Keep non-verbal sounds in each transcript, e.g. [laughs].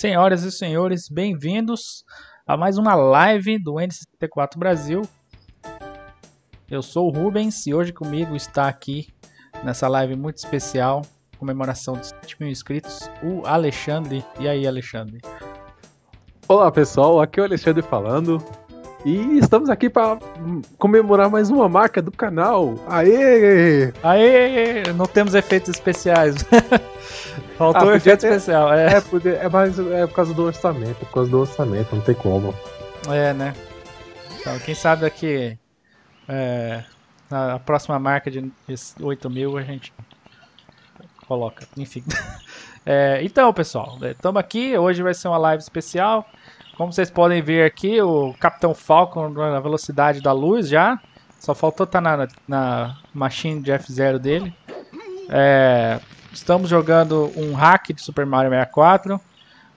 Senhoras e senhores, bem-vindos a mais uma live do N64 Brasil. Eu sou o Rubens e hoje comigo está aqui nessa live muito especial, comemoração de 7 mil inscritos, o Alexandre. E aí, Alexandre? Olá pessoal, aqui é o Alexandre falando. E estamos aqui para comemorar mais uma marca do canal. Aê! Aê! Não temos efeitos especiais. [laughs] Faltou ah, efeito ter... especial. É, é, é, mais, é por causa do orçamento. Por causa do orçamento, não tem como. É, né? Então, quem sabe aqui. É, na próxima marca de 8 mil a gente coloca. Enfim. [laughs] É, então, pessoal, estamos aqui. Hoje vai ser uma live especial. Como vocês podem ver aqui, o Capitão Falcon na velocidade da luz já. Só faltou estar tá na, na machine de F0 dele. É, estamos jogando um hack de Super Mario 64.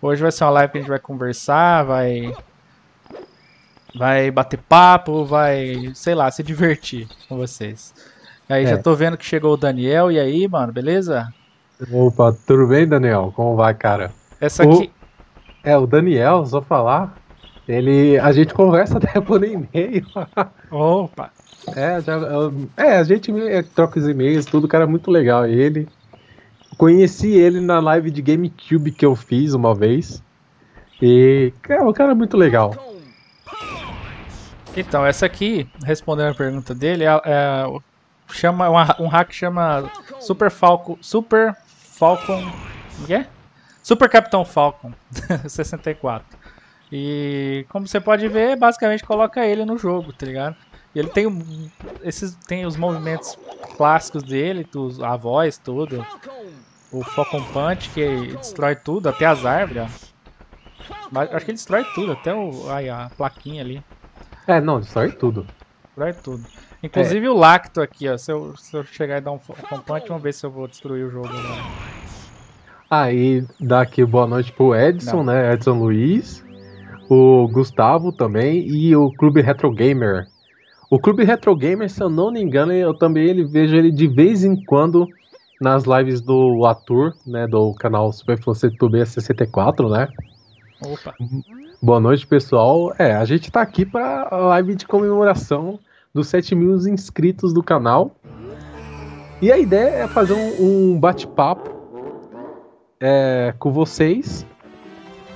Hoje vai ser uma live que a gente vai conversar, vai vai bater papo, vai, sei lá, se divertir com vocês. Aí é. já tô vendo que chegou o Daniel. E aí, mano, beleza? Opa, tudo bem, Daniel? Como vai, cara? Essa aqui. É, o Daniel, só falar, ele. A gente conversa [laughs] até por e-mail. Opa! É, já, é, a gente troca os e-mails, tudo, cara, muito legal. Ele. Conheci ele na live de GameCube que eu fiz uma vez. E. É, o cara é muito legal. Então, essa aqui, respondendo a pergunta dele, é, é chama um hack chama Super Falcon. Super Falcon. O que é? Super Capitão Falcon [laughs] 64. E como você pode ver, basicamente coloca ele no jogo, tá ligado? E ele tem esses tem os movimentos clássicos dele, a voz, tudo. O Falcon Punch que destrói tudo, até as árvores, ó. Mas acho que ele destrói tudo, até o, ai, a plaquinha ali. É, não, destrói tudo. Destrói tudo. Inclusive é. o Lacto aqui, ó. Se eu, se eu chegar e dar um Falcon Punch, vamos ver se eu vou destruir o jogo agora. Aí dá aqui boa noite pro Edson, Não. né? Edson Luiz, o Gustavo também e o Clube Retro Gamer. O Clube Retro Gamer, se eu não me engano, eu também ele, vejo ele de vez em quando nas lives do Atur, né? Do canal Super Tube 64, né? Opa. Boa noite, pessoal. É, a gente tá aqui pra live de comemoração dos 7 mil inscritos do canal. E a ideia é fazer um, um bate-papo é, com vocês.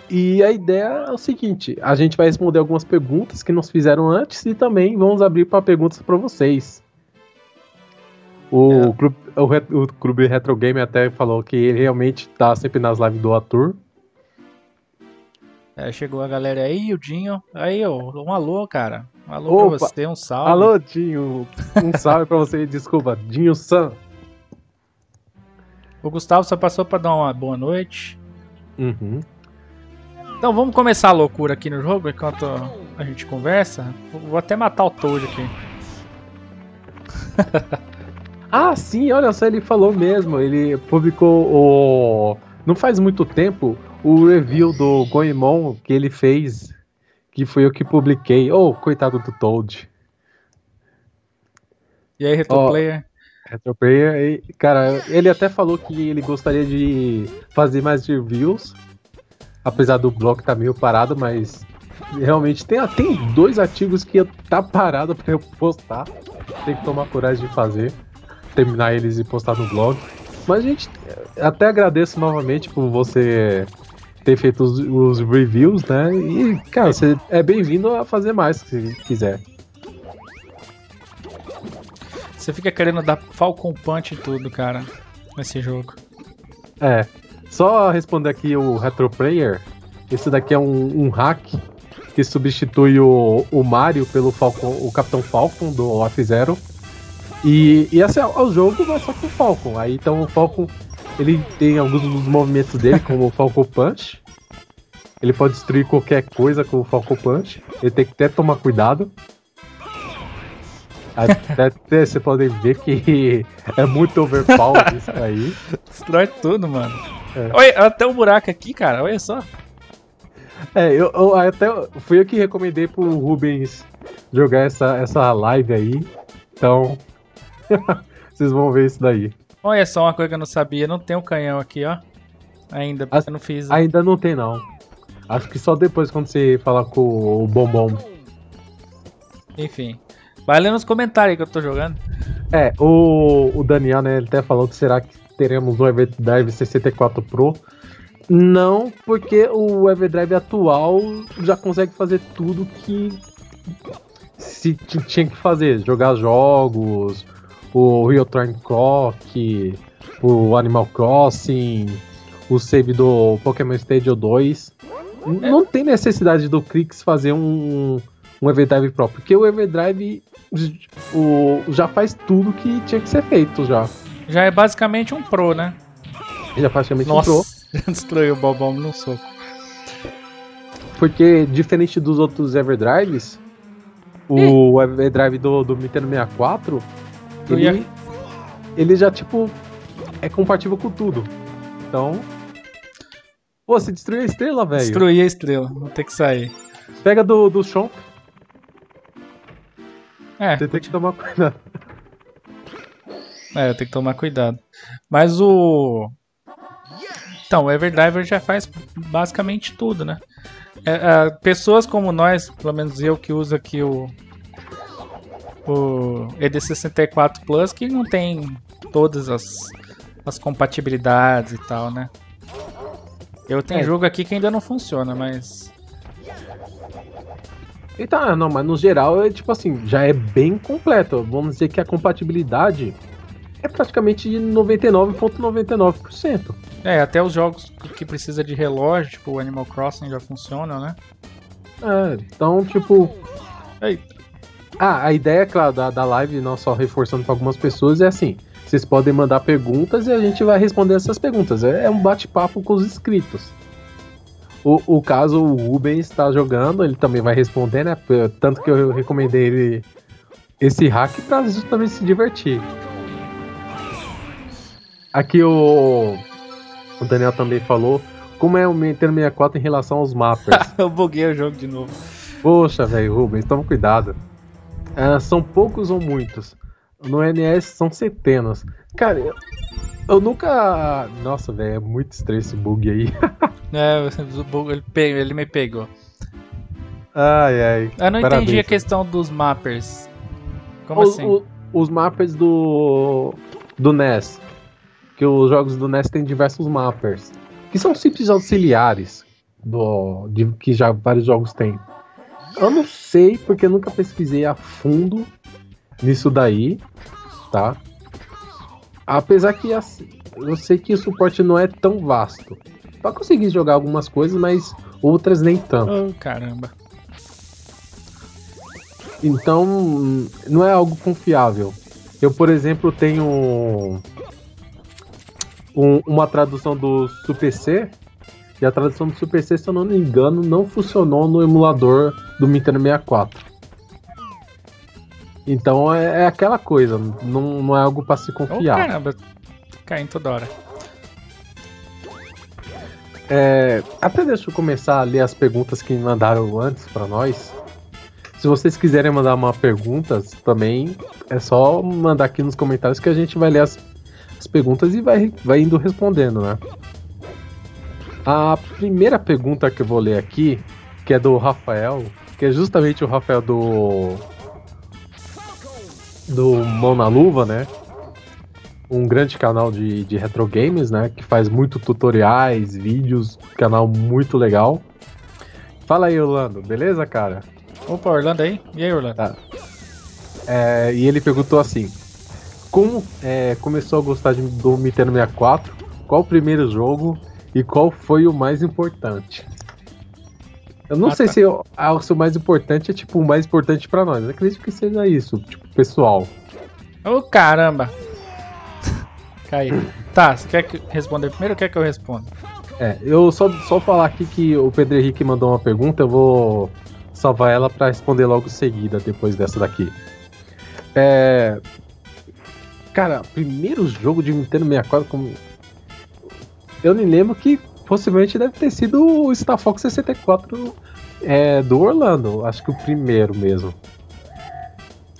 E a ideia é o seguinte: a gente vai responder algumas perguntas que nos fizeram antes e também vamos abrir para perguntas para vocês. O, é. clube, o, o Clube Retro Game até falou que ele realmente tá sempre nas lives do Ator. É, chegou a galera aí, o Dinho. Aí, ó, um alô, cara. Um alô Opa. pra você, um salve. Alô, Dinho. Um salve pra você, [laughs] desculpa. Dinho San. O Gustavo só passou para dar uma boa noite. Uhum. Então vamos começar a loucura aqui no jogo enquanto a gente conversa. Vou até matar o Toad aqui. [laughs] ah, sim, olha só, ele falou mesmo. Ele publicou o. Não faz muito tempo o review do Goemon que ele fez. Que foi eu que publiquei. Oh, coitado do Toad. E aí, Retroplayer? Retroplayer, cara, ele até falou que ele gostaria de fazer mais reviews, apesar do blog tá meio parado, mas realmente tem, tem dois artigos que tá parado para eu postar. Tem que tomar coragem de fazer, terminar eles e postar no blog. Mas a gente até agradeço novamente por você ter feito os, os reviews, né? E, cara, você é bem-vindo a fazer mais se quiser. Você fica querendo dar Falcon Punch em tudo, cara, nesse jogo. É. Só responder aqui o Retro Player. Esse daqui é um, um hack que substitui o, o Mario pelo Falcon, o Capitão Falcon do F-Zero. E, e esse é o jogo, mas só com o Falcon. Aí então o Falcon ele tem alguns dos movimentos dele, como o Falcon Punch. Ele pode destruir qualquer coisa com o Falcon Punch. Ele tem que até tomar cuidado. Até você pode ver que é muito overpower isso aí. Destrói tudo, mano. É. Olha, até o um buraco aqui, cara, olha só. É, eu, eu, até fui eu que recomendei pro Rubens jogar essa, essa live aí. Então, [laughs] vocês vão ver isso daí. Olha só uma coisa que eu não sabia, não tem um canhão aqui, ó. Ainda, As, eu não fiz. Ainda não tem, não. Acho que só depois quando você falar com o Bombom. Enfim. Vai ler nos comentários que eu tô jogando. É, o, o Daniel, né, ele até falou que será que teremos um Everdrive 64 Pro. Não, porque o Everdrive atual já consegue fazer tudo que se tinha que fazer. Jogar jogos, o Real Time Clock, o Animal Crossing, o save do Pokémon Stadium 2. É. Não tem necessidade do Crix fazer um, um Everdrive Pro, porque o Everdrive o, já faz tudo que tinha que ser feito já. Já é basicamente um Pro, né? Já é praticamente Nossa, um Pro. [laughs] Já destruiu o Bobão no soco. Porque, diferente dos outros Everdrives, o Everdrive do, do Nintendo 64, ele, ia... ele já, tipo, é compatível com tudo. Então. Pô, você destruiu a estrela, velho. Destruí a estrela, vou ter que sair. Pega do, do chão. É. Você tem que tomar cuidado. É, eu tenho que tomar cuidado. Mas o. Então, o Everdriver já faz basicamente tudo, né? É, é, pessoas como nós, pelo menos eu que uso aqui o, o ED64 Plus, que não tem todas as, as compatibilidades e tal, né? Eu tenho é. jogo aqui que ainda não funciona, mas. Então, não, mas no geral é tipo assim, já é bem completo. Vamos dizer que a compatibilidade é praticamente de 99,99%. ,99%. É, até os jogos que precisa de relógio, tipo o Animal Crossing, já funcionam, né? É, então, tipo. Eita. Ah, a ideia, claro, da, da live, não só reforçando para algumas pessoas, é assim: vocês podem mandar perguntas e a gente vai responder essas perguntas. É, é um bate-papo com os inscritos. O, o caso o Rubens está jogando, ele também vai responder, né? Tanto que eu recomendei ele esse hack para justamente se divertir. Aqui o, o Daniel também falou como é o Nintendo 64 em relação aos mappers. [laughs] eu buguei o jogo de novo. Poxa, velho, Rubens, toma cuidado. Uh, são poucos ou muitos? No NES são centenas. Cara, eu, eu nunca. Nossa, velho, é muito estranho esse bug aí. [laughs] é, ele, pegou, ele me pegou. Ai, ai. Eu não Parabéns. entendi a questão dos mappers. Como os, assim? O, os mappers do. do NES que os jogos do NES têm diversos mappers, que são simples auxiliares do, de, que já vários jogos têm. Eu não sei porque nunca pesquisei a fundo nisso daí, tá? Apesar que assim, eu sei que o suporte não é tão vasto. Pra conseguir jogar algumas coisas, mas outras nem tanto. Oh, caramba. Então, não é algo confiável. Eu, por exemplo, tenho um, uma tradução do Super C. E a tradução do Super C, se eu não me engano, não funcionou no emulador do Nintendo 64. Então é, é aquela coisa, não, não é algo para se confiar. Oh, caramba, caindo toda hora. É, até deixa eu começar a ler as perguntas que mandaram antes para nós. Se vocês quiserem mandar uma pergunta também, é só mandar aqui nos comentários que a gente vai ler as as perguntas e vai, vai indo respondendo, né? A primeira pergunta que eu vou ler aqui, que é do Rafael, que é justamente o Rafael do. Do Mão na Luva, né? Um grande canal de, de retro games, né? Que faz muito tutoriais, vídeos, canal muito legal. Fala aí, Orlando, beleza, cara? Opa, Orlando aí? E aí, Orlando? Tá. É, e ele perguntou assim: como é, começou a gostar de, do Nintendo 64, qual o primeiro jogo e qual foi o mais importante. Eu não ah, sei tá. se ah, o mais importante é tipo o mais importante para nós. Eu acredito que seja isso, tipo, pessoal. Ô oh, caramba! Caiu. tá, você quer que responder primeiro ou quer que eu responda? É, eu só, só falar aqui que o Pedro Henrique mandou uma pergunta, eu vou salvar ela para responder logo seguida depois dessa daqui. É, Cara, primeiro jogo de Nintendo 64 como. Eu me lembro que possivelmente deve ter sido o Star Fox 64 é, do Orlando. Acho que o primeiro mesmo.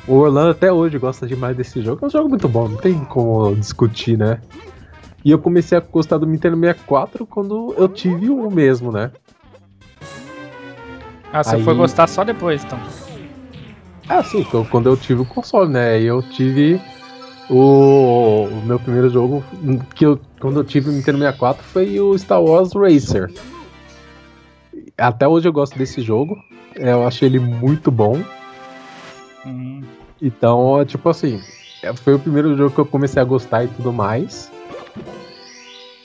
O Orlando até hoje gosta demais desse jogo. É um jogo muito bom, não tem como discutir, né? E eu comecei a gostar do Nintendo 64 quando eu tive o mesmo, né? Ah, você Aí- foi gostar só depois, então. Ah, sim, quando eu tive o console, né? Eu tive o, o meu primeiro jogo que eu quando eu tive o Nintendo 64 foi o Star Wars Racer. Até hoje eu gosto desse jogo. Eu achei ele muito bom. Hum, Então, é tipo assim, é, foi o primeiro jogo que eu comecei a gostar e tudo mais.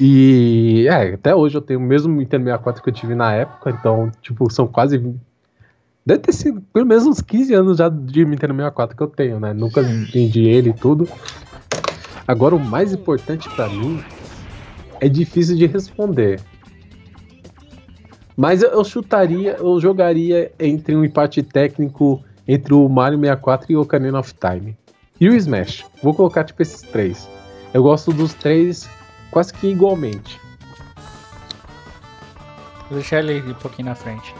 E é, até hoje eu tenho o mesmo Nintendo 64 que eu tive na época, então, tipo, são quase. 20 Deve ter sido pelo menos uns 15 anos já de Nintendo 64 que eu tenho, né? Nunca vendi ele e tudo. Agora, o mais importante pra mim é difícil de responder. Mas eu, eu chutaria, eu jogaria entre um empate técnico entre o Mario 64 e o Ocarina of Time. E o Smash. Vou colocar tipo esses três. Eu gosto dos três quase que igualmente. vou deixar ele um pouquinho na frente.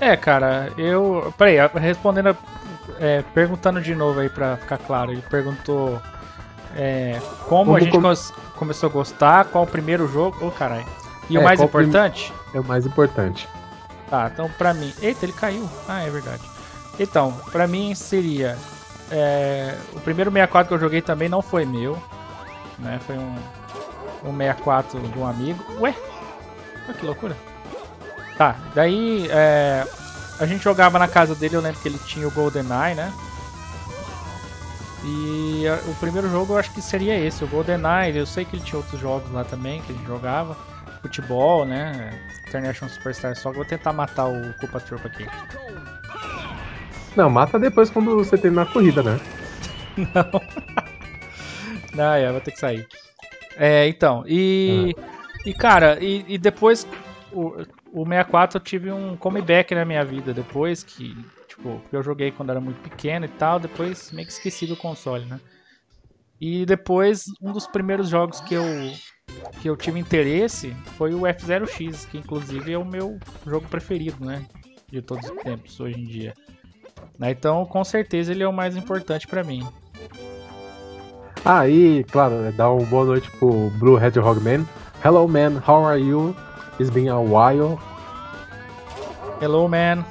É, cara, eu. Peraí, respondendo. a- é, perguntando de novo aí pra ficar claro. Ele perguntou. é, como, Como a gente cons- começou a gostar, qual o primeiro jogo. Ô, caralho. E o É, mais o prim- importante. É o mais importante. Tá, então pra mim. Eita, ele caiu. Ah, é verdade. Então, pra mim seria. é, o primeiro 64 que eu joguei também não foi meu. Né? Foi um, um 64 de um amigo. Ué? Olha que loucura. Tá, daí é, a gente jogava na casa dele, eu lembro que ele tinha o GoldenEye, né? E a- o primeiro jogo eu acho que seria esse, o GoldenEye. Eu sei que ele tinha outros jogos lá também que a gente jogava. Futebol, né? International Superstar Soccer. Vou tentar matar o Culpa Tropa aqui. Não, mata depois quando você terminar a corrida, né? [laughs] Ah, é, vou ter que sair. É, então, e. E cara, e, e depois o, o 64 eu tive um comeback na minha vida. Depois que, tipo, eu joguei quando era muito pequeno e tal, depois meio que esqueci do console, né? E depois, um dos primeiros jogos que eu, que eu tive interesse foi o F0X, que inclusive é o meu jogo preferido, né? De todos os tempos, hoje em dia. Né, Então, com certeza, ele é o mais importante pra mim. Ah, e claro, né, dá uma boa noite pro Blue Hedgehog Man. Hello man, how are you? It's been a while. Hello, man.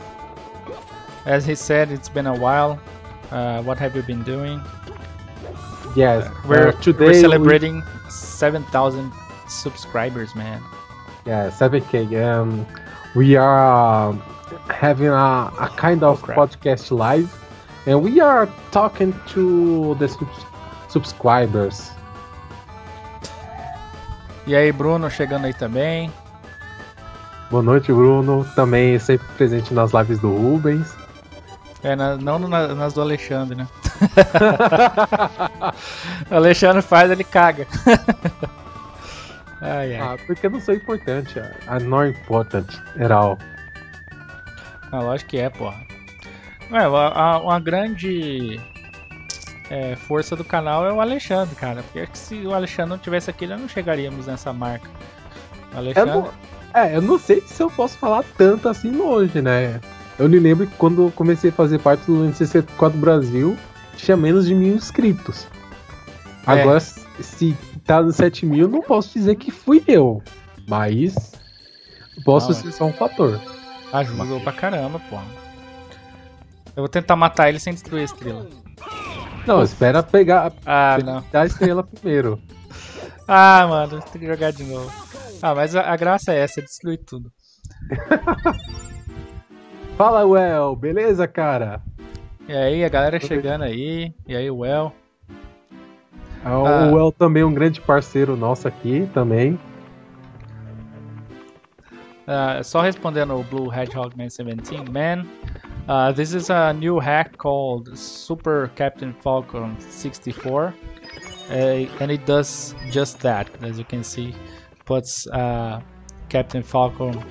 As he said, it's been a while. Uh, what have you been doing? Yes, We're, uh, today we're we- celebrating 7,000 subscribers, man. Yeah, 7K. Um, we are um, having a, a kind of Oh, podcast live, and we are talking to the subs- subscribers. E aí, Bruno, chegando aí também. Boa noite, Bruno. Também sempre presente nas lives do Rubens. É, na- não na- nas do Alexandre, né? o [laughs] [laughs] Alexandre faz, ele caga. ai, ai. Ah, porque eu não sou importante. I'm not important at all. Ah, lógico que é, porra. Ué, a- a- uma grande é, força do canal é o Alexandre, cara. Porque se o Alexandre não tivesse aqui, nós não chegaríamos nessa marca. O Eu Alexandre. não, é, eu não sei se eu posso falar tanto assim longe, né? Eu me lembro que quando eu comecei a fazer parte do NC4 Brasil, tinha menos de mil inscritos. É. Agora, se tá no 7 mil, não posso dizer que fui eu. Mas posso Não, é. ser só um fator. Ajudou pra caramba, porra. Eu vou tentar matar ele sem destruir a estrela. Não, espera pegar Ah, não. pegar a estrela primeiro. Ah, mano, tem que jogar de novo. Ah, mas a, a graça é essa, é destruir tudo. [laughs] Fala, Well, beleza, cara? E aí, a galera chegando aí. E aí, o El. Ah, O Ah. Well também é um grande parceiro nosso aqui também. Uh, só respondendo o Blue Hedgehog Man 17, man, uh, this is a new hack called Super Captain Falcon 64, uh, and it does just that. As you can see, puts uh, Captain Falcon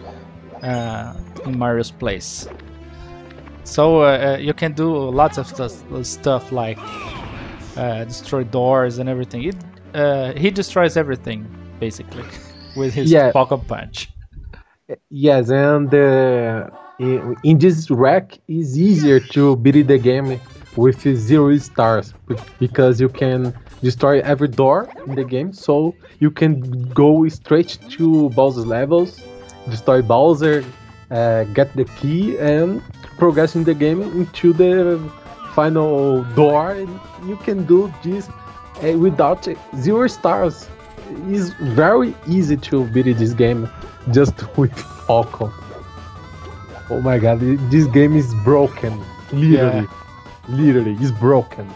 uh, in Mario's place. So uh, uh, you can do lots of stuff, stuff like uh, destroy doors and everything. It, uh, he destroys everything basically [laughs] with his Yeah. Falcon Punch. Yes, and uh, in, in this rack is easier to beat the game with zero stars because you can destroy every door in the game, so you can go straight to Bowser's levels, destroy Bowser, uh, get the key and progress in the game into the final door. And you can do this uh, without zero stars. It's very easy to beat this game just [laughs] with Falcon. Oh my god, this game is broken. Literally. Yeah. Literally, it's broken.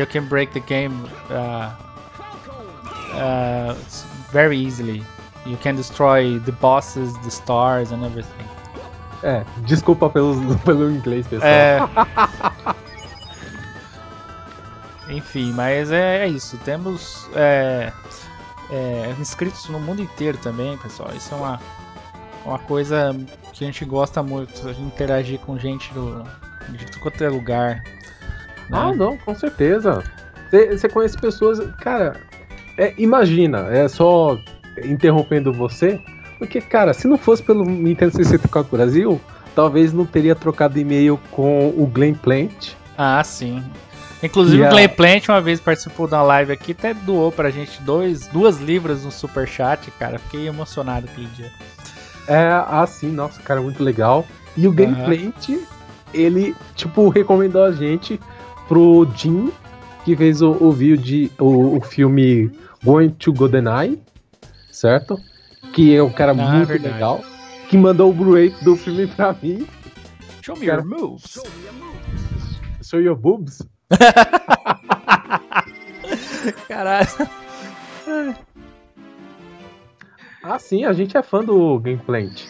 You can break the game uh, uh, very easily. You can destroy the bosses, the stars and everything. É, desculpa pelo, [laughs] pelo inglês, pessoal. É... [laughs] Enfim, mas é, é isso. Temos é, é, inscritos no mundo inteiro também, pessoal. Isso é uma, uma coisa que a gente gosta muito, de interagir com gente do, de qualquer lugar. Né? Ah, não, com certeza. Você conhece pessoas. Cara, é, imagina, é só interrompendo você, porque, cara, se não fosse pelo Nintendo 64 Brasil, talvez não teria trocado e-mail com o Glenn Plant. Ah, sim. Inclusive, o Glenn Plant uma vez participou da live aqui, até doou pra gente dois, duas libras no super chat, cara. Fiquei emocionado aquele dia. É, ah, sim, nossa, cara, muito legal. E o Glenn uhum. Plant, ele, tipo, recomendou a gente pro Jim, que fez o, o, vídeo, o, o filme Going to GoldenEye, certo? Que é um cara ah, muito verdade. legal. Que mandou o Blu-ray do filme pra mim. Show me cara, your moves. Show your boobs. [laughs] Caralho. Ah, sim, a gente é fã do Gameplant.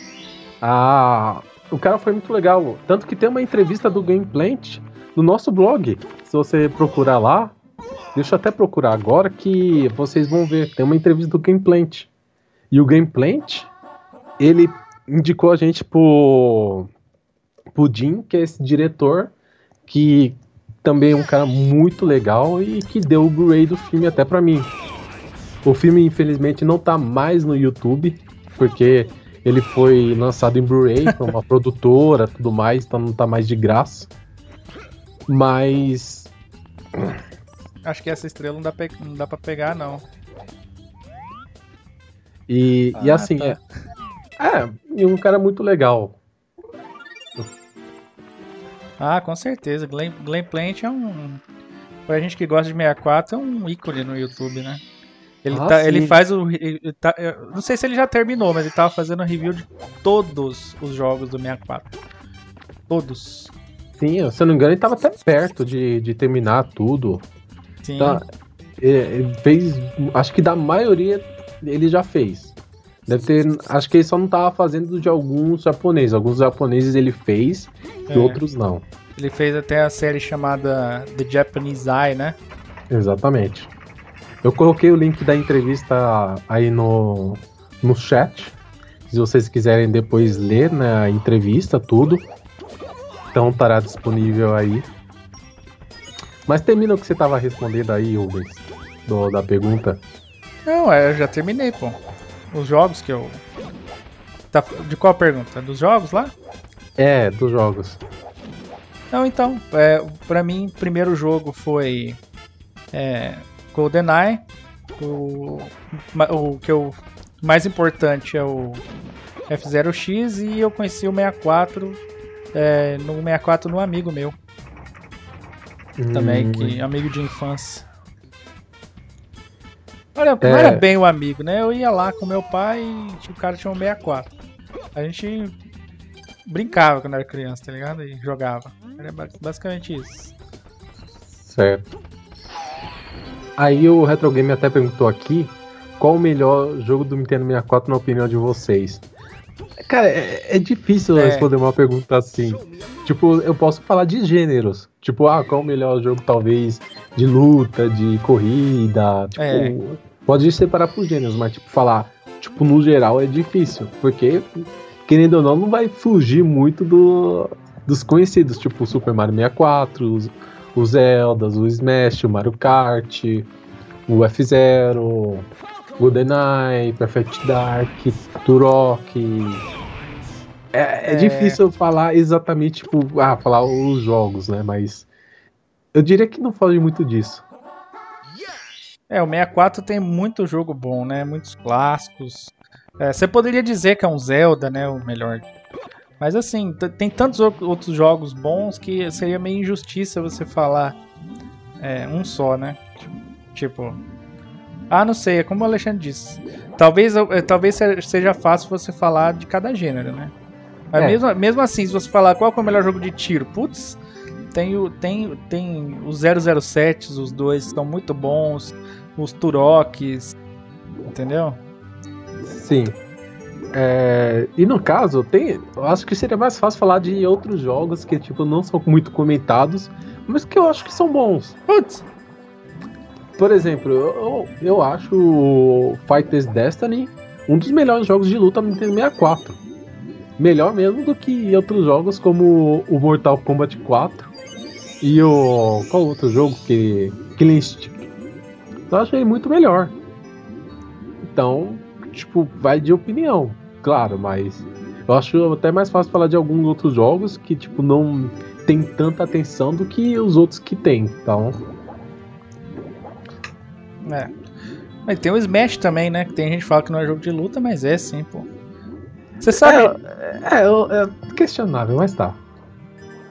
Ah, o cara foi muito legal. Tanto que tem uma entrevista do Gameplant no nosso blog. Se você procurar lá, deixa eu até procurar agora que vocês vão ver. Tem uma entrevista do Gameplant. E o Gameplant, ele indicou a gente pro, pro Jim, que é esse diretor, que também é um cara muito legal e que deu o Blu-ray do filme até para mim. O filme, infelizmente, não tá mais no YouTube, porque ele foi lançado em Blu-ray por uma [laughs] produtora tudo mais, então não tá mais de graça. Mas. Acho que essa estrela não dá, pe... não dá pra pegar, não. E, ah, e assim, tá. é, é, e um cara muito legal. Ah, com certeza. Glenn, Glenn Plant é um. Pra gente que gosta de 64, é um ícone no YouTube, né? Ele, ah, tá, ele faz o. Ele tá, não sei se ele já terminou, mas ele tava fazendo review de todos os jogos do 64. Todos. Sim, se eu não me engano, ele tava até perto de, de terminar tudo. Sim. Tá, ele fez. Acho que da maioria ele já fez. Deve ter. Acho que ele só não tava fazendo de alguns japoneses. Alguns japoneses ele fez e é. outros não. Ele fez até a série chamada The Japanese Eye, né? Exatamente. Eu coloquei o link da entrevista aí no, no chat. Se vocês quiserem depois ler né, a entrevista, tudo. Então estará disponível aí. Mas termina o que você estava respondendo aí, Rubens, do, da pergunta. Não, é, eu já terminei, pô. Os jogos que eu. Tá, de qual pergunta? Dos jogos lá? É, dos jogos. Não, então, é, pra mim, o primeiro jogo foi é, GoldenEye. O, o que eu mais importante é o F0X e eu conheci o 64 é, no 64 no amigo meu. Hum. Também, que amigo de infância. Olha, não era é. bem o amigo, né? Eu ia lá com meu pai e o cara tinha um 64. A gente brincava quando era criança, tá ligado? E jogava. Era basicamente isso. Certo. Aí o Retro Game até perguntou aqui qual o melhor jogo do Nintendo 64 na opinião de vocês. Cara, é, é difícil é. responder uma pergunta assim. Tipo, eu posso falar de gêneros. Tipo, ah, qual o melhor jogo, talvez, de luta, de corrida. Tipo, é. pode separar por gêneros, mas, tipo, falar, tipo, no geral é difícil. Porque, querendo ou não, não vai fugir muito do, dos conhecidos, tipo Super Mario 64, os, o Zeldas, o Smash, o Mario Kart, o F0, o GoldenEye, Perfect Dark, Turok. É, é, é, difícil falar exatamente, tipo, ah, falar os jogos, né? Mas eu diria que não foge muito disso. É, o 64 tem muito jogo bom, né? Muitos clássicos. É, você poderia dizer que é um Zelda, né? O melhor Mas assim, tem tantos outros jogos bons que seria meio injustiça você falar é, um só, né? Tipo. Ah, não sei, é como o Alexandre disse. Talvez, é, talvez seja fácil você falar de cada gênero, né? Mas é. mesmo, mesmo assim, se você falar qual é o melhor jogo de tiro, putz, tem, o, tem, tem os 007, os dois estão muito bons, os Turoks, entendeu? Sim. É, e no caso, tem, eu acho que seria mais fácil falar de outros jogos que tipo não são muito comentados, mas que eu acho que são bons. Putz. Por exemplo, eu, eu acho o Fighters Destiny um dos melhores jogos de luta no Nintendo 64. Melhor mesmo do que outros jogos como o Mortal Kombat 4 e o. Qual outro jogo que. Killing Stick? Eu achei muito melhor. Então, tipo, vai de opinião, claro, mas eu acho até mais fácil falar de alguns outros jogos que, tipo, não tem tanta atenção do que os outros que tem. Então. É. Mas tem o Smash também, né? Que tem gente que fala que não é jogo de luta, mas é sim, pô. Você sabe. É, é, é, questionável, mas tá.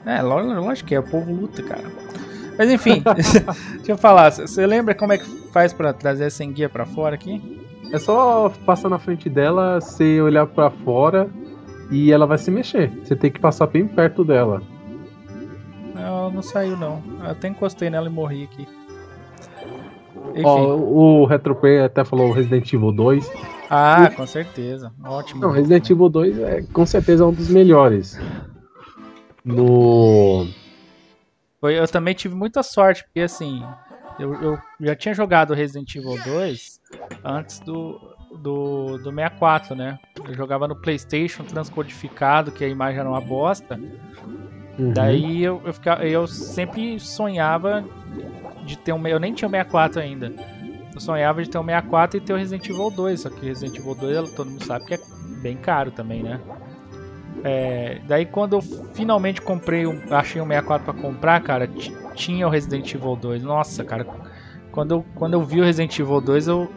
É, lógico que é, o povo luta, cara. Mas enfim, [laughs] [laughs] deixa eu falar, você lembra como é que faz para trazer essa enguia para fora aqui? É só passar na frente dela, você olhar para fora e ela vai se mexer. Você tem que passar bem perto dela. Não, não saiu não. Eu até encostei nela e morri aqui. Ó, o Retroplay até falou Resident Evil 2. Ah, e... com certeza. Ótimo. Não, Resident Evil 2 é com certeza um dos melhores no. Eu também tive muita sorte, porque assim, eu, eu já tinha jogado Resident Evil 2 antes do, do, do 64, né? Eu jogava no PlayStation transcodificado, que a imagem era uma bosta. Uhum. Daí eu, eu, ficava, eu sempre sonhava de ter um. Eu nem tinha o 64 ainda. Eu sonhava de ter um 64 e ter o Resident Evil 2. Só que Resident Evil 2 todo mundo sabe que é bem caro também, né? É, daí quando eu finalmente comprei, um, achei um 64 para comprar, cara, tinha o Resident Evil 2. Nossa, cara, quando eu, quando eu vi o Resident Evil 2, eu,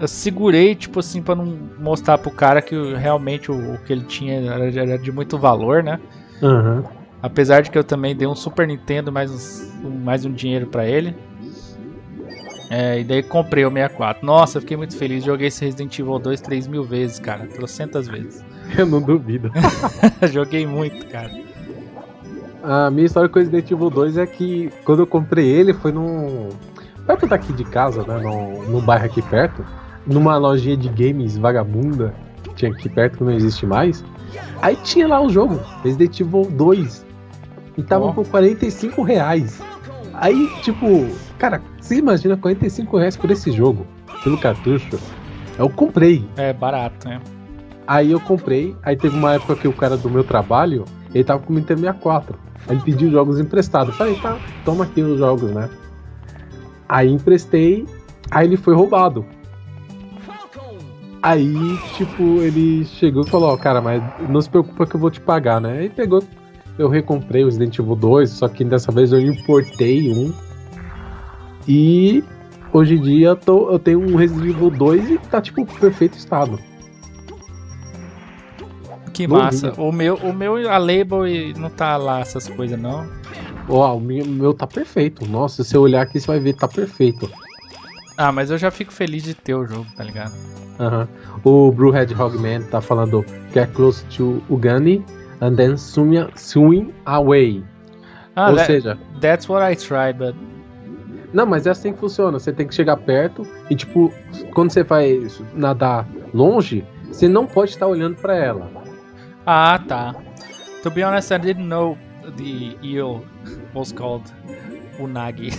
eu segurei, tipo assim, para não mostrar pro cara que realmente o, o que ele tinha era, era, de muito valor, né? Uhum. Apesar de que eu também dei um Super Nintendo mais, um, mais um dinheiro para ele. É, e daí comprei o 64. Nossa, fiquei muito feliz. Joguei esse Resident Evil 2 3 mil vezes, cara. Trocentas vezes. [laughs] Eu não duvido. [laughs] Joguei muito, cara. A minha história com Resident Evil 2 é que quando eu comprei ele foi num. Perto daqui de casa, né? Num, num bairro aqui perto. Numa lojinha de games vagabunda. Que tinha aqui perto que não existe mais. Aí tinha lá o jogo, Resident Evil 2. E tava oh. por 45 reais. Aí, tipo, cara, você imagina 45 reais por esse jogo, pelo cartucho? Eu comprei. É barato, né? Aí eu comprei, aí teve uma época que o cara do meu trabalho, ele tava com o Nintendo 64. Aí ele pediu jogos emprestados. Falei, tá, toma aqui os jogos, né? Aí emprestei, aí ele foi roubado. Aí, tipo, ele chegou e falou, ó, oh, cara, mas não se preocupa que eu vou te pagar, né? Aí pegou, eu recomprei o Resident Evil 2, só que dessa vez eu importei um. E hoje em dia eu, tô, eu tenho um Resident Evil 2 e tá, tipo, perfeito estado. Que massa. O meu, o meu, a label não tá lá essas coisas, não. Ó, oh, o meu, meu tá perfeito. Nossa, se você olhar aqui, você vai ver, tá perfeito. Ah, mas eu já fico feliz de ter o jogo, tá ligado? Aham. O Blue Hedgehog Man tá falando Get close to Ugani and then swim, swim away. Ah, Ou that, seja... That's what I try, but... Não, mas é assim que funciona. Você tem que chegar perto e, tipo, quando você vai nadar longe, você não pode estar olhando para ela. Ah, tá. To be honest, I didn't know the eel was called Unagi.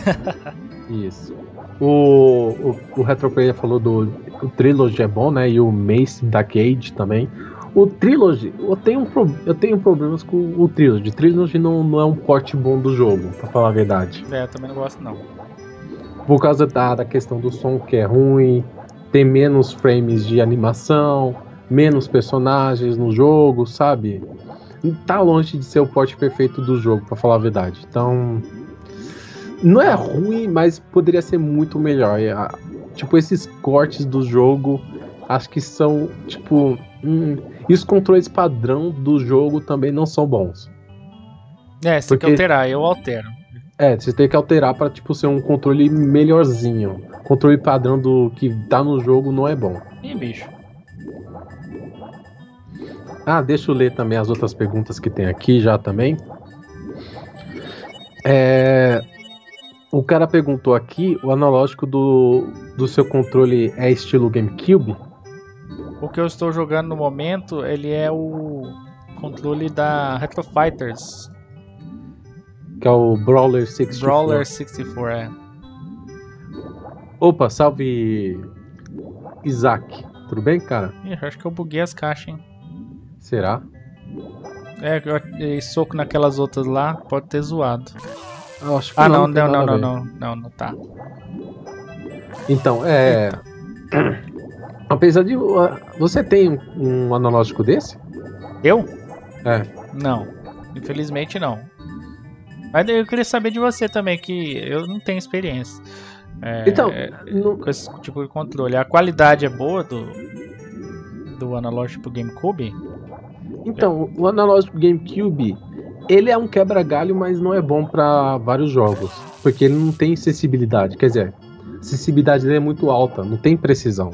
[laughs] Isso. O, o, o Retroplayer falou do o Trilogy é bom, né? E o Mace da Cage também. O Trilogy, eu tenho, eu tenho problemas com o Trilogy. Trilogy não, não é um porte bom do jogo, pra falar a verdade. É, eu também não gosto não. Por causa da, da questão do som que é ruim, tem menos frames de animação, menos personagens no jogo, sabe? Tá longe de ser o porte perfeito do jogo, para falar a verdade. Então, não é ruim, mas poderia ser muito melhor. Tipo, esses cortes do jogo, acho que são, tipo, hum, E os controles padrão do jogo também não são bons. É, você tem que Porque- alterar, eu altero. É, você tem que alterar pra tipo ser um controle melhorzinho. Controle padrão do que tá no jogo não é bom. Ih, bicho. Ah, deixa eu ler também as outras perguntas que tem aqui já também. É, O cara perguntou aqui, o analógico do, do seu controle é estilo GameCube? O que eu estou jogando no momento, ele é o controle da Retro Fighters. Que é o Brawler 64. Brawler 64, é. Opa, salve Isaac. Tudo bem, cara? Ih, acho que eu buguei as caixas, hein. Será? É, eu- e soco naquelas outras lá, pode ter zoado. Eu acho que Ah, não, não, não, não, ver. não, não, não tá. Então, é. Apesar de. Você tem um, um analógico desse? Eu? É. Não. Infelizmente não. Mas eu queria saber de você também, que eu não tenho experiência. É, Então, no- com esse tipo de controle. A qualidade é boa do, do analógico pro GameCube? Então, o analógico GameCube, ele é um quebra-galho, mas não é bom pra vários jogos, porque ele não tem acessibilidade, quer dizer, a acessibilidade dele é muito alta, não tem precisão.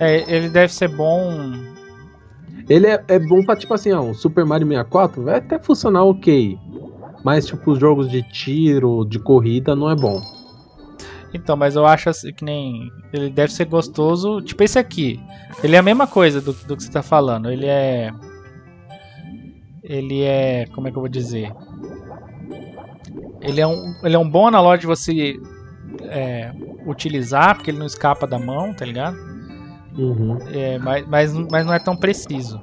É, ele deve ser bom. Ele é, é bom pra, tipo assim, ó, um Super Mario 64 vai até funcionar ok, mas, tipo, os jogos de tiro, de corrida, não é bom. Então, mas eu acho assim, que nem. Ele deve ser gostoso. Tipo esse aqui. Ele é a mesma coisa do, do que você tá falando. Ele é. Ele é. Como é que eu vou dizer? Ele é um, ele é um bom analógico de você é, utilizar, porque ele não escapa da mão, tá ligado? Uhum. É, mas, mas, mas não é tão preciso.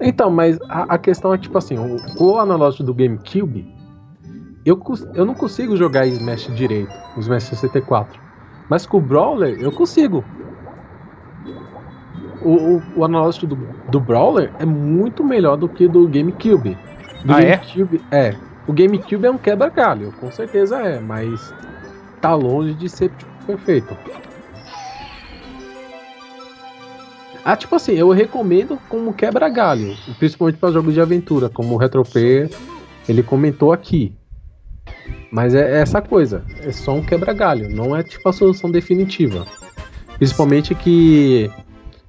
Então, mas a, a questão é tipo assim, o, o analógico do GameCube, eu, eu não consigo jogar Smash direito, o Smash 64. Mas com o Brawler, eu consigo. O, o, o analógico do, do Brawler é muito melhor do que do GameCube. Do Ah, é? GameCube, é? O GameCube é um quebra-galho, com certeza é, mas tá longe de ser tipo, perfeito. Ah, tipo assim, eu recomendo como quebra-galho, principalmente para jogos de aventura, como o RetroP, ele comentou aqui. Mas é essa coisa, é só um quebra-galho, não é tipo a solução definitiva. Principalmente que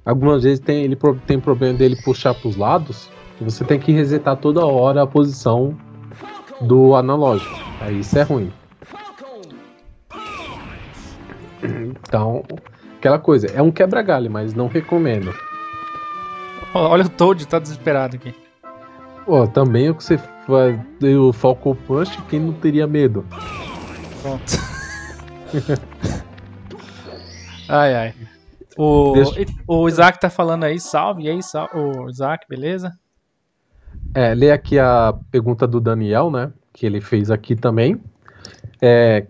algumas vezes tem, ele tem problema dele puxar para os lados, você tem que resetar toda hora a posição do analógico. Aí isso é ruim. Então, aquela coisa, é um quebra-galho, mas não recomendo. Olha o Toad, tá desesperado aqui. Pô, também o que você faz o Falcon Punch, quem não teria medo? Pronto. [laughs] ai, ai. O, Deixa- o Isaac tá falando aí, salve. E aí, salve. O Isaac, beleza? É, lê aqui a pergunta do Daniel, né? Que ele fez aqui também. É,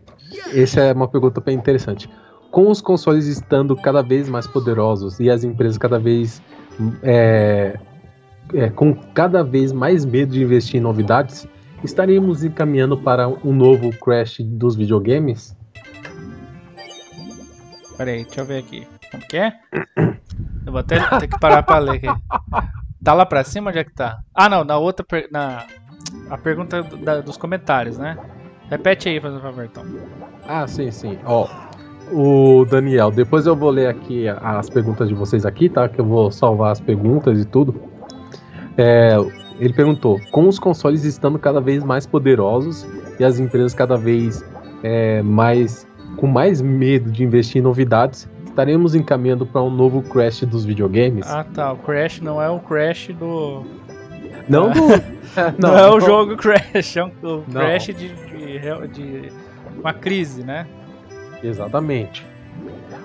essa é uma pergunta bem interessante. Com os consoles estando cada vez mais poderosos e as empresas cada vez é, é, com cada vez mais medo de investir em novidades, estaríamos encaminhando para um novo crash dos videogames? Pera aí, deixa eu ver aqui. Como que é? Eu vou até ter que parar pra ler aqui. Tá lá pra cima? Onde é que tá? Ah, não, na outra. per- Na, a pergunta da- dos comentários, né? Repete aí, fazendo favor, então. Ah, sim, sim. Ó, o Daniel, depois eu vou ler aqui as perguntas de vocês aqui, tá? Que eu vou salvar as perguntas e tudo. É, ele perguntou: com os consoles estando cada vez mais poderosos e as empresas cada vez é, mais com mais medo de investir em novidades, estaremos encaminhando para um novo crash dos videogames? Ah, tá. O Crash não é o Crash do. não do. [laughs] [laughs] Não, é o jogo Crash, é um, o Não. Crash de, de, de uma crise, né? Exatamente.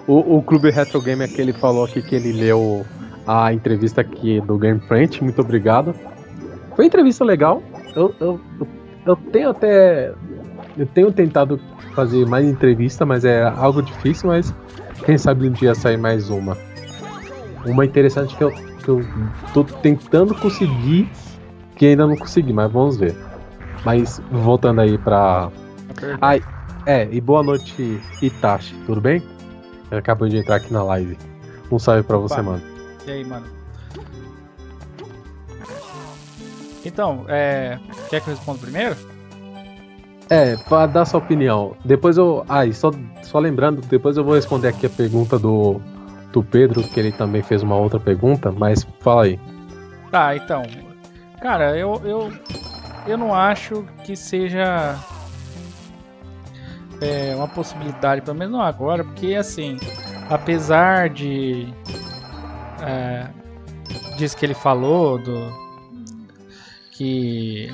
O, o Clube Retro Game que ele falou aqui que ele leu a entrevista aqui do Game Front, muito obrigado. Foi uma entrevista legal. Eu, eu, eu, tenho até. Eu tenho tentado fazer mais entrevista, mas é algo difícil, mas quem sabe um dia sair mais uma. Uma interessante que eu, que eu tô tentando conseguir, que ainda não consegui, mas vamos ver. Mas voltando aí pra. Ai, é, e boa noite, Itachi, tudo bem? Ele acabou de entrar aqui na live. Um salve pra você, Opa. mano. E aí, mano? Então, é, quer que eu responda primeiro? É, pra dar sua opinião. Depois eu. Ah, e só, só lembrando, depois eu vou responder aqui a pergunta do, do Pedro, que ele também fez uma outra pergunta, mas fala aí. Tá, então. Cara, eu, eu, eu não acho que seja é, uma possibilidade, pelo menos não agora, porque assim, apesar de. É, diz que ele falou do. Que.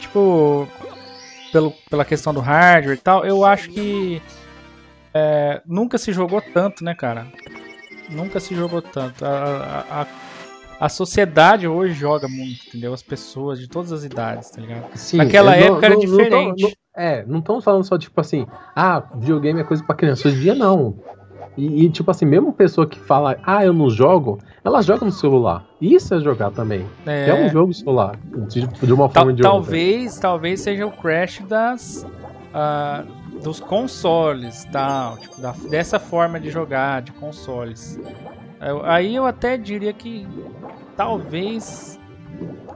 Tipo. Pelo, pela questão do hardware e tal, eu acho que. É, nunca se jogou tanto, né, cara? Nunca se jogou tanto. A, a, a sociedade hoje joga muito, entendeu? As pessoas de todas as idades, tá ligado? Sim, Naquela eu não- época era não- diferente. não- é, não estamos falando só tipo assim, ah, videogame é coisa pra criança. Hoje em dia não. E, e, tipo assim, mesmo pessoa que fala, ah, eu não jogo, ela joga no celular. Isso é jogar também. É, É, um jogo celular, de, de uma Tal- forma ou de outra. talvez, talvez seja o crash das ah, dos consoles, tal, tipo, da- dessa forma de jogar de consoles. Aí eu até diria que talvez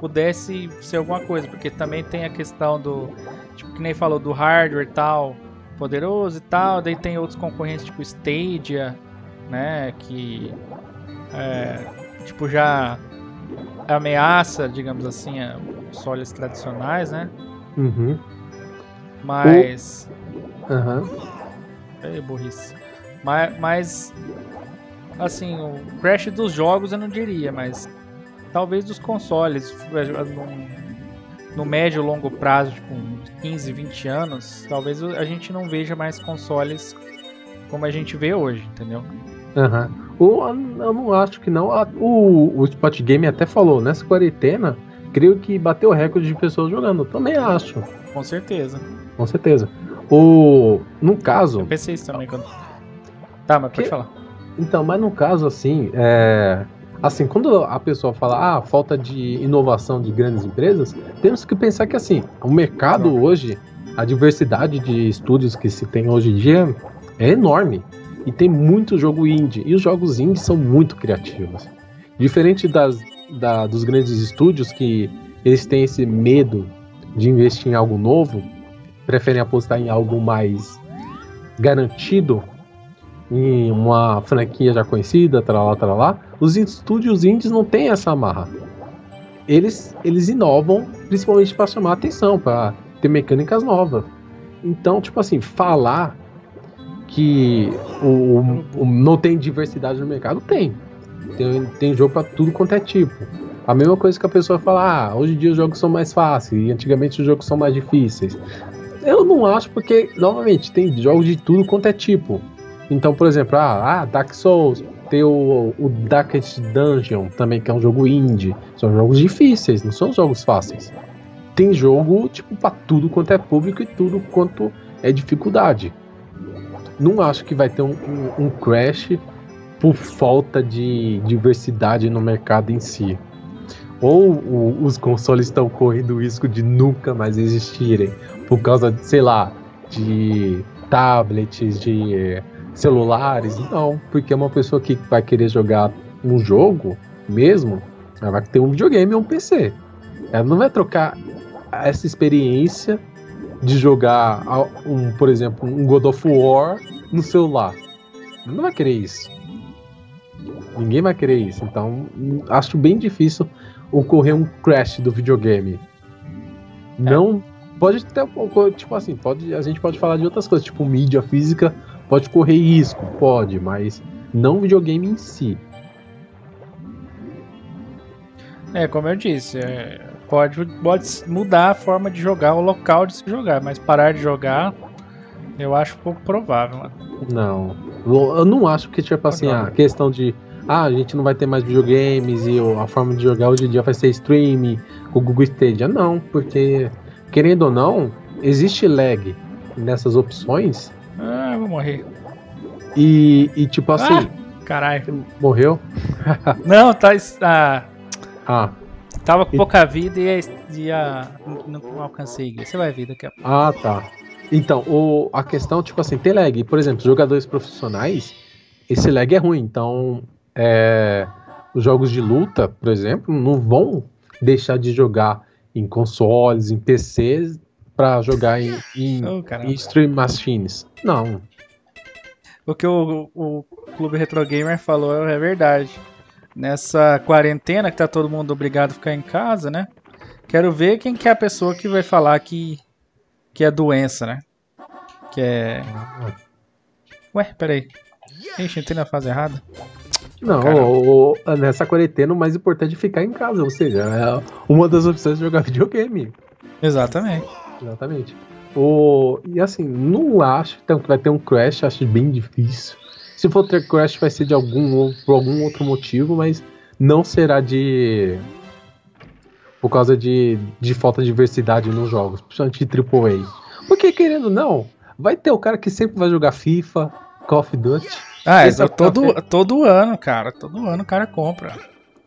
pudesse ser alguma coisa, porque também tem a questão do, tipo, que nem falou do hardware e tal, poderoso e tal, daí tem outros concorrentes tipo Stadia, né, que é, tipo já ameaça, digamos assim, a- os consoles tradicionais, né? Uhum. Mas. Aham. Ei, burrice. Mas, mas. Assim, o crash dos jogos eu não diria, mas. Talvez dos consoles. No, no médio e longo prazo, tipo, uns 15, 20 anos, talvez a gente não veja mais consoles como a gente vê hoje, entendeu? Aham. O- Eu não acho que não. O, o Spot Game até falou, nessa quarentena, creio que bateu o recorde de pessoas jogando. Também acho, Com certeza. com certeza. O, no caso, Eu pensei isso também quando. Tá, mas pode Que- falar. Então, mas no caso, assim, é... Assim, quando a pessoa fala, ah, falta de inovação de grandes empresas, temos que pensar que, assim, o mercado hoje, a diversidade de estúdios que se tem hoje em dia é enorme. E tem muito jogo indie. E os jogos indie são muito criativos. Diferente das, da- dos grandes estúdios que eles têm esse medo de investir em algo novo, preferem apostar em algo mais garantido em uma franquia já conhecida, tralá, tralá, os estúdios indies não têm essa amarra. Eles, eles inovam principalmente para chamar atenção, para ter mecânicas novas. Então, tipo assim, falar que o, o- não tem diversidade no mercado, tem. Tem, tem jogo para tudo quanto é tipo. A mesma coisa que a pessoa fala, ah, hoje em dia os jogos são mais fáceis e antigamente os jogos são mais difíceis. Eu não acho porque, novamente, tem jogos de tudo quanto é tipo. Então, por exemplo, ah, ah, Dark Souls, tem o, o Darkest Dungeon também, que é um jogo indie. São jogos difíceis, não são jogos fáceis. Tem jogo, tipo, pra tudo quanto é público e tudo quanto é dificuldade. Não acho que vai ter um, um, um crash por falta de diversidade no mercado em si. Ou o- os consoles estão correndo o risco de nunca mais existirem por causa, de, sei lá, de tablets, de celulares. Não, porque uma pessoa que vai querer jogar um jogo mesmo, ela vai ter um videogame ou um PC. Ela não vai trocar essa experiência de jogar, um, por exemplo, um God of War no celular. Ela não vai querer isso. Ninguém vai querer isso. Então, acho bem difícil ocorrer um crash do videogame. Não pode ter tipo assim, pode, a gente pode falar de outras coisas, tipo mídia física pode correr risco, pode, mas não videogame em si. É, como eu disse, é, pode, pode mudar a forma de jogar, o local de se jogar, mas parar de jogar, eu acho pouco provável. Não. Eu não acho que, tipo assim, a questão de. Ah, a gente não vai ter mais videogames e o- a forma de jogar hoje em dia vai ser streaming, com o Google Stadia. Não, porque, querendo ou não, existe lag nessas opções. Ah, morrer. E, e tipo assim, Caralho. morreu? Não, tá. ah, Ah, tava com pouca vida e, e a, não, não alcancei. Você vai ver daqui a pouco. ah, tá. Então, o, a questão, tipo assim, tem lag. Por exemplo, jogadores profissionais, esse lag é ruim. Então, é, os jogos de luta, por exemplo, não vão deixar de jogar em consoles, em PCs, para jogar em, em, oh, em, stream machines. Não. O que o, o Clube Retro Gamer falou é verdade. Nessa quarentena que tá todo mundo obrigado a ficar em casa, né? Quero ver quem que é a pessoa que vai falar que, que é doença, né? Que é. Ué, peraí. Ixi, entrei na fase errada. Não, o, o, nessa quarentena o mais importante é ficar em casa, ou seja, é uma das opções de jogar [laughs] videogame. Exatamente. Exatamente. O, e assim, não acho então, que vai ter um crash, acho bem difícil. Se for ter crash, vai ser de algum, por algum outro motivo, mas não será de. por causa de, de falta de diversidade nos jogos, principalmente de AAA. Porque, querendo ou não, vai ter o cara que sempre vai jogar FIFA, Call of Duty. Ah, é todo, todo ano, cara. Todo ano o cara compra.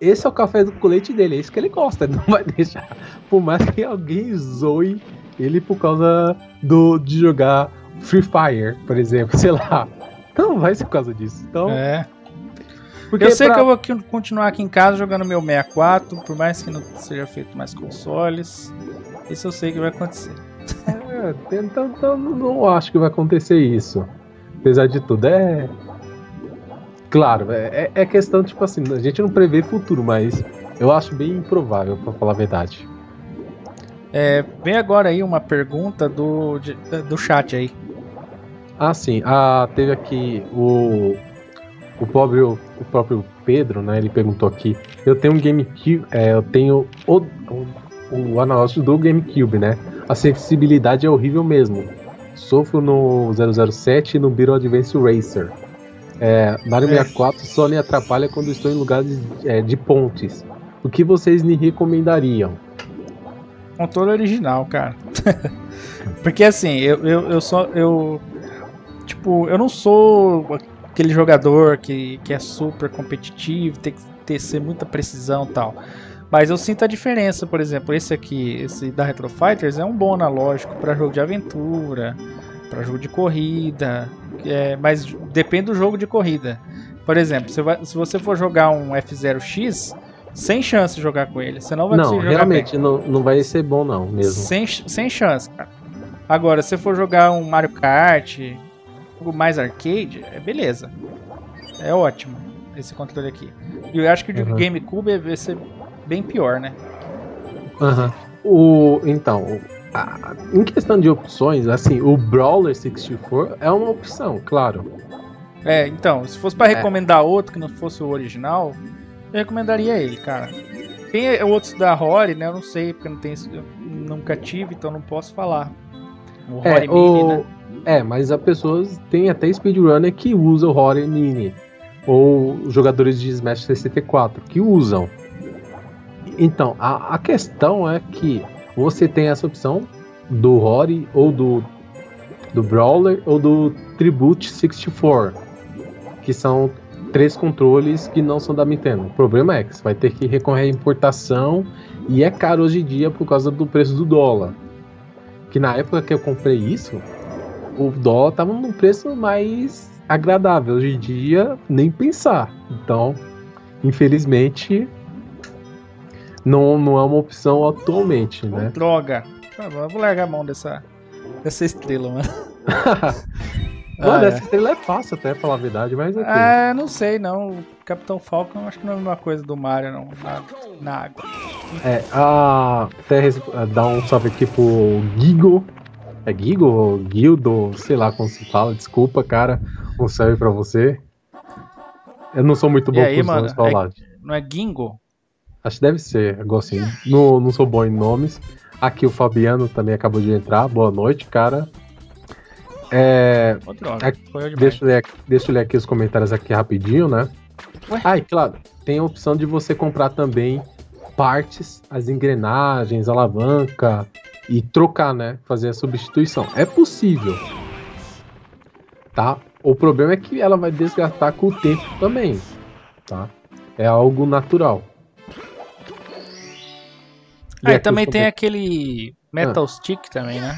Esse é o café do colete dele, é isso que ele gosta. Ele [laughs] não vai deixar. Por mais que alguém zoe ele por causa do, de jogar Free Fire, por exemplo, [laughs] sei lá. Não vai ser por causa disso. Então. É. Porque eu sei pra... que eu vou continuar aqui em casa jogando meu 64, por mais que não seja feito mais consoles. Isso eu sei que vai acontecer. É, então, então não acho que vai acontecer isso. Apesar de tudo, é. Claro, é, é questão, tipo assim, a gente não prevê futuro, mas eu acho bem improvável, pra falar a verdade. É, vem agora aí uma pergunta do, de, do chat aí. Ah, sim. Ah, teve aqui o. O próprio, o próprio Pedro, né? Ele perguntou aqui. Eu tenho um GameCube. É, eu tenho o, o, o analógico do GameCube, né? A sensibilidade é horrível mesmo. Sofro no 007 e no Beetle Advance Racer. É, Mario 64 só me atrapalha quando estou em lugares é, de pontes. O que vocês me recomendariam? Controle original, cara. [laughs] Porque assim, eu, eu, eu só. Eu. Tipo, eu não sou aquele jogador que, que é super competitivo, tem que ter ser muita precisão e tal. Mas eu sinto a diferença, por exemplo, esse aqui, esse da Retro Fighters é um bom analógico para jogo de aventura, para jogo de corrida, é, mas depende do jogo de corrida. Por exemplo, se, você for jogar um F0X, sem chance de jogar com ele. Você não vai não, realmente bem. Não, não vai ser bom não, mesmo. Sem, sem chance, cara. Agora, se for jogar um Mario Kart, jogo mais arcade, é beleza. É ótimo esse controle aqui. E eu acho que o de uhum. GameCube vai ser bem pior, né? Aham. Uhum. O, então, a, em questão de opções, assim, o Brawler 64 é uma opção, claro. É, então, se fosse para é. recomendar outro que não fosse o original, eu recomendaria ele, cara. Tem outros da Rory, né? Eu não sei, porque não tem, nunca tive, então não posso falar. O Rory é, Mini, o... né? É, mas as pessoas tem até speedrunner que usa o Rory Mini. Ou jogadores de Smash 64 que usam. Então, a, a questão é que você tem essa opção do Rory ou do, do Brawler ou do Tribute 64, que são três controles que não são da Nintendo. O problema é que você vai ter que recorrer à importação e é caro hoje em dia por causa do preço do dólar. Que na época que eu comprei isso, o dólar estava num preço mais agradável. Hoje em dia, nem pensar. Então, infelizmente, não, não é uma opção atualmente, né? Droga! Tá eu vou largar a mão dessa, dessa estrela, mano. [laughs] Mano, ah, essa é. estrela é fácil até, falar a verdade, mas. Okay. É, não sei, não. Capitão Falcon acho que não é a mesma coisa do Mario, não. Na, na água. É, a. Até dar um salve aqui pro Gigo. É Gigo ou Guildo? Sei lá como se fala, desculpa, cara. Um salve pra você. Eu não sou muito bom com os nomes falar. É, não é Gingo? Acho que deve ser, algo assim. Não, não sou bom em nomes. Aqui o Fabiano também acabou de entrar. Boa noite, cara. É, é deixa, eu ler, deixa eu ler aqui os comentários aqui rapidinho, né? Ué? Ah, e claro, tem a opção de você comprar também partes, as engrenagens, alavanca e trocar, né? Fazer a substituição. É possível. Tá? O problema é que ela vai desgastar com o tempo também, tá? É algo natural. Ah, e também tem aquele Metal ah. Stick também, né?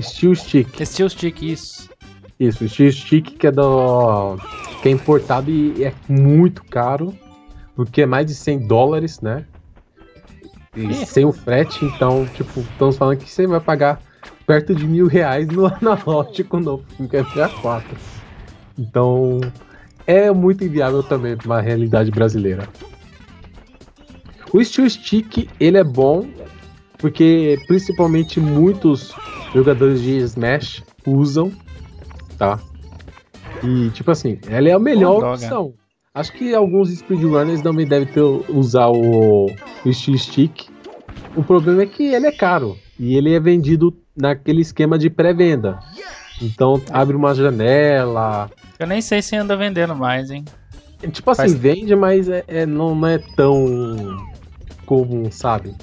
Steel Stick. Steel Stick, isso. Isso, Steel Stick que é do. que é importado e é muito caro. porque é mais de 100 dólares, né? E Ih. sem o frete, então, tipo, estamos falando que você vai pagar perto de mil reais no [laughs] analógico no MP4. Então, é muito inviável também para uma realidade brasileira. O Steel Stick, ele é bom, porque principalmente muitos jogadores de Smash usam, tá? E, tipo assim, ela é a melhor opção. Acho que alguns speedrunners também devem ter, usar o, o Steel Stick. O problema é que ele é caro. E ele é vendido naquele esquema de pré-venda. Então abre uma janela. Eu nem sei se anda vendendo mais, hein? Tipo assim, Faz- vende, mas é, é- não, não é tão comum, sabe?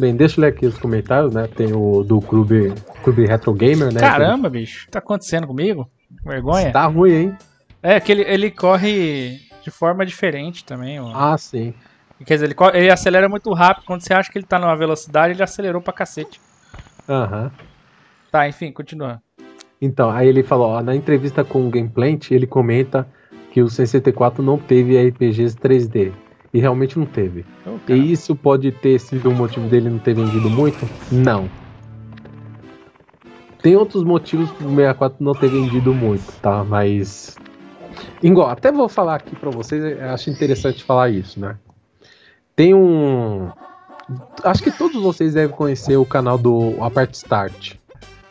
Bem, deixa eu ler aqui os comentários, né? Tem o do Clube, Clube Retro Gamer, né? Caramba, bicho. Que tá acontecendo comigo? Vergonha? Tá ruim, hein? É que ele, ele corre de forma diferente também. ó. Ah, sim. Quer dizer, ele, ele acelera muito rápido. Quando você acha que ele tá numa velocidade, ele acelerou pra cacete. Aham. Tá, enfim, continua. Então, aí ele falou, ó, na entrevista com o Gameplant, ele comenta que o 64 não teve RPGs 3D. E realmente não teve. Cara. E isso pode ter sido um motivo dele não ter vendido muito? Não. Tem outros motivos pro 64 não ter vendido muito, tá? Mas. Igual, até vou falar aqui pra vocês, acho interessante falar isso, né? Tem um. Acho que todos vocês devem conhecer o canal do Apart Start,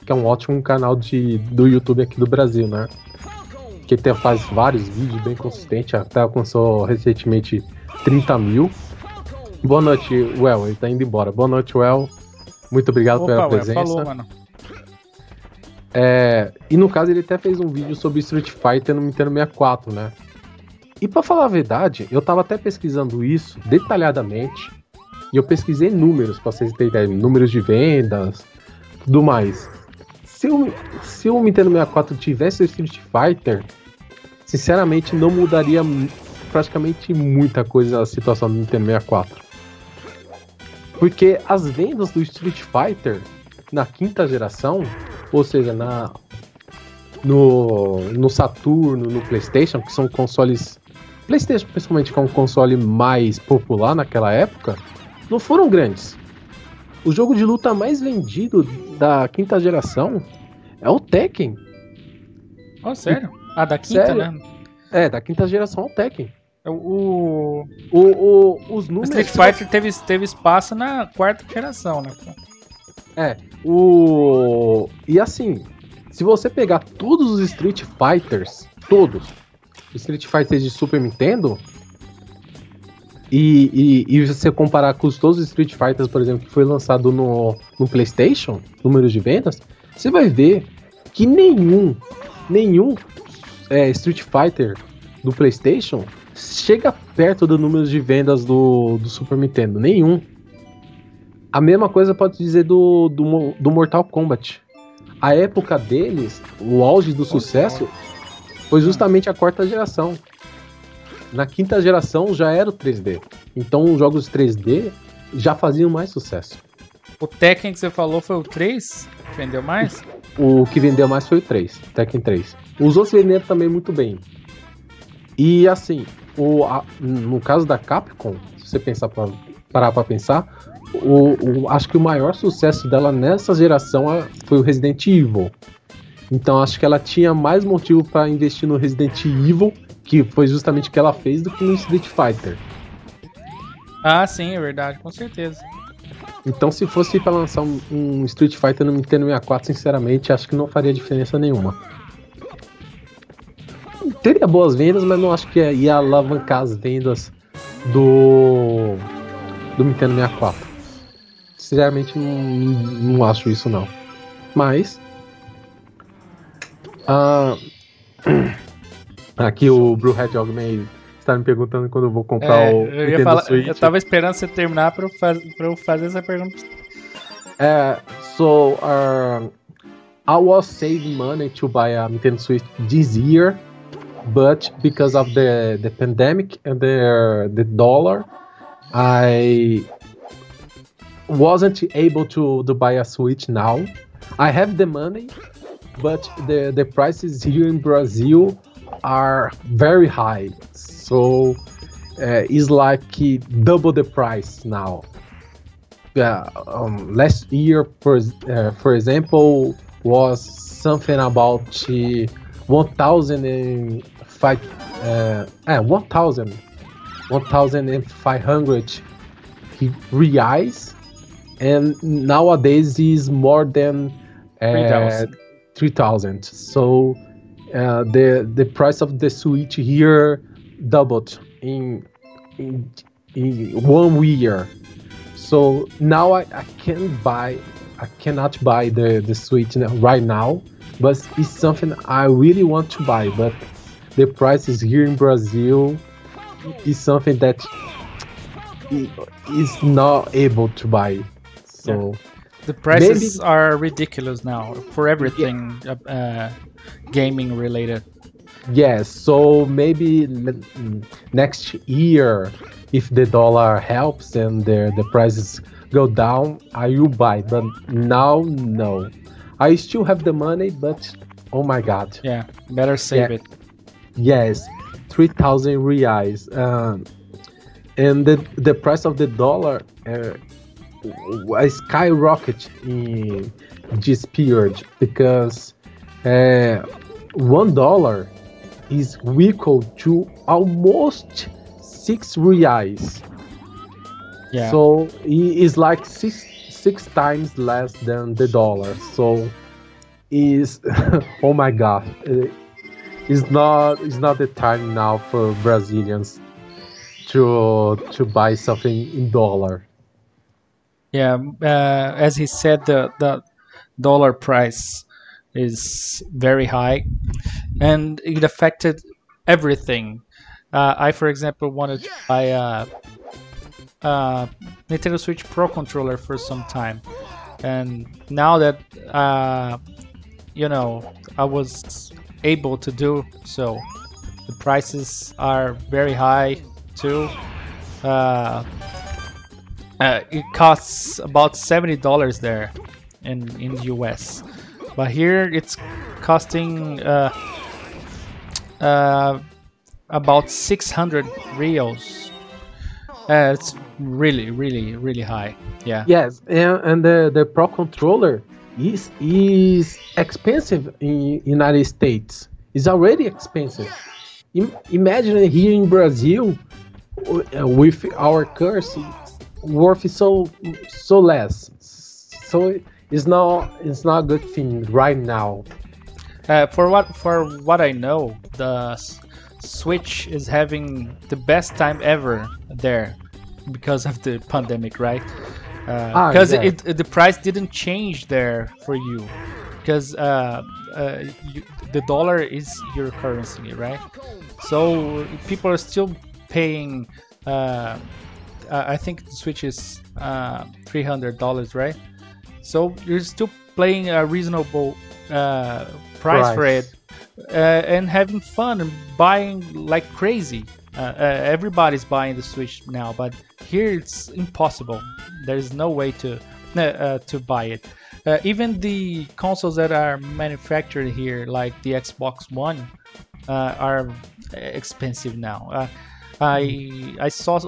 que é um ótimo canal de, do YouTube aqui do Brasil, né? Que tem, faz vários vídeos bem consistentes, até alcançou recentemente 30 mil. Boa noite, Well. Ele tá indo embora. Boa noite, Well. Muito obrigado pela Opa, ué, presença. falou, mano. É, e no caso, ele até fez um vídeo sobre Street Fighter no Nintendo 64, né? E pra falar a verdade, eu tava até pesquisando isso detalhadamente. E eu pesquisei números, pra vocês terem ideia. Números de vendas, tudo mais. Se o, se o Nintendo 64 tivesse o Street Fighter, sinceramente não mudaria mu- praticamente muita coisa a situação do Nintendo 64. Porque as vendas do Street Fighter na quinta geração, ou seja, na no, no Saturno, no PlayStation, que são consoles PlayStation principalmente que é um console mais popular naquela época, não foram grandes. O jogo de luta mais vendido da quinta geração é o Tekken. Ó, sério? Ah, da quinta, Sério? né? É, da quinta geração é o Tekken. O, o- O, o- os o números. Street Fighter teve, teve espaço na quarta geração, né? É, o. E assim, se você pegar todos os Street Fighters, todos, os Street Fighters de Super Nintendo, e, e, e você comparar com os, todos os Street Fighters, por exemplo, que foi lançado no, no PlayStation, números de vendas, você vai ver que nenhum, nenhum é, Street Fighter do PlayStation chega perto do número de vendas do, do Super Nintendo. Nenhum. A mesma coisa pode dizer do, do, do Mortal Kombat. A época deles, o auge do sucesso, foi justamente a quarta geração. Na quinta geração já era o 3D. Então os jogos 3D já faziam mais sucesso. O Tekken que você falou foi o 3? Vendeu mais? O que vendeu mais foi o 3, Tekken 3. Os outros venderam também muito bem. E assim, o, a- no caso da Capcom, se você pensar pra, parar pra pensar, o, o- acho que o maior sucesso dela nessa geração é- foi o Resident Evil. Então acho que ela tinha mais motivo pra investir no Resident Evil, que foi justamente o que ela fez, do que no Street Fighter. Ah, sim, é verdade, com certeza. Então se fosse pra lançar um, um Street Fighter no Nintendo 64, sinceramente, acho que não faria diferença nenhuma. Teria boas vendas, mas não acho que ia- ia alavancar as vendas do do Nintendo 64. Sinceramente, não, não acho isso não. Mas ah, [clears throat] aqui o Blue Hedgehog Man está me perguntando quando eu vou comprar É, o eu, Nintendo falar, Switch. eu tava esperando você terminar pra eu, faz, eu fazer essa pergunta. Uh, so uh, I was saving money to buy a Nintendo Switch this year, but because of the the pandemic and the the dollar, I wasn't able to to buy a Switch now. I have the money, but the the prices here in Brazil are very high. So uh, is like double the price now. Uh, um, last year, for uh, for example, was something about uh, 1,005 uh, eh, 1,000 1,500 reais, and nowadays is more than uh, 3,000. So uh, the the price of the Switch here doubled in in, in one year. So now I, I can buy I cannot buy the the Switch right now, but it's something I really want to buy. But the prices here in Brazil is something that is not able to buy. So yeah. the prices maybe, are ridiculous now for everything yeah. uh, gaming related. Yes, so maybe next year, if the dollar helps and the the prices go down, I will buy. But now, no. I still have the money, but oh my god. Yeah, better save it. Yes, three thousand reais. Um, and the the price of the dollar uh, skyrocket in this period because uh, one dollar is equal to almost six reais. Yeah. So it is like six six times less than the dollar. So is [laughs] oh my god, uh, it's not it's not the time now for Brazilians to to buy something in dollar. Yeah, uh, as he said, the the dollar price is very high, and it affected everything. Uh, I, for example, wanted to buy a, a, Nintendo Switch Pro controller for some time, and now that uh, you know I was able to do so, the prices are very high too. Uh, uh, it costs about seventy dollars there in in the US. But here it's costing uh, uh, about 600 reals. Uh, it's really, really, really high. Yeah. Yes, and, and the, the Pro controller is is expensive in United States. It's already expensive. Imagine here in Brazil, uh, with our currency worth so so less. So it's not it's not a good thing right now. Uh, for what for what I know, the Switch is having the best time ever there because of the pandemic, right? Uh, ah, because yeah. it, it, the price didn't change there for you because uh, uh, you, the dollar is your currency, right? So people are still paying. Uh, I think the Switch is uh, three hundred dollars, right? So you're still playing a reasonable uh, price, price, for it uh, and having fun and buying like crazy. Uh, uh, everybody's buying the Switch now, but here it's impossible. There's no way to uh, uh, to buy it. even the consoles that are manufactured here, like the Xbox One, are expensive now. I I saw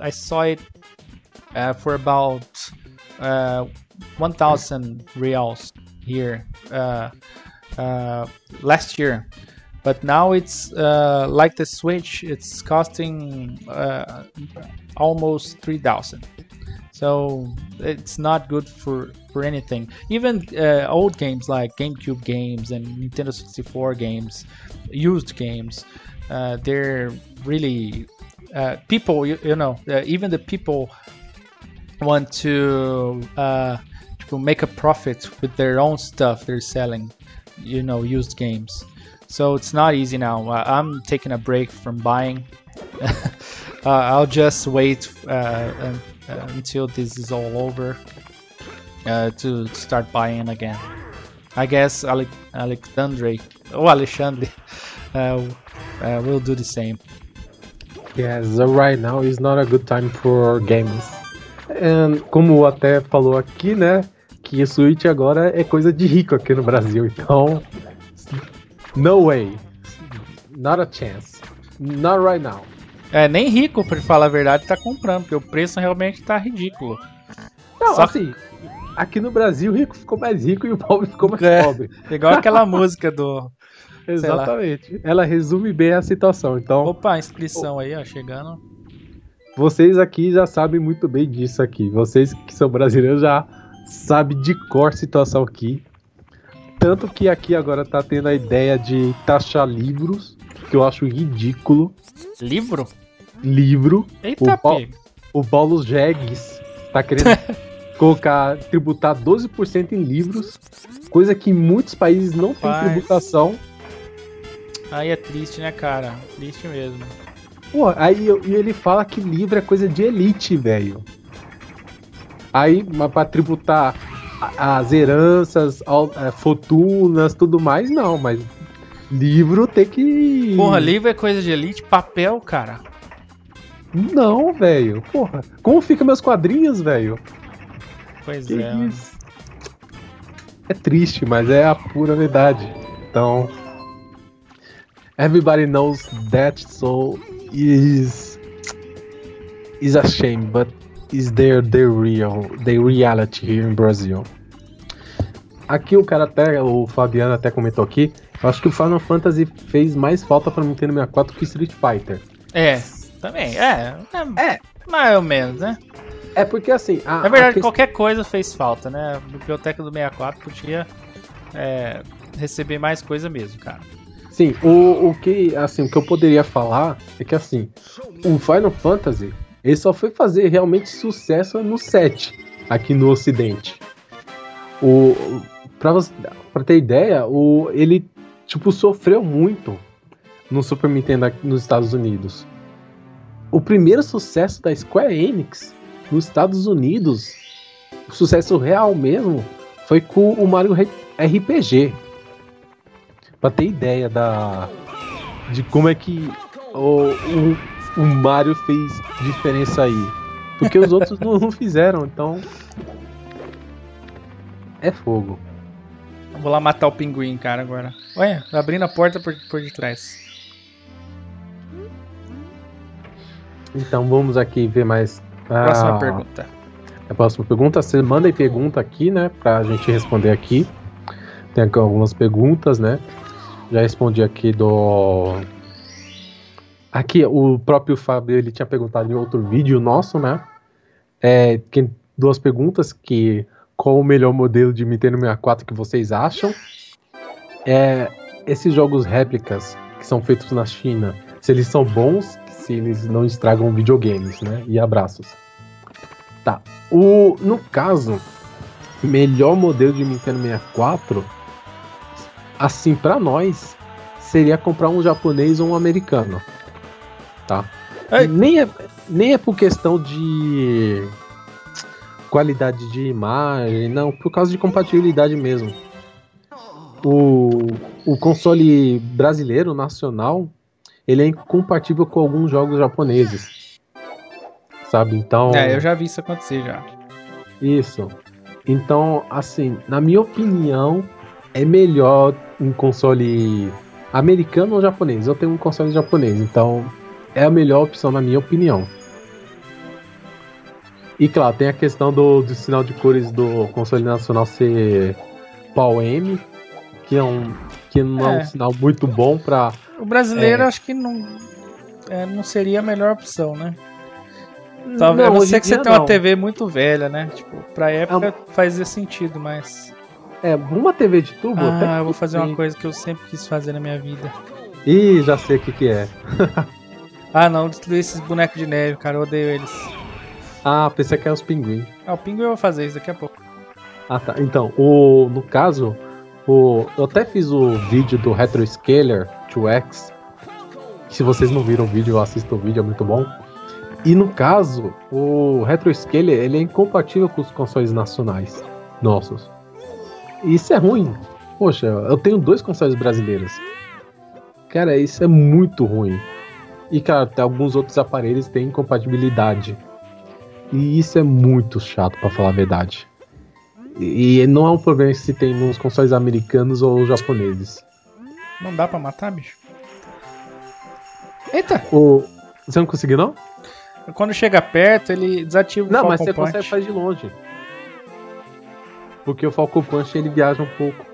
I saw it for about 1,000 reals here uh, uh, last year. But now it's uh, like the Switch, it's costing uh, almost 3,000. So it's not good for, for anything. Even uh, old games like GameCube games and Nintendo 64 games, used games, uh, they're really people. You, you know, even the people want to uh, to make a profit with their own stuff they're selling, you know, used games. So it's not easy now. Uh, I'm taking a break from buying. [laughs] uh, I'll just wait uh, uh, until this is all over uh, to start buying again. I guess Ale Alexandre, oh Alexandre, [laughs] will do the same. Yes, right now is not a good time for games. And como até falou aqui, né? Que Switch agora é coisa de rico aqui no Brasil. [laughs] Então, no way. Not a chance. Not right now. É, nem rico, pra falar a verdade, tá comprando, porque o preço realmente tá ridículo. Não, Só- assim, aqui no Brasil o rico ficou mais rico e o pobre ficou mais É. pobre. [laughs] Igual aquela música do. [laughs] Exatamente. Ela resume bem a situação. Então, Opa, inscrição aí, ó, chegando. vocês aqui já sabem muito bem disso aqui. Vocês que são brasileiros já sabem de cor a situação aqui. Tanto que aqui agora tá tendo a ideia de taxar livros, que eu acho ridículo. Livro? Livro. Eita, O pau- pega. O Paulo Jegues tá querendo [laughs] colocar, tributar 12% em livros, coisa que em muitos países não tem Rapaz. tributação. Aí é triste, né, cara? Triste mesmo. Pô, aí e ele fala que livro é coisa de elite, velho. Aí, mas pra tributar as heranças, é, fortunas, tudo mais, não, mas livro tem que. Porra, livro é coisa de elite, papel, cara. Não, velho. Porra, como fica meus quadrinhos, velho? Pois Que é. isso? É triste, mas é a pura verdade. Então, everybody knows that so is is a shame, but is there the real the reality here in Brazil? Aqui o cara até o Fabiano até comentou aqui. Eu acho que o Final Fantasy fez mais falta para Nintendo 64 que Street Fighter. É, também. É, é, É. mais ou menos, né? É porque assim, a, Na verdade, questão- qualquer coisa fez falta, né? A biblioteca do 64 podia é, receber mais coisa mesmo, cara. Sim, o, o que assim, o que eu poderia falar é que assim, o Final Fantasy, ele só foi fazer realmente sucesso no 7 aqui no ocidente. O para você para ter ideia, o ele tipo sofreu muito no Super Nintendo nos Estados Unidos. O primeiro sucesso da Square Enix nos Estados Unidos, o sucesso real mesmo, foi com o Mario RPG. Pra ter ideia da de como é que o, o, o Mario fez diferença aí. Porque os outros não, não fizeram, então. É fogo. Vou lá matar o pinguim, cara, agora. Olha, abrindo a porta por, por detrás. Então vamos aqui ver mais. Próxima ah, pergunta. A próxima pergunta, você manda aí pergunta aqui, né? Pra gente responder aqui. Tem aqui algumas perguntas, né? Já respondi aqui do. Aqui, o próprio Fábio ele tinha perguntado em outro vídeo nosso, né? É, que, duas perguntas que qual o melhor modelo de Nintendo 64 que vocês acham? É, esses jogos réplicas que são feitos na China, se eles são bons, se eles não estragam videogames, né? E abraços. Tá. O, no caso, melhor modelo de Nintendo 64, assim, pra nós, seria comprar um japonês ou um americano. Tá? Ei. Nem é, nem é por questão de qualidade de imagem, não, por causa de compatibilidade mesmo. O, o console brasileiro, nacional, ele é incompatível com alguns jogos japoneses. Sabe? Então. É, eu já vi isso acontecer já. Isso. Então, assim, na minha opinião, é melhor um console americano ou japonês. Eu tenho um console japonês, então é a melhor opção na minha opinião. E claro, tem a questão do, do sinal de cores do console nacional ser pau M, que é um que não é, É. um sinal muito bom pra. O brasileiro É. acho que não, é, não seria a melhor opção, né? Talvez Não, a não em que você tenha uma. TV muito velha, né? Tipo, pra época fazia sentido, mas. É, uma TV de tubo. até Ah, eu vou fazer uma tem. coisa que eu sempre quis fazer na minha vida. Ih, já sei o que, que é. [laughs] Ah, não, destruir esses bonecos de neve, cara, eu odeio eles. Ah, pensei que é os pinguins. Ah, o pinguim eu vou fazer isso daqui a pouco. Ah, tá. Então, o, no caso, o, eu até fiz o vídeo do Retro Scaler 2X. Se vocês não viram o vídeo, assistam o vídeo, é muito bom. E no caso, o Retro Scaler ele é incompatível com os consoles nacionais nossos. E isso é ruim. Poxa, eu tenho dois consoles brasileiros. Cara, isso é muito ruim. E, cara, tem alguns outros aparelhos que têm incompatibilidade. E isso é muito chato, pra falar a verdade. E não é um problema se tem nos consoles americanos ou japoneses. Não dá pra matar, bicho? Eita! O, Você não conseguiu, não? Quando chega perto, ele desativa o Não, mas você Punch. consegue fazer de longe. Porque o Falcon Punch ele viaja um pouco.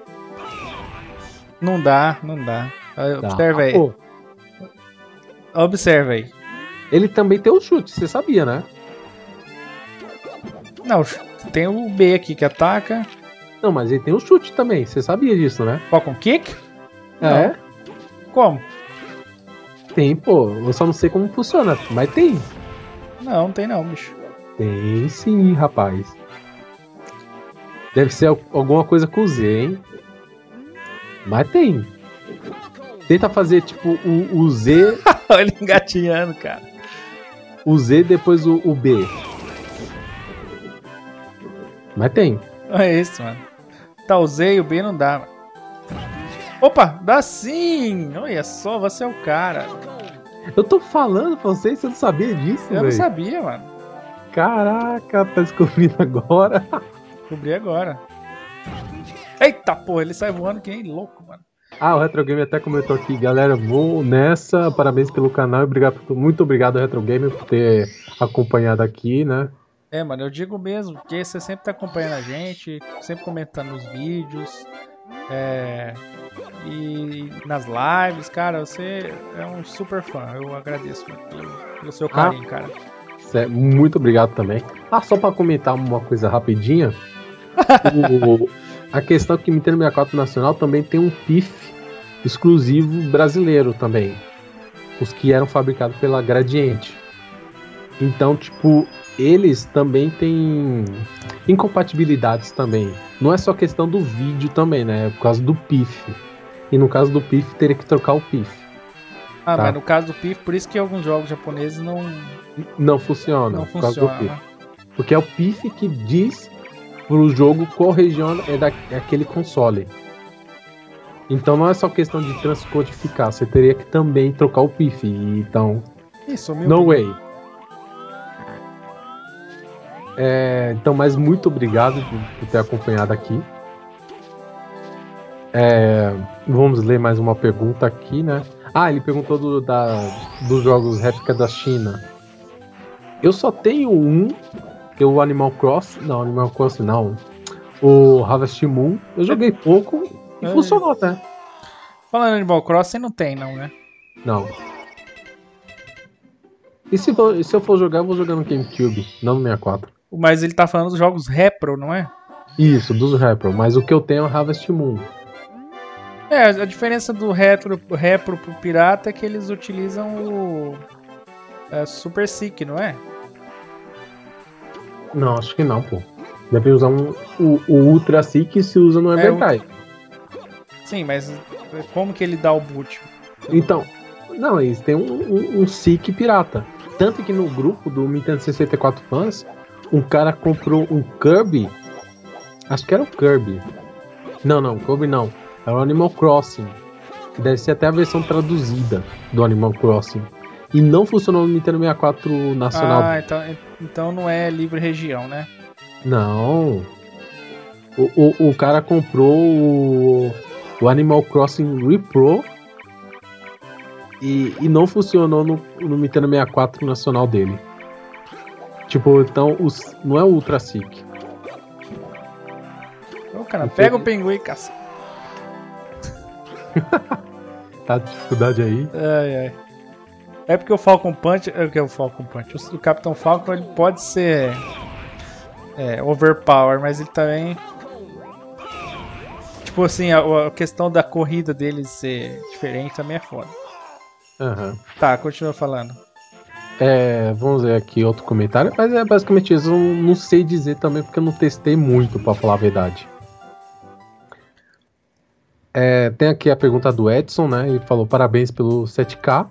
Não dá, não dá. Ah, Tá. Observa aí. Pô, Observa aí. ele também tem o chute, você sabia, né? Não, tem o B aqui que ataca. Não, mas ele tem o chute também, você sabia disso, né? Falcon Kick? Não. É, Como? tem, pô. Eu só não sei como funciona, mas tem. Não, não tem não, bicho. Tem sim, rapaz. Deve ser al- alguma coisa com Z, hein? Mas tem. Tenta fazer tipo o, o Z, [laughs] Olha ele engatinhando, cara. o Z depois o, o B. Mas tem. Olha esse, mano. Tá, o Z e o B não dá, mano. Opa, dá sim! Olha só, você é o cara. Eu tô falando pra vocês, você não sabia disso, Eu não velho? sabia, mano. Caraca, tá descobrindo agora. [laughs] Descobri agora. Eita porra, ele sai voando que nem louco, mano. Ah, o Retro Game até comentou aqui, galera, vou nessa, parabéns pelo canal e obrigado, muito obrigado Retro Game por ter acompanhado aqui, né? É, mano, eu digo mesmo, porque você sempre tá acompanhando a gente, sempre comentando nos vídeos, é, e nas lives, cara, você é um super fã, eu agradeço mano, pelo, pelo seu carinho, cara. Cé- Muito obrigado também. Ah, só pra comentar uma coisa rapidinha. [laughs] o- a questão é que o Nintendo 64 Nacional também tem um PIF exclusivo brasileiro também. Os que eram fabricados pela Gradiente. Então, tipo, eles também têm incompatibilidades também. Não é só questão do vídeo também, né? É por causa do PIF. E no caso do PIF, teria que trocar o PIF. Ah, Tá. mas no caso do PIF, por isso que alguns jogos japoneses não, Não funciona. não por causa do funcionam. PIF. né? Porque é o PIF que diz pro jogo qual região é daquele console. Então não é só questão de transcodificar, você teria que também trocar o PIF. Então, Ih, sumiu. no way. É, então, mas muito obrigado por, por ter acompanhado aqui. É, vamos ler mais uma pergunta aqui, né? Ah, ele perguntou do- da, dos jogos réplica da China. Eu só tenho um, que é o Animal Cross. Não, Animal Cross não. O Harvest Moon. Eu joguei pouco e É. funcionou até. Falando em Animal Crossing, não tem não, né? Não. E se, for- se eu for jogar, eu vou jogar no GameCube, não no 64. Mas ele tá falando dos jogos repro, não é? Isso, dos Repro, mas o que eu tenho é o Harvest Moon. É, a diferença do retro, repro pro pirata é que eles utilizam o é, Super Seek, não é? Não, acho que não, pô. Deve usar um, o, o Ultra que se usa no É, Everdrive. Sim, mas como que ele dá o boot? Então, não, eles têm um, um, um SIC pirata. Tanto que no grupo do Nintendo 64 fãs, um cara comprou um Kirby. Acho que era o Kirby. Não, não, Kirby não. Era o Animal Crossing. Que deve ser até a versão traduzida do Animal Crossing. E não funcionou no Nintendo 64 nacional. Ah, então, então não é livre região, né? Não. O, o, o cara comprou o, o Animal Crossing Repro e, e não funcionou no, no Nintendo 64 nacional dele. Tipo, então os, não é o Ultra Seek. Ô, cara, pega o pinguim, caça. [laughs] Tá de dificuldade aí. Ai, ai. É porque o Falcon Punch. É que é o Falcon Punch. O Capitão Falcon ele pode ser. É, overpower, mas ele também. Tipo assim, a, a questão da corrida dele ser diferente também é foda. Aham. Tá, continua falando. É, vamos ver aqui outro comentário. Mas é basicamente isso. Eu não sei dizer também porque eu não testei muito, pra falar a verdade. É, tem aqui a pergunta do Edson, né? Ele falou parabéns pelo 7K,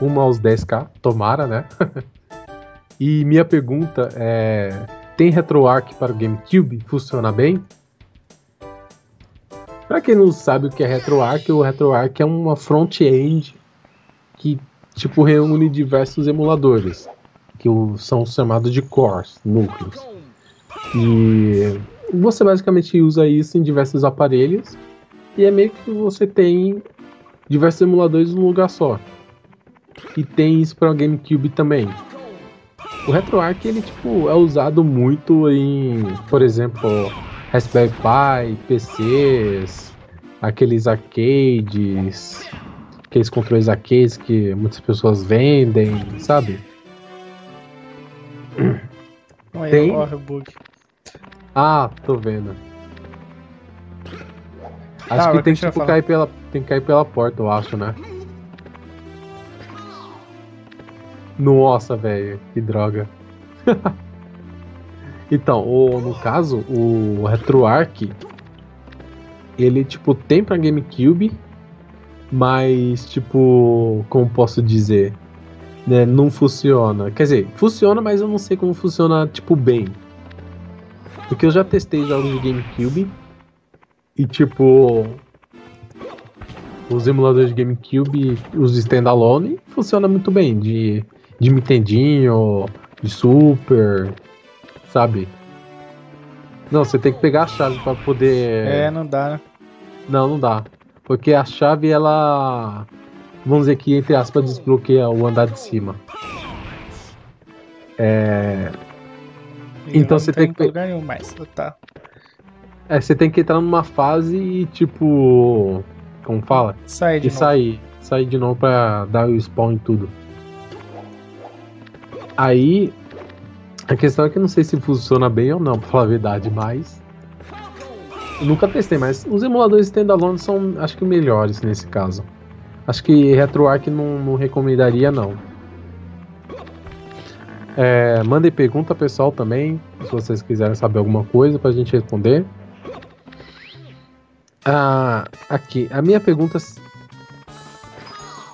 uma aos 10K, tomara, né? [laughs] e minha pergunta é: tem RetroArch para o GameCube? Funciona bem? Pra quem não sabe o que é RetroArch, o RetroArch é uma front-end que tipo reúne diversos emuladores, que são chamados de cores, núcleos. E você basicamente usa isso em diversos aparelhos e é meio que você tem diversos emuladores num lugar só. e tem isso para GameCube também. O RetroArch ele tipo é usado muito em, por exemplo, Raspberry Pi, PCs, aqueles arcades, aqueles controles arcades que muitas pessoas vendem, sabe? Olha, Tem? o bug. Ah, tô vendo. Acho Tá, que tem que tipo, cair pela, tem que cair pela porta, eu acho, né? Nossa, velho, que droga. [laughs] então, o, no caso, o RetroArch, ele, tipo, tem pra GameCube, mas, tipo, como posso dizer, né, não funciona. Quer dizer, funciona, mas eu não sei como funciona, tipo, bem. Porque eu já testei jogos de GameCube e, tipo, os emuladores de GameCube, os standalone, funciona muito bem. De, de Nintendinho, de Super, sabe? Não, você tem que pegar a chave pra poder. É, não dá, né? Não, não dá. Porque a chave, ela. Vamos dizer que, entre aspas, desbloqueia o andar de cima. É. E Então você tá tem que lugar nenhum mais. Tá. É, você tem que entrar numa fase e, tipo. Como fala? Sai de E novo. sair. Sair de novo pra dar o spawn em tudo. Aí. A questão é que eu não sei se funciona bem ou não, pra falar a verdade, mas. eu nunca testei, mas os emuladores standalone são, acho que, melhores nesse caso. Acho que RetroArch não, não recomendaria, não. É, mandem pergunta pessoal também, se vocês quiserem saber alguma coisa pra gente responder. Ah, aqui, a minha pergunta.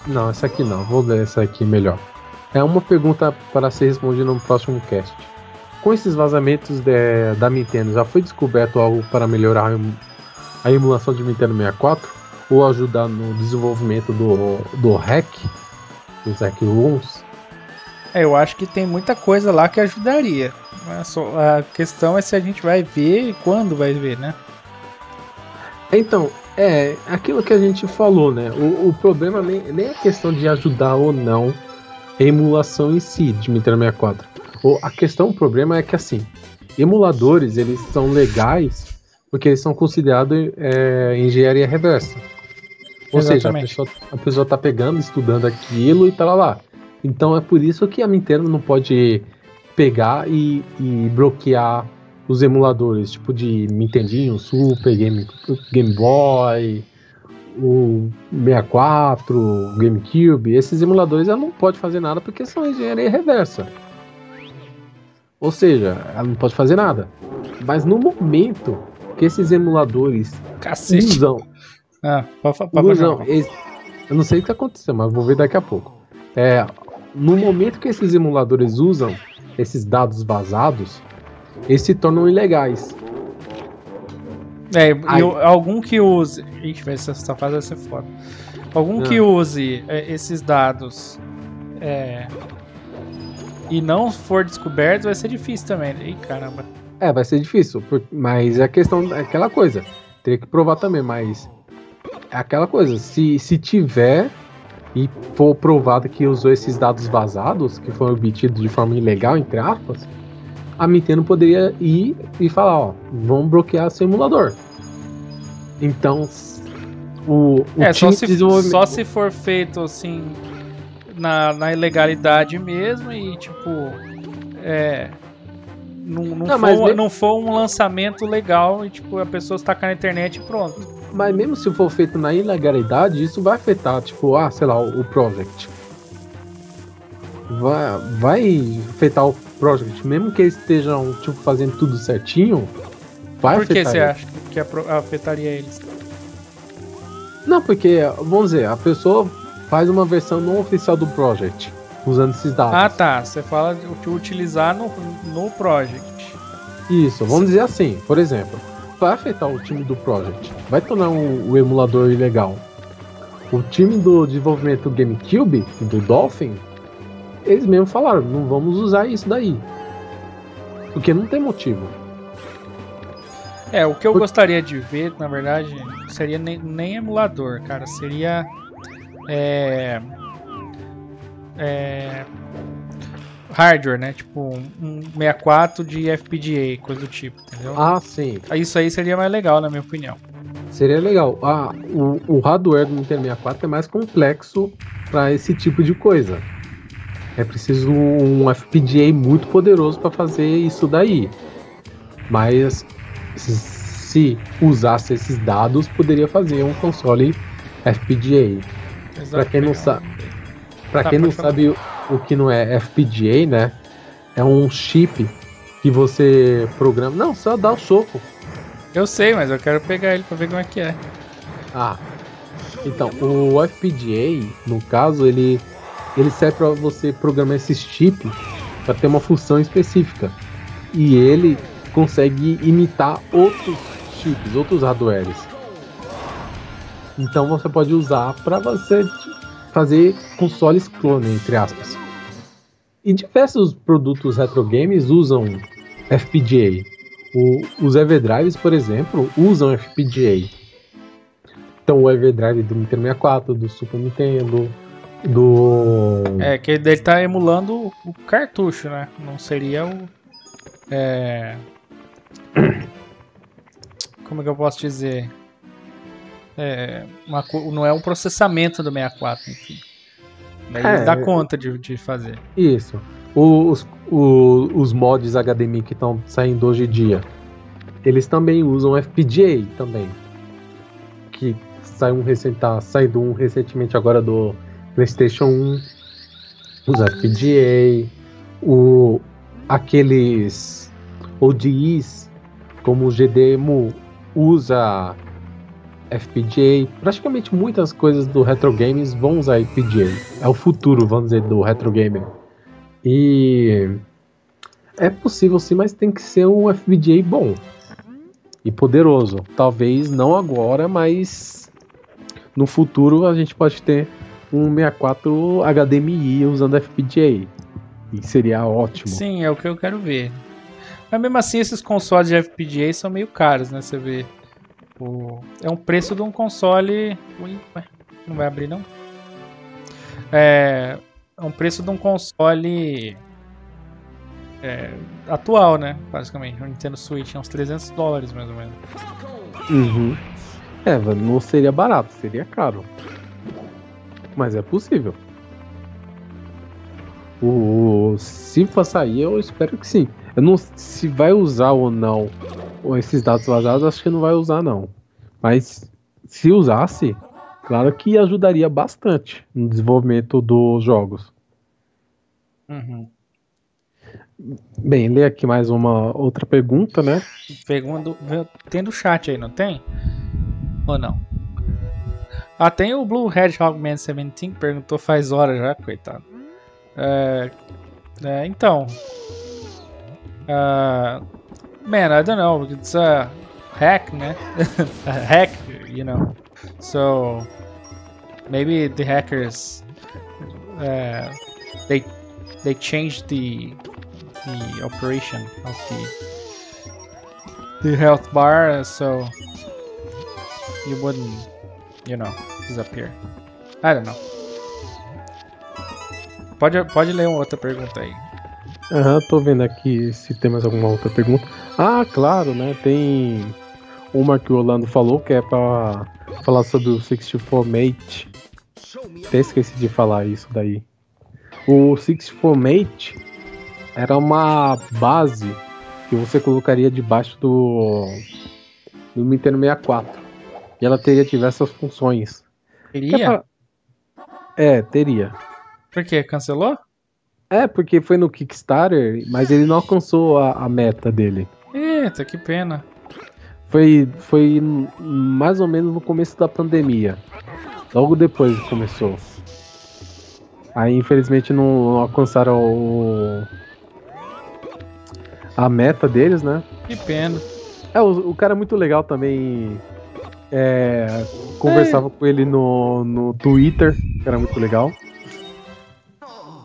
Não, essa aqui não, vou ler essa aqui melhor. É uma pergunta para ser respondida no próximo cast. Com esses vazamentos de- da Nintendo, já foi descoberto algo para melhorar a emu- a emulação de Nintendo 64? Ou ajudar no desenvolvimento do, do hack? Dos hack rooms? É, eu acho que tem muita coisa lá que ajudaria. A questão é se a gente vai ver e quando vai ver, né? Então, é aquilo que a gente falou, né? O, o problema nem, nem é questão de ajudar ou não emulação em si de Nintendo 64. O, a questão, o problema é que assim, emuladores eles são legais porque eles são considerados é, engenharia reversa. Ou seja, a Exatamente. pessoa, a pessoa tá pegando, estudando aquilo e tá lá, lá. Então é por isso que a Nintendo não pode pegar e, e bloquear os emuladores, tipo de Nintendinho, Super, Game, Game Boy, o 64, o GameCube, esses emuladores ela não pode fazer nada porque são engenharia reversa. Ou seja, ela não pode fazer nada. Mas no momento que esses emuladores Cacete. usam Ah, fa- pode usam. esse- eu não sei o que aconteceu, mas vou ver daqui a pouco. É, no momento que esses emuladores usam esses dados vazados, eles se tornam ilegais. É, e Ai. algum que use. Ixi, essa, essa fase vai ser foda. Algum Ah. que use é, esses dados é, e não for descoberto vai ser difícil também. Ih, caramba. É, vai ser difícil, mas é questão é aquela coisa. Teria que provar também, mas é aquela coisa. Se, se tiver e for provado que usou esses dados vazados, que foram obtidos de forma ilegal, entre aspas, a Nintendo poderia ir e falar, ó, vamos bloquear seu emulador. Então, o, o é, só se, desenvolvimento... só se for feito assim na, na ilegalidade mesmo e tipo. É. Não, não, Não, for, mas um- me- não for um lançamento legal e tipo, a pessoa está na internet e pronto. Mas mesmo se for feito na ilegalidade, isso vai afetar, tipo, ah, sei lá, o, o Project. Vai, vai afetar o Project, mesmo que eles estejam, tipo, fazendo tudo certinho, vai Por que você acha que afetaria eles? Não, porque, vamos dizer, a pessoa faz uma versão não oficial do Project, usando esses dados. Ah tá, você fala de utilizar no, no project. Isso, vamos dizer assim, por exemplo, vai afetar o time do Project, vai tornar o, o emulador ilegal. O time do desenvolvimento do GameCube, do Dolphin, eles mesmo falaram, não vamos usar isso daí. Porque não tem motivo. É, o que eu gostaria de ver, na verdade, seria nem, nem emulador, cara. Seria. É. é, hardware, né? Tipo um 64 de FPGA, coisa do tipo, entendeu? Ah, sim. Isso aí seria mais legal, na minha opinião. Seria legal. Ah, o, o hardware do Nintendo 64 é mais complexo para esse tipo de coisa. É preciso um FPGA muito poderoso para fazer isso daí. Mas se usasse esses dados, poderia fazer um console FPGA. Para quem não sabe, para tá, quem não sabe o, o que não é FPGA, né? É um chip que você programa. Não, só dá o soco. Eu sei, mas eu quero pegar ele para ver como é que é. Ah. Então, o FPGA, no caso, ele ele serve para você programar esses chips para ter uma função específica. E ele consegue imitar outros chips, outros hardwares. Então você pode usar para você fazer consoles clone, entre aspas. E diversos produtos retro games usam FPGA. O, os Everdrives, por exemplo, usam FPGA. Então o Everdrive do Nintendo 64, do Super Nintendo, do. É, que ele tá emulando o cartucho, né? Não seria o. É. [clears throat] Como é que eu posso dizer? É, uma, não é um processamento do 64, enfim. Mas é, ele dá conta de, de fazer. Isso. Os, os, os mods HDMI que estão saindo hoje em dia, eles também usam FPGA também. Que saiu um recente, tá saindo um recentemente agora do PlayStation 1, os FPGA, o, aqueles ODIs, como o GDEMU usa FPGA, praticamente muitas coisas do retro games vão usar FPGA. É o futuro, vamos dizer, do retro gamer. E é possível sim, mas tem que ser um FPGA bom e poderoso. Talvez não agora, mas no futuro a gente pode ter um 64 HDMI usando FPGA. E seria ótimo. Sim, é o que eu quero ver. Mas mesmo assim, esses consoles de FPGA são meio caros, né? Você vê. O... É um preço de um console. Ui, não vai abrir não? É, é um preço de um console. É, atual, né? Basicamente. O Nintendo Switch é uns 300 dólares mais ou menos. Uhum. É, não seria barato, seria caro. Mas é possível. O, se for sair, eu espero que sim. Eu não se vai usar ou não esses dados vazados, acho que não vai usar não. Mas se usasse, claro que ajudaria bastante no desenvolvimento dos jogos. Uhum. Bem, lê aqui mais uma outra pergunta, né? Pergunta, tem do chat aí, não tem? Ou não? Ah, tem o Blue Hedgehog Man 17 que perguntou faz horas já, coitado. É, é, então. Uh, man, I don't know. It's a hack, né? [laughs] a hack, you know. So maybe the hackers uh, they they changed the the operation of the the health bar, so you wouldn't you know, disappear. I don't know. Pode, pode ler uma outra pergunta aí. Aham, tô vendo aqui se tem mais alguma outra pergunta. Ah, claro, né? Tem uma que o Orlando falou que é pra falar sobre o 64 Mate. Até esqueci de falar isso daí. O 64 Mate era uma base que você colocaria debaixo do, do Nintendo 64. E ela teria diversas funções. Teria? É, teria. Por quê? Cancelou? É, porque foi no Kickstarter, mas ele não alcançou a, a meta dele. Eita, que pena. Foi, foi mais ou menos no começo da pandemia. Logo depois começou. Aí infelizmente não, não alcançaram o, a meta deles, né? Que pena. É, o, o cara é muito legal também é, conversava é. com ele no, no Twitter, que era muito legal.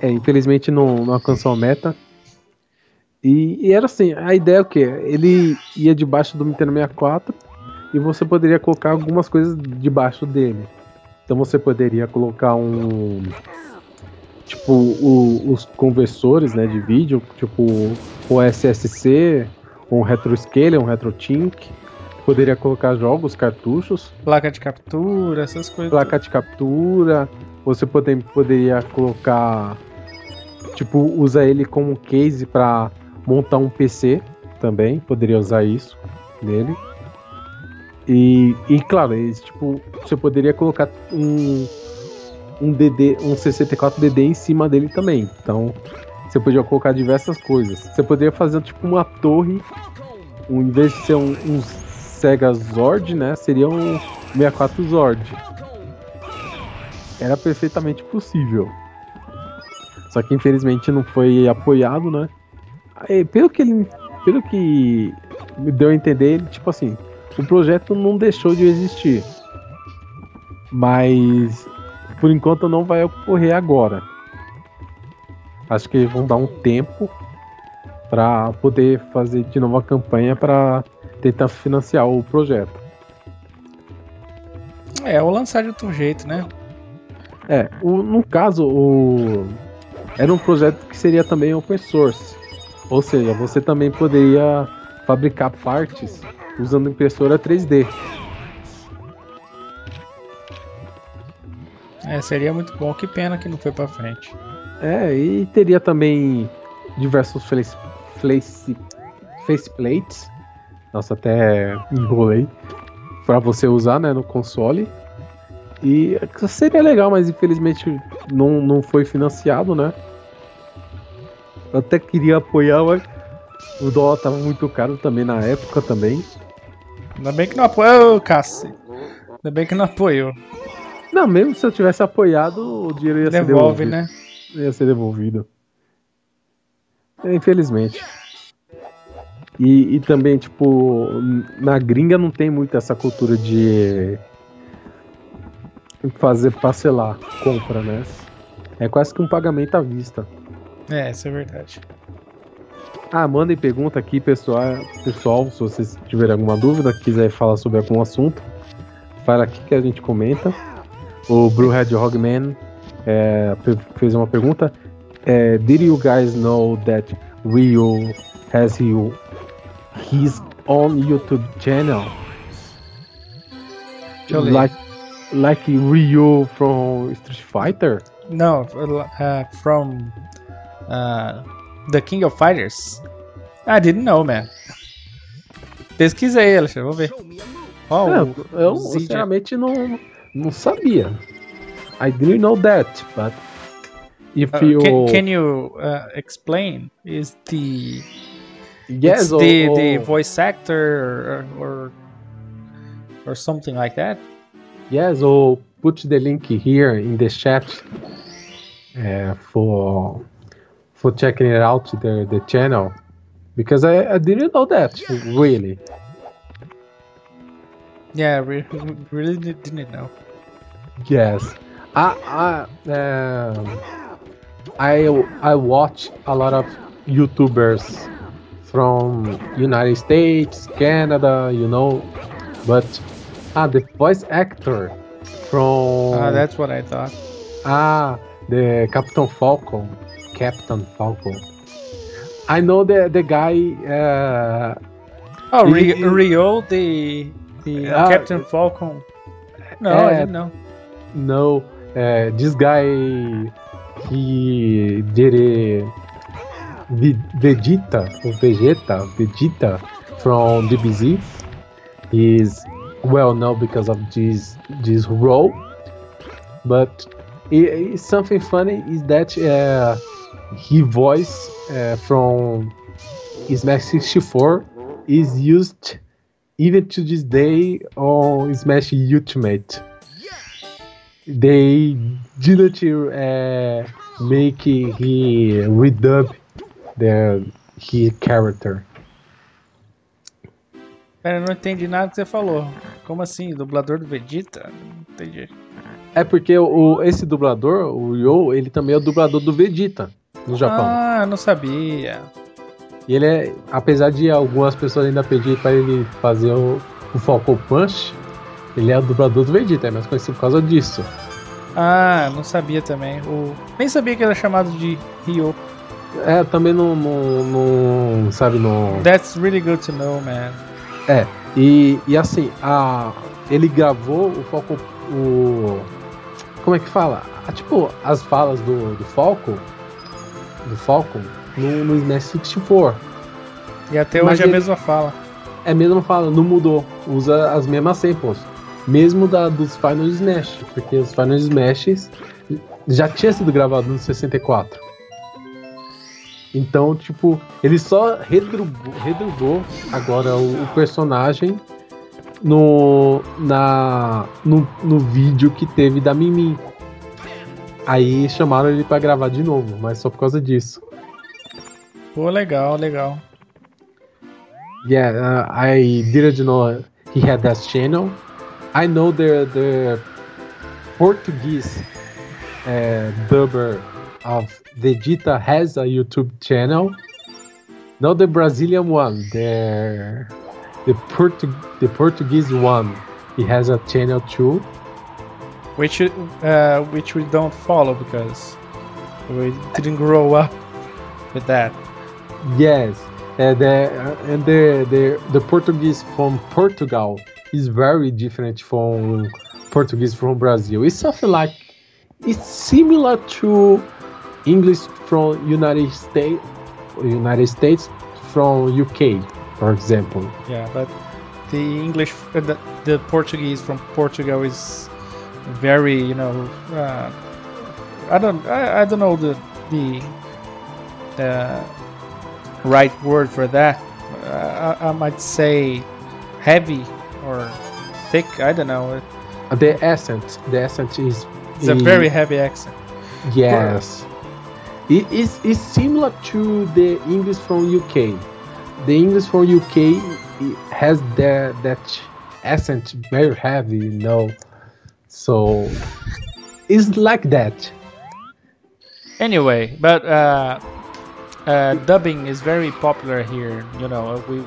É, infelizmente não, não alcançou a meta. E, e, era assim, a ideia é o que? Ele ia debaixo do Nintendo 64 e você poderia colocar algumas coisas debaixo dele. Então você poderia colocar um tipo o, os conversores né, de vídeo, tipo o SSC, um RetroScaler, um RetroTink. Poderia colocar jogos, cartuchos. Placa de captura, essas coisas. Placa de captura. Você poder, poderia colocar. Tipo, usa ele como case para montar um PC também. Poderia usar isso nele. E, e claro, tipo, você poderia colocar um, um DD, um 64 DD em cima dele também. Então, você podia colocar diversas coisas. Você poderia fazer tipo uma torre, um, em vez de ser um, um Sega Zord, né? Seria um 64 Zord. Era perfeitamente possível. Só que infelizmente não foi apoiado, né? Pelo que ele. Pelo que me deu a entender, ele, tipo assim, o projeto não deixou de existir. Mas por enquanto não vai ocorrer agora. Acho que vão dar um tempo para poder fazer de novo a campanha para tentar financiar o projeto. É, ou lançar de outro jeito, né? É, o, no caso, o, era um projeto que seria também open source. Ou seja, você também poderia fabricar partes usando impressora 3D. É, seria muito bom. Que pena que não foi para frente. É, e teria também diversos face, face, faceplates. Nossa, até enrolei. Pra você usar, né, no console. E seria legal, mas infelizmente não, não foi financiado, né? Eu até queria apoiar, mas o dólar tava muito caro também na época também. Ainda bem que não apoiou, Cassi. Ainda bem que não apoiou. Não, mesmo se eu tivesse apoiado, o dinheiro ia Devolve, ser devolvido. né? Ia ser devolvido. Infelizmente. E, e também, tipo, na gringa não tem muito essa cultura de fazer parcelar compra, né? É quase que um pagamento à vista. É, isso é verdade. Ah, mandem pergunta aqui, pessoal, pessoal, se vocês tiverem alguma dúvida, quiser falar sobre algum assunto, fala aqui que a gente comenta. O Brewhead Hogman é, fez uma pergunta. É, Did you guys know that Ryu has you, his own YouTube channel? Deixa. Like, like Ryu from Street Fighter? No, uh, from uh, The King of Fighters. I didn't know, man. Pesquisei, Alexandre, vamos ver. Ó, Não, o- eu o sinceramente não, não sabia. I didn't know that, but if Uh, you can, can you uh, explain? Is the yes or, the the voice actor or, or or something like that? yes or put the link here in the chat uh, for for checking it out the the channel because I, I didn't know that really. Yeah, re- really did- didn't know. Yes, I I um, I I watch a lot of YouTubers from United States, Canada, you know, but ah the voice actor from Ah, that's what I thought. ah the Captain Falcon, Captain Falcon. I know the the guy. Uh, Oh, He- Rio, Rio the the Ah, Captain Falcon. No, I é. didn't know. No, uh, this guy he did Ve- Vegeta Vegeta Vegeta from DBZ. He's well known because of this this role, but i- i- something funny is that uh, he voice uh, from Smash 64 is used even to this day on Smash Ultimate they didn't uh, make he redub the his character. Pera, eu não entendi nada que você falou. Como assim? Dublador do Vegeta? Não entendi. É porque o, esse dublador, o Yo, ele também é o dublador do Vegeta no Japão. Ah, não sabia. E ele é, apesar de algumas pessoas ainda pedirem para ele fazer o, o Falcon Punch, ele é o dublador do Vegeta, é mais conhecido por causa disso. Ah, não sabia também. O... Nem sabia que era chamado de Ryo. É, também não, não, não sabe, não... That's really good to know, man. É, e, e assim, a, ele gravou o Falcon, o... Como é que fala? Ah, tipo, as falas do, do Falcon, do Falcon, no, no Smash 64. E até hoje Mas é a ele- mesma fala. É a mesma fala, não mudou. Usa as mesmas samples. Mesmo da, dos Final Smash. Porque os Final Smashes já tinha sido gravado no 64. Então, tipo, ele só redublou, redublou agora o, o personagem no, na, no, no vídeo que teve da Mimi. Aí chamaram ele pra gravar de novo, mas só por causa disso. Pô, legal, legal. Yeah, uh, I didn't know he had that channel. I know the the Portuguese uh, dubber of Vegeta has a YouTube channel. Not the Brazilian one, the the Portu- the Portuguese one. He has a channel too. Which uh, which we don't follow because we didn't grow up with that. Yes, uh, the uh, and the the the Portuguese from Portugal is very different from Portuguese from Brazil. It's something like it's similar to English from United States, United States from UK, for example. Yeah, but the English, uh, the, the Portuguese from Portugal is very, you know, uh, I don't, I, I don't know the the the right word for that. Uh, I, I might say heavy or thick. I don't know. The accent, the accent is It's a very heavy accent. Yes. It is it's similar to the English from UK. The English from UK has that that accent very heavy, you know. So it's like that. Anyway, but uh, uh, dubbing is very popular here. You know, we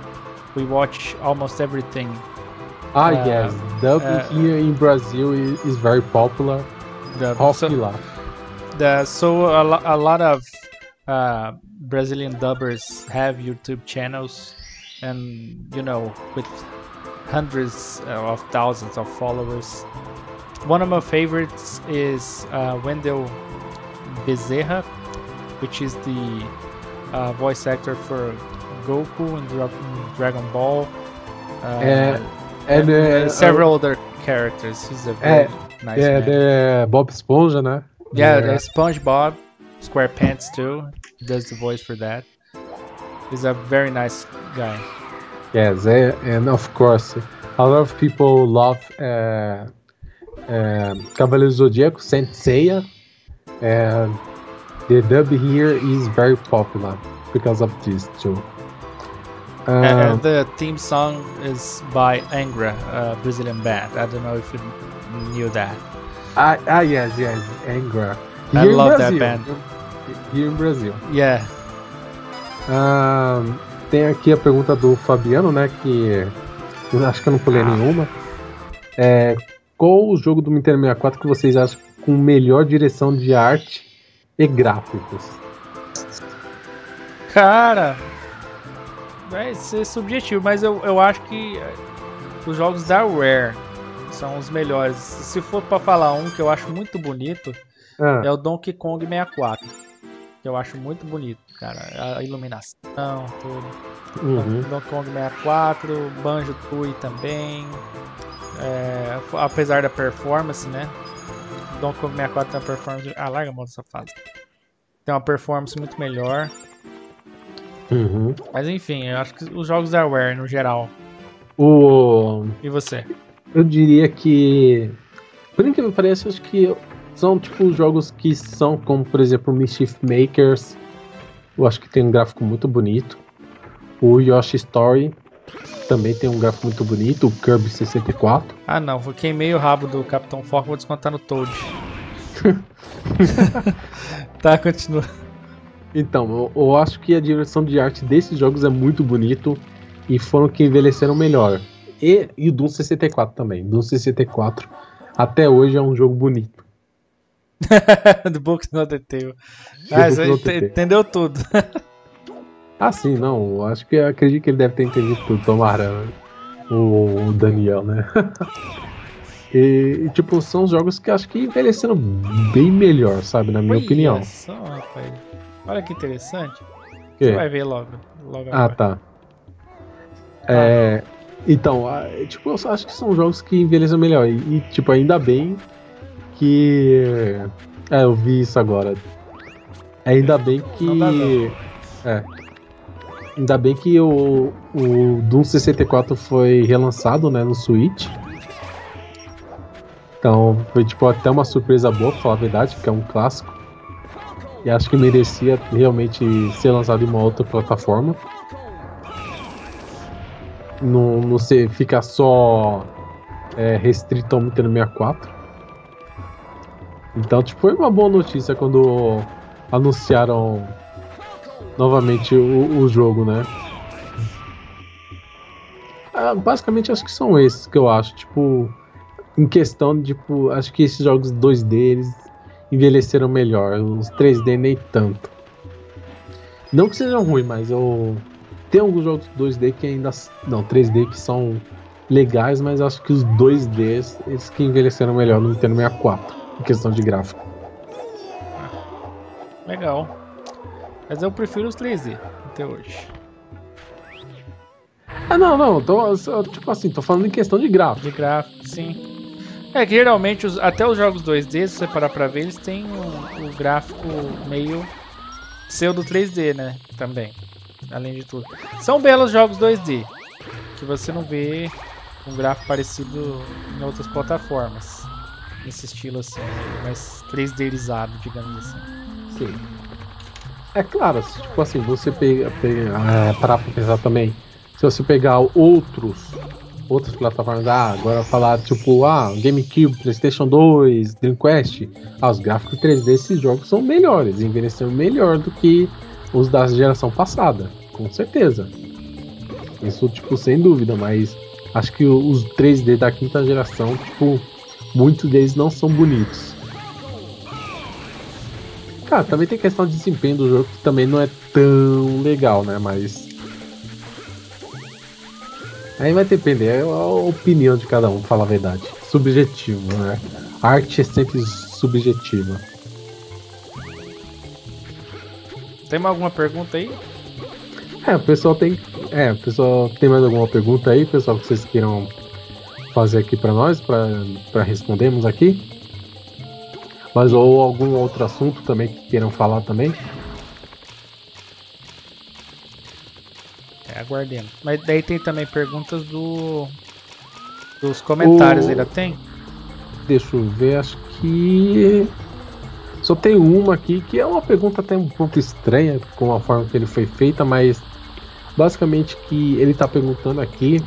we watch almost everything. Ah Uh, yes, dubbing uh, here in Brazil is, is very popular. Dub. So, Popular. The, so a, lo- a lot of uh, Brazilian dubbers have YouTube channels, and you know, with hundreds of thousands of followers. One of my favorites is uh, Wendell Bezerra, which is the uh, voice actor for Goku in, Dra- Dragon Ball. Uh, Uh, and and, uh, several other characters. He's a very nice Yeah, man. the Bob Esponja, né? Yeah, The- the SpongeBob, SquarePants too, does the voice for that. He's a very nice guy. Yeah, eh, and of course, a lot of people love uh, uh, Cavaleiro Zodíaco, Saint Seiya, and the dub here is very popular because of this too. And- Um, and the theme song is by Angra, a Brazilian band. I don't know if you knew that. Ah, ah, yes, yes, Angra. I Here in love that Brazil, band. Here in Brazil. Yeah, Ahn, tem aqui a pergunta do Fabiano, né? Que acho que eu não pulei nenhuma. É, qual o jogo do Nintendo 64 que vocês acham com melhor direção de arte e gráficos? cara, vai ser subjetivo, mas eu, eu acho que eh, os jogos da Rare são os melhores. Se for pra falar um que eu acho muito bonito, Ah, é o Donkey Kong 64. Que eu acho muito bonito, cara. A iluminação, tudo. uhum. Donkey Kong 64, Banjo Tooie também. É, apesar da performance, né? Donkey Kong 64 tem uma performance. Ah, larga a mão dessa fase. Tem uma performance muito melhor. Uhum. Mas enfim, eu acho que os jogos da Rare no geral. O, E você? Eu diria que, por incrível que pareça, acho que são tipo jogos que são como, por exemplo, Mischief Makers. Eu acho que tem um gráfico muito bonito. O Yoshi Story também tem um gráfico muito bonito. O Kirby 64. Ah não, eu queimei o rabo do Capitão Fork, vou descontar no Toad. [laughs] [laughs] tá, continua. Então, eu, eu acho que a direção de arte desses jogos é muito bonito e foram que envelheceram melhor. E, e o Doom 64 também. Doom 64 até hoje é um jogo bonito. [laughs] do Book Not the Tale. Ah, você entendeu tudo. ah, sim, não. Acho que acredito que ele deve ter entendido tudo. Tomara o, o Daniel, né? [laughs] e, tipo, são jogos que acho que envelheceram bem melhor, sabe? Na minha Olha opinião. Só, rapaz. Olha que interessante. Que? Você vai ver logo. logo ah, agora. tá. É, então, tipo, eu acho que são jogos que envelhecem melhor. E, e, tipo, ainda bem que. É, eu vi isso agora. Ainda bem que. É. Ainda bem que o, o Doom 64 foi relançado, né, no Switch. Então, foi tipo até uma surpresa boa, pra falar a verdade, porque é um clássico. E acho que merecia realmente ser lançado em uma outra plataforma não, não ser, ficar só é, restrito ao Nintendo 64. Então, tipo, foi uma boa notícia quando anunciaram novamente o, o jogo, né? Ah, basicamente, acho que são esses que eu acho. Tipo, em questão tipo, acho que esses jogos 2D eles envelheceram melhor. Os 3D nem tanto. Não que sejam ruins, mas eu tem alguns jogos 2D que ainda. Não, 3D que são legais, mas acho que os 2Ds, eles que envelheceram melhor no Nintendo 64, em questão de gráfico. Legal. Mas eu prefiro os 3D até hoje. Ah, não, não. Tô, tipo assim, tô falando em questão de gráfico. De gráfico, sim. É que geralmente, os, até os jogos 2D, se você parar pra ver, eles têm o um, um gráfico meio pseudo 3D, né? Também além de tudo. São belos jogos 2D, que você não vê um gráfico parecido em outras plataformas. Nesse estilo assim, mais 3Dizado, digamos assim. Sim. É claro, tipo assim, você pega, é, para pensar também, se você pegar outros outras plataformas, ah, agora falar tipo, ah, GameCube, PlayStation 2, Dreamcast, ah, os gráficos 3D desses jogos são melhores, envelheceram melhor do que os da geração passada com certeza. Isso, tipo, sem dúvida, mas acho que os 3D da quinta geração, tipo, muitos deles não são bonitos. Cara, também tem questão de desempenho do jogo que também não é tão legal, né? Mas. Aí vai depender, é a opinião de cada um, falar a verdade. Subjetivo, né? A arte é sempre subjetiva. Tem alguma pergunta aí? É, o pessoal tem. É, o pessoal tem mais alguma pergunta aí, pessoal, que vocês queiram fazer aqui para nós, para respondermos aqui? Mas ou algum outro assunto também que queiram falar também? É, aguardendo. Mas daí tem também perguntas do dos comentários, o... ainda tem? Deixa eu ver, acho que só tem uma aqui que é uma pergunta até um pouco estranha com a forma que ele foi feita, mas Basicamente que ele está perguntando aqui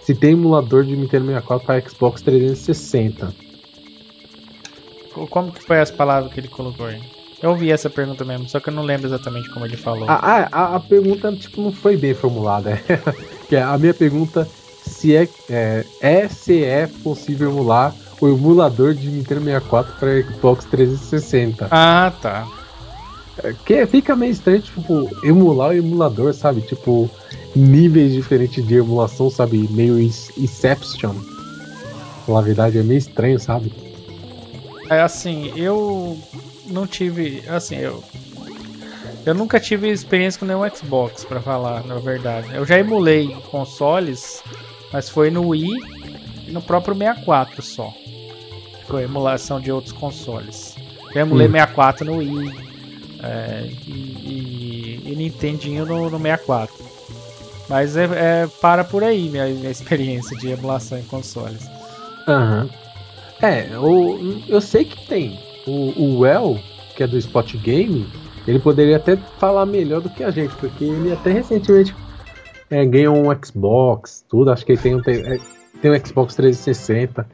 se tem emulador de Nintendo 64 para Xbox 360. Como que foi as palavras que ele colocou aí? Eu ouvi essa pergunta mesmo, só que eu não lembro exatamente como ele falou. A, a, a pergunta tipo, não foi bem formulada. [laughs] que é a minha pergunta se é, é, é se é possível emular o emulador de Nintendo 64 para Xbox 360. Ah, tá. Que fica meio estranho, tipo, emular o emulador, sabe? Tipo, níveis diferentes de emulação, sabe? Meio Inception. Na verdade, é meio estranho, sabe? É assim, eu não tive. Assim, eu. Eu nunca tive experiência com nenhum Xbox, para falar, na verdade. Eu já emulei consoles, mas foi no Wii e no próprio 64 só. Foi emulação de outros consoles. Eu emulei hum. 64 no Wii, é, e, e, e, Nintendinho no, no 64. Mas é, é, para por aí minha, minha experiência de emulação em consoles. Aham. Uhum. É, o, eu sei que tem. O, o Well, que é do Spot Game, ele poderia até falar melhor do que a gente, porque ele até recentemente é, ganhou um Xbox, tudo. Acho que ele tem um, tem, é, tem um Xbox 360.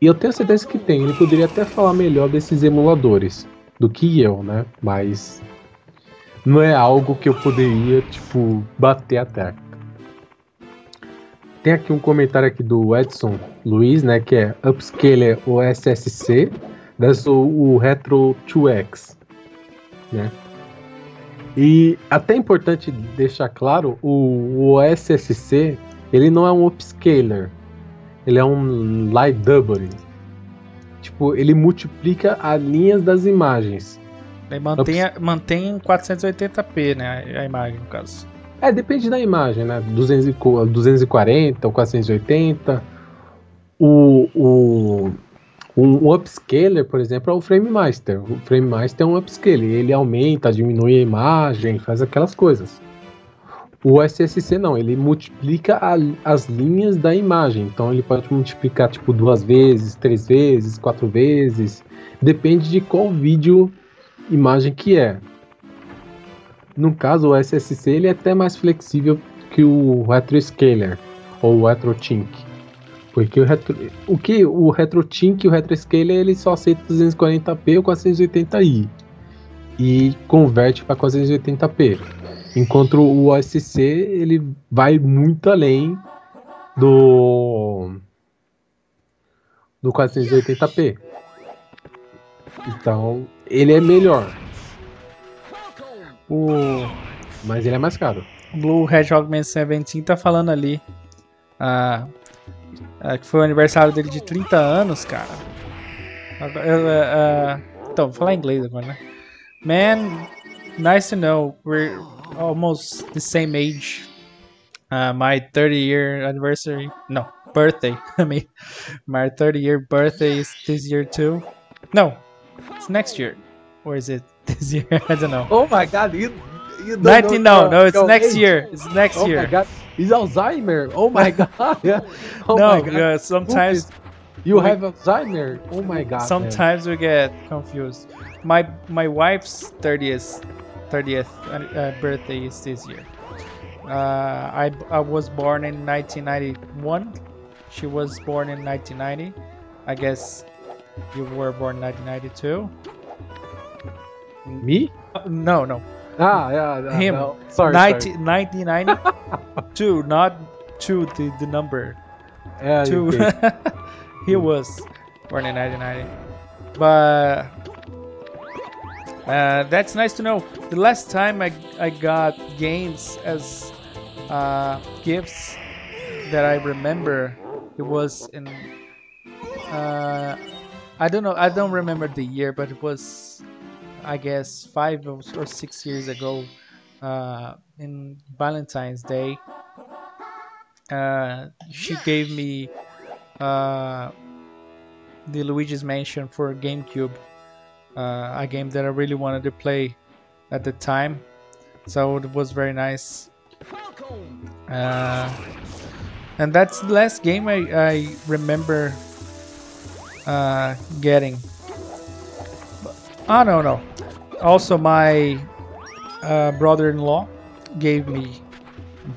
E eu tenho certeza que tem. Ele poderia até falar melhor desses emuladores do que eu, né? Mas não é algo que eu poderia, tipo, bater a tecla. Tem aqui um comentário aqui do Edson Luiz, né? Que é Upscaler OSSC That's o, Retro 2X, né? E até é importante deixar claro, o, o SSC, ele não é um upscaler, ele é um light doubling. Tipo, ele multiplica as linhas das imagens. Ele mantém, a- mantém 480p, né? A imagem, no caso. É, depende da imagem, né? 200 e co- 240 ou 480. O, o, um upscaler, por exemplo, é o Frame Master. O Frame Master é um upscaler. Ele aumenta, diminui a imagem, faz aquelas coisas. O SSC não, ele multiplica a- as linhas da imagem. Então ele pode multiplicar tipo duas vezes, três vezes, quatro vezes. Depende de qual vídeo imagem que é. No caso, o SSC ele é até mais flexível que o RetroScaler ou o RetroTink. Porque o, retro, o que o RetroTink e o RetroScaler ele só aceita 240p ou 480i e converte para 480p. Enquanto o OSC ele vai muito além do do 480p. Então, ele é melhor, O mas ele é mais caro. Blue Hedgehog Man 17 tá falando ali ah, ah, que foi o aniversário dele de 30 anos, cara. Ah, ah, então, vou falar inglês agora, né? Man, nice to know we're almost the same age. Uh, my 30 year anniversary, no, birthday. [laughs] I mean, my 30 year birthday is this year too. No, it's next year. Or is it [laughs] this year? [laughs] I don't know. Oh my god, you, you 19, no, no, it's next year. It's next Oh year. my god, it's Alzheimer. Oh my god. Yeah. Oh no, my god. sometimes you have Alzheimer. Oh my god. man. sometimes we get confused. My my wife's 30th 30th uh, birthday is this year. Uh, I I was born in 1991. She was born in 1990. I guess you were born in 1992. Me? Uh, No, no. Ah, yeah. yeah, Him. no. Sorry. 90, sorry. 1992, [laughs] not two the, the number. Yeah, Two. [laughs] he was born in 1990. But uh, that's nice to know. The last time I, I got games as uh, gifts that I remember, it was in. Uh, I don't know. I don't remember the year, but it was, I guess, five or six years ago, uh, in Valentine's Day. Uh, she gave me uh, the Luigi's Mansion for GameCube, uh, a game that I really wanted to play at the time. So it was very nice. Uh, and that's the last game I, I remember uh, getting. Oh no no! Also, my uh, brother-in-law gave me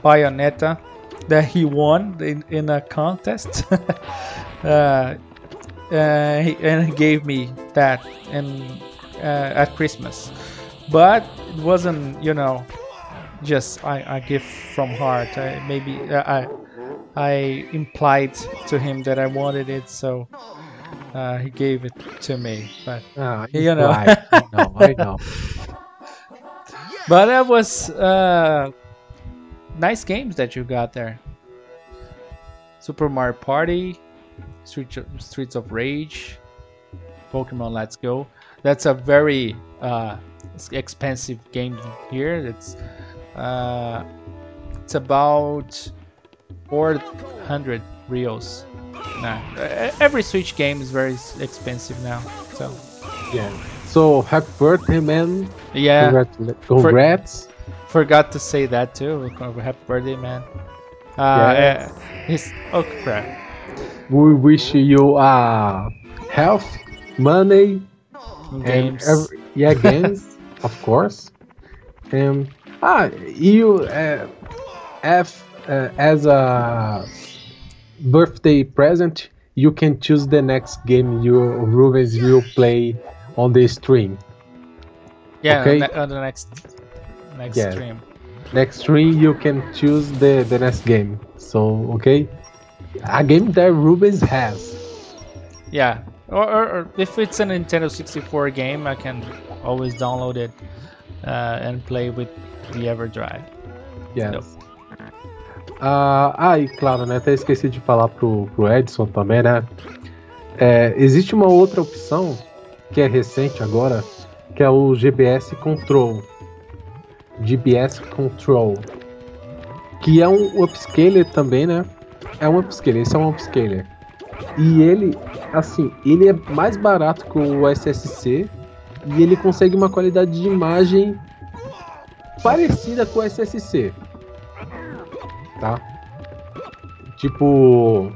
Bayonetta that he won in, in a contest. [laughs] uh, uh, he, and he gave me that in uh, at Christmas, but it wasn't you know just I, a gift from heart. I, maybe uh, I I implied to him that I wanted it, so uh, he gave it to me. But Ah, You know. I know, I know. [laughs] but that was uh, nice games that you got there. Super Mario Party, Street, Streets of Rage, Pokemon Let's Go. That's a very uh, expensive game here. It's uh, it's about 400 reals. Nah, every Switch game is very expensive now. So Yeah. So happy birthday, man. yeah, Congratula- Congrats. forgot to say that too. Happy birthday, man. Uh, Yes. his oh crap. We wish you uh health, money, and every, yeah, games, [laughs] of course. And ah, you uh, have uh, as a birthday present, you can choose the next game you Rubens will play on the stream. yeah, okay. on, the, on the next next Yeah. stream. Next stream, you can choose the the next game. So okay, a game that Rubens has. Yeah, Or, or, or if it's a Nintendo 64 game, I can always download it uh, and play with the EverDrive. Yes. Ah, ah, e claro, né? Até esqueci de falar pro, pro Edson também, né? É, existe uma outra opção que é recente agora, que é o GBS Control. GBS Control. Que é um upscaler também, né? É um upscaler, esse é um upscaler. E ele, assim, ele é mais barato que o SSC e ele consegue uma qualidade de imagem parecida com o SSC. Tá? Tipo,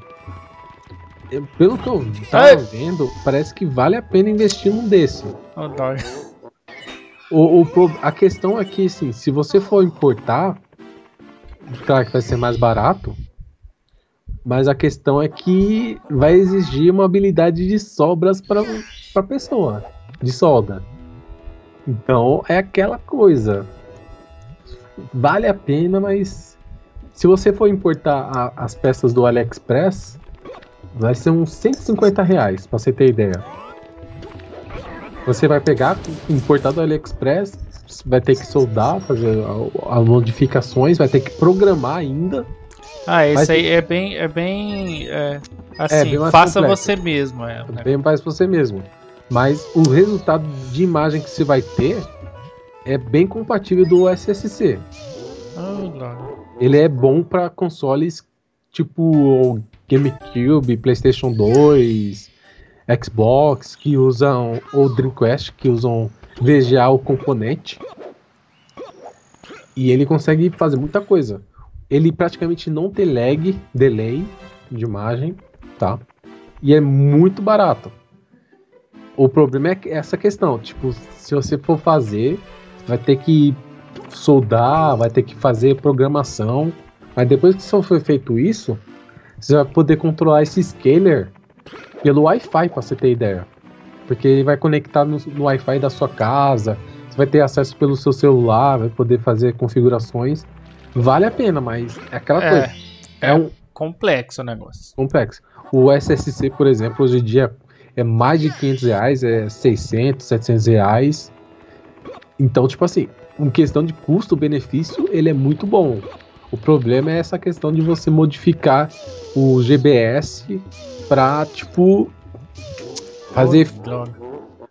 pelo que eu tava Ai. vendo, parece que vale a pena investir num desse. Oh. O, o a questão é que, assim, se você for importar, claro que vai ser mais barato, mas a questão é que vai exigir uma habilidade de sobras para a pessoa, de solda. Então é aquela coisa. Vale a pena, mas se você for importar a- as peças do AliExpress, vai ser uns 150 reais, pra você ter ideia. Você vai pegar, importar do AliExpress, vai ter que soldar, fazer as modificações, vai ter que programar ainda. Ah, esse Mas- aí é bem. É bem. é, assim, bem faça complexo. você mesmo. É, né? Bem mais você mesmo. Mas o resultado de imagem que você vai ter é bem compatível do SSC. Oh. Ele é bom para consoles tipo GameCube, PlayStation 2, Xbox, que usam, ou Dreamcast, que usam VGA o componente. E ele consegue fazer muita coisa. Ele praticamente não tem lag, delay de imagem, tá? E é muito barato. O problema é essa questão, tipo, se você for fazer, vai ter que soldar, vai ter que fazer programação. Mas depois que foi feito isso, você vai poder controlar esse scaler pelo Wi-Fi, pra você ter ideia. Porque ele vai conectar no, no Wi-Fi da sua casa, você vai ter acesso pelo seu celular, vai poder fazer configurações. Vale a pena, mas é aquela É, coisa. É um complexo o negócio. complexo. O SSC, por exemplo, hoje em dia é mais de 500 reais, é 600, 700 reais. Então, tipo assim, em questão de custo-benefício, ele é muito bom. O problema é essa questão de você modificar o GBS pra, tipo, fazer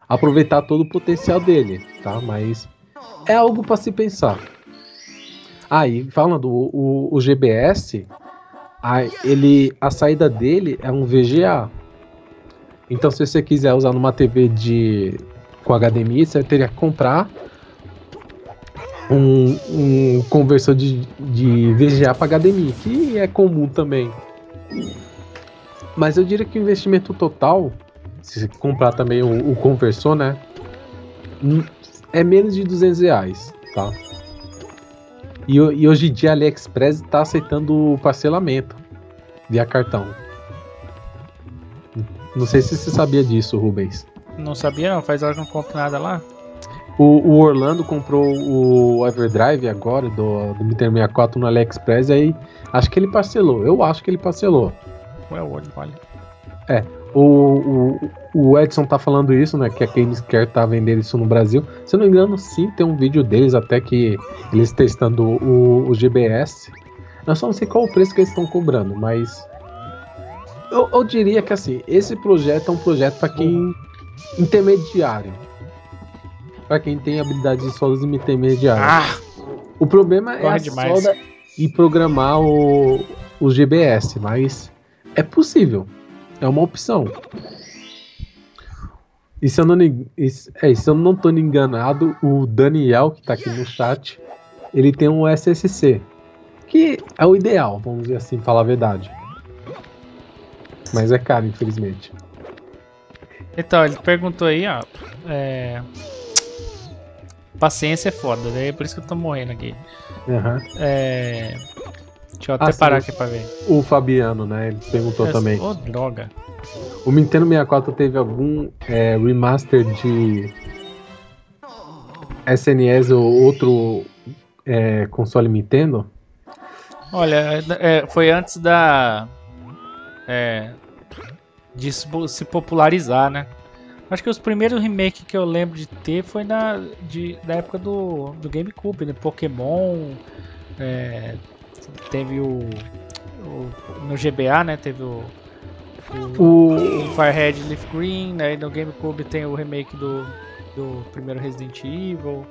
aproveitar todo o potencial dele, tá? Mas é algo para se pensar. Ah, e falando, o, o, o GBS, a, ele, a saída dele é um VGA. Então, se você quiser usar numa TV de com HDMI, você teria que comprar um, um conversor de, de VGA para HDMI, que é comum também. Mas eu diria que o investimento total se comprar também o, o conversor, né? É menos de 200 reais, tá? E, e hoje em dia a AliExpress tá aceitando o parcelamento via cartão. Não sei se você sabia disso, Rubens. Não sabia não, faz hora que não compro nada lá. O, o Orlando comprou o Everdrive agora do, do Nintendo 64 no AliExpress aí acho que ele parcelou. Eu acho que ele parcelou. Ué, olha, olha. O, o, o Edson tá falando isso, né? Que a Gamescare tá vendendo isso no Brasil. Se eu não me engano, sim, tem um vídeo deles até que eles testando o, o GBS. Eu só não sei qual o preço que eles estão cobrando, mas. Eu, eu diria que assim, esse projeto é um projeto para quem. intermediário. Para quem tem habilidades de soldas intermediárias. Ah, O problema é a demais. solda e programar o, o GBS, mas é possível. É uma opção. E se eu não, é, se eu não tô enganado, o Daniel, que tá aqui no chat, ele tem um SSC. Que é o ideal, vamos dizer assim, falar a verdade. Mas é caro, infelizmente. então, ele perguntou aí, ó. É... Paciência é foda, né? É por isso que eu tô morrendo aqui. Aham. É... Deixa eu Ah, até sim. parar aqui pra ver. O Fabiano, né? Ele perguntou também. Ô, droga. O Nintendo 64 teve algum é, remaster de SNES ou outro é, console Nintendo? Olha, é, foi antes da. É. de se popularizar, né? Acho que os primeiros remakes que eu lembro de ter foi na, de, da época do, do GameCube, né? Pokémon, é, teve o, o, No GBA, né? Teve o. O, o Firehead Leaf Green, né? No GameCube tem o remake do, do primeiro Resident Evil.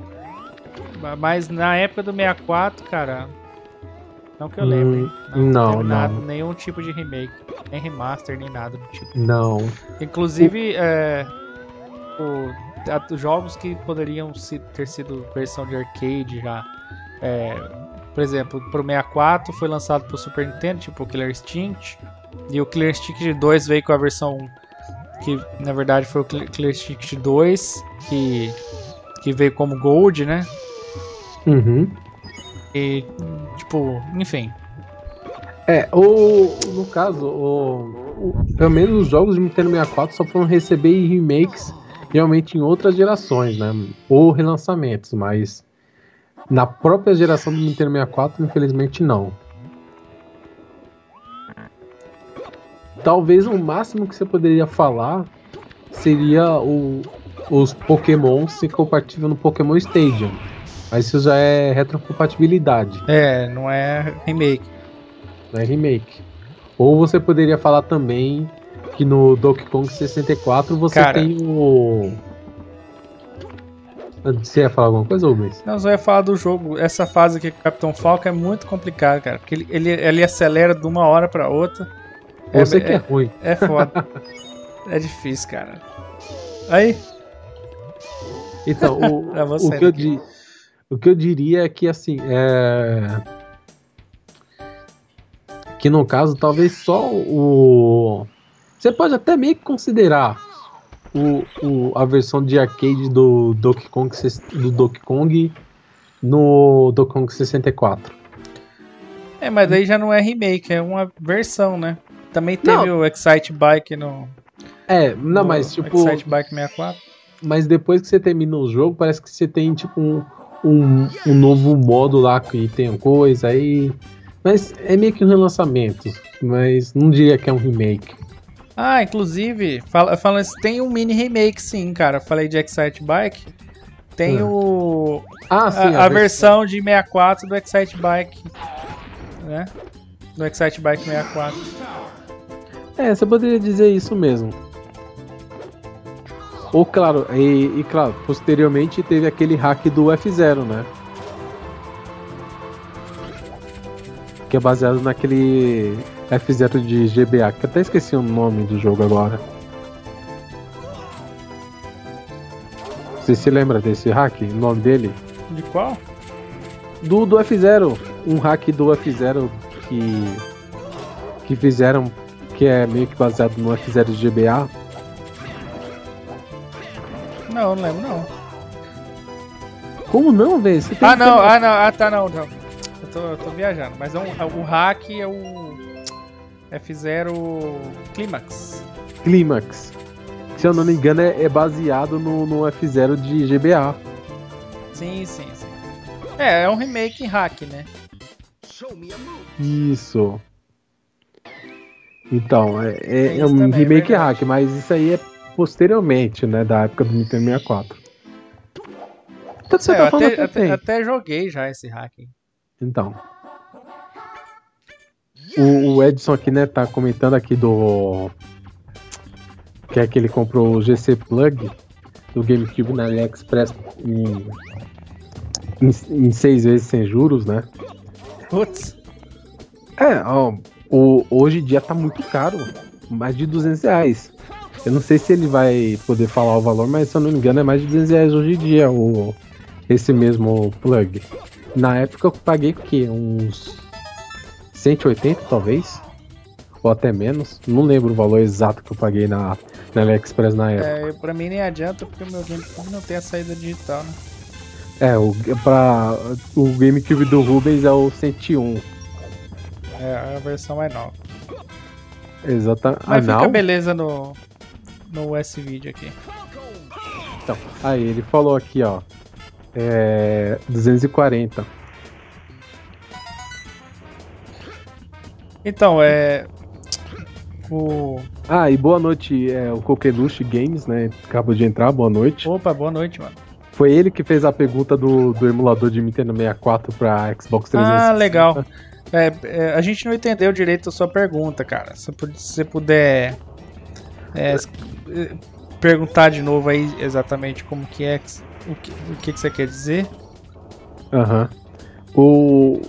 Mas na época do 64, cara. Não que eu lembre. Hum, não, não, não. Nada, nenhum tipo de remake. Nem remaster, nem nada do tipo. Não. Inclusive, é, o, jogos que poderiam ter sido versão de arcade já. É, por exemplo, pro 64 foi lançado pro Super Nintendo, tipo o Killer Instinct. E o Killer Instinct 2 veio com a versão que na verdade foi o Killer Instinct 2, que, que veio como Gold, né? Uhum. E, tipo, enfim. É, o, no caso, o, o, pelo menos os jogos de Nintendo 64 só foram receber remakes realmente em outras gerações, né? Ou relançamentos, mas na própria geração do Nintendo 64, infelizmente não. Talvez o máximo que você poderia falar seria o, os Pokémon se compatível no Pokémon Stadium. Mas isso já é retrocompatibilidade. É, não é remake. Não é remake. Ou você poderia falar também que no Donkey Kong 64 você Cara, tem o. Você ia falar alguma coisa, Rubens? Não, eu só ia falar do jogo. Essa fase aqui com o Capitão Falcon é muito complicada, cara. Porque ele, ele, ele acelera de uma hora pra outra. Você é, que é, é ruim. É foda. é difícil, cara. Aí. Então, o, [laughs] o, que eu, o que eu diria é que, assim, é que no caso talvez só o você pode até meio que considerar o, o, a versão de arcade do Donkey Kong, do Donkey Kong no Donkey Kong 64. É, mas daí já não é remake, é uma versão, né? Também teve não. o Excite Bike no. É, não, mas tipo. Excite Bike 64. Mas depois que você termina o jogo, parece que você tem tipo um, um, um novo modo lá que tem coisa aí. Mas é meio que um relançamento. Mas não diria que é um remake. Ah, inclusive, fala, fala, tem um mini remake sim, cara. Falei de Excite Bike. Tem ah. o. Ah, sim, a, a, a versão de 64 do Excite Bike. Né? Do Excite Bike 64. É, você poderia dizer isso mesmo. Ou claro, e, e claro, posteriormente teve aquele hack do F0, né? Que é baseado naquele F0 de GBA, que até esqueci o nome do jogo agora. Você se lembra desse hack? O nome dele? De qual? Do, do F0. Um hack do F0 que. que fizeram. que é meio que baseado no F0 de GBA. Não, não lembro não. Como não, velho? Ah, não, ah, não, ah, tá, não, não. Eu tô, eu tô viajando, mas é um, é o hack é o F0 Climax. Climax. Se eu não me engano, é, é baseado no, no F0 de GBA. Sim, sim, sim. É, é um remake em hack, né? Isso. Então, é, é, é um também, é remake é hack, mas isso aí é posteriormente, né? Da época do Nintendo 64. Então, você é, tá até, até, até, joguei já esse hack. Então. O, o, Edson aqui, né, tá comentando aqui do. Que é que ele comprou o GC Plug do GameCube na AliExpress em, em, em seis vezes sem juros, né? Putz. É, ó, o, hoje em dia tá muito caro. Mais de 200 reais. Eu não sei se ele vai poder falar o valor, mas se eu não me engano é mais de 200 reais hoje em dia o, esse mesmo plug. Na época eu paguei o quê? Uns 180 talvez, ou até menos. Não lembro o valor exato que eu paguei na, na AliExpress na época. É, pra mim nem adianta porque o meu GameCube não tem a saída digital, né? É, o, pra, o GameCube do Rubens é o 101. É, a versão mais nova. Exatamente. Mas ah, fica beleza no, no S-Video aqui. Então, aí ele falou aqui, ó. É, 240. Então, é. O... Ah, e boa noite, é, o Coqueluche Games, né? Acabou de entrar, boa noite. Opa, boa noite, mano. Foi ele que fez a pergunta do, do emulador de Nintendo 64 pra Xbox 360. Ah, legal. É, é, a gente não entendeu direito a sua pergunta, cara. Se você puder é, perguntar de novo aí exatamente como que é, o que, o que, que você quer dizer. Aham. Uhum. O...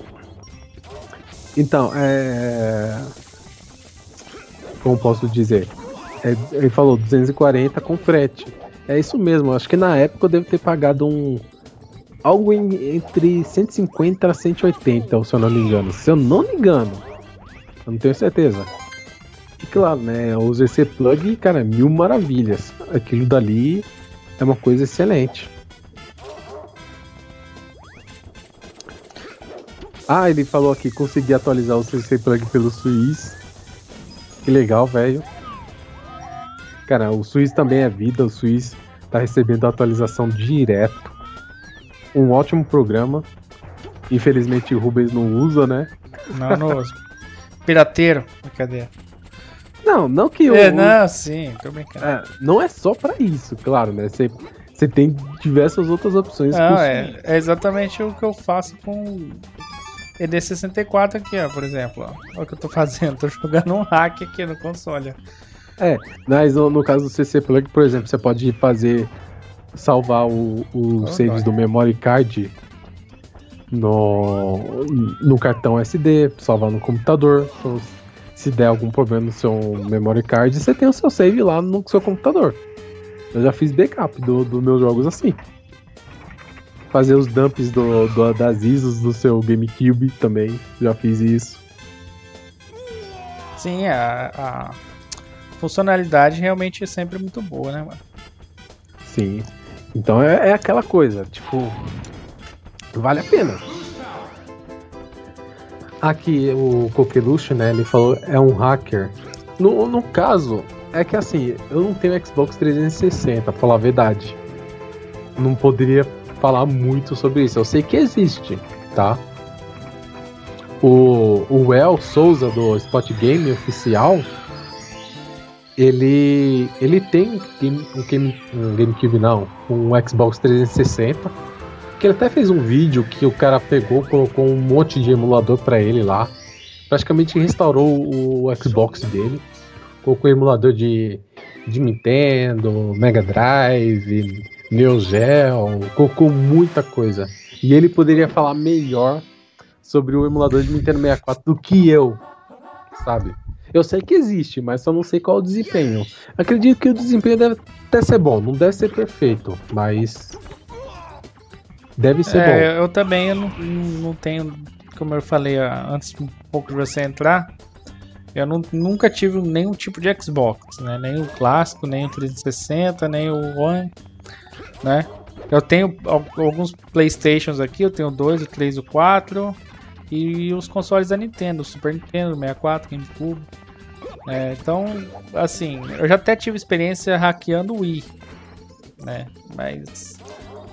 Então, é... Como posso dizer? É, ele falou 240 com frete. É isso mesmo, acho que na época eu devo ter pagado um. Algo em, entre 150 a 180, se eu não me engano. Se eu não me engano. Eu não tenho certeza. E claro, né? Usei esse plug cara, mil maravilhas. Aquilo dali é uma coisa excelente. Ah, ele falou aqui, consegui atualizar o CC Plug pelo Suiz. Que legal, velho. Cara, o Suiz também é vida, o Suiz tá recebendo atualização direto. Um ótimo programa. Infelizmente o Rubens não usa, né? Não, não usa. Pirateiro, brincadeira. Não, não que eu. É, não, sim, tô brincando. É, não é só pra isso, claro, né? Você, você tem diversas outras opções. Não, é, é exatamente o que eu faço com ED64 aqui, ó, por exemplo. Ó. Olha o que eu tô fazendo, [laughs] tô jogando um hack aqui no console. É, mas no, no caso do CC Plug, por exemplo, você pode fazer salvar o, o oh, saves do memory card no, no cartão SD, salvar no computador. Então, se der algum problema no seu memory card, você tem o seu save lá no seu computador. Eu já fiz backup dos do meus jogos assim fazer os dumps do, do, das ISOs do seu GameCube também. Já fiz isso. Sim, a, a funcionalidade realmente é sempre muito boa, né, mano? Sim. Então é, é aquela coisa, tipo, vale a pena. Aqui o Coqueluche, né, ele falou é um hacker. No, no caso, é que assim, eu não tenho Xbox 360, pra falar a verdade. Não poderia falar muito sobre isso. Eu sei que existe, tá? O, o Well Souza do Spot Game oficial, ele ele tem um, game, um GameCube não, um Xbox 360, que ele até fez um vídeo que o cara pegou, colocou um monte de emulador para ele lá, praticamente restaurou o Xbox dele, colocou emulador de, de Nintendo, Mega Drive, Neo Geo, colocou muita coisa. E ele poderia falar melhor sobre o emulador de Nintendo 64 do que eu, sabe? Eu sei que existe, mas só não sei qual o desempenho. Acredito que o desempenho deve até ser bom, não deve ser perfeito, mas deve ser é, bom. Eu também eu não, não tenho, como eu falei antes um pouco de você entrar, eu não, nunca tive nenhum tipo de Xbox, né? Nem o clássico, nem o 360, nem o One né? Eu tenho alguns Playstations aqui, eu tenho dois, o 3 e o 4. E os consoles da Nintendo, Super Nintendo, 64, GameCube. É, então, assim, eu já até tive experiência hackeando o Wii, né? Mas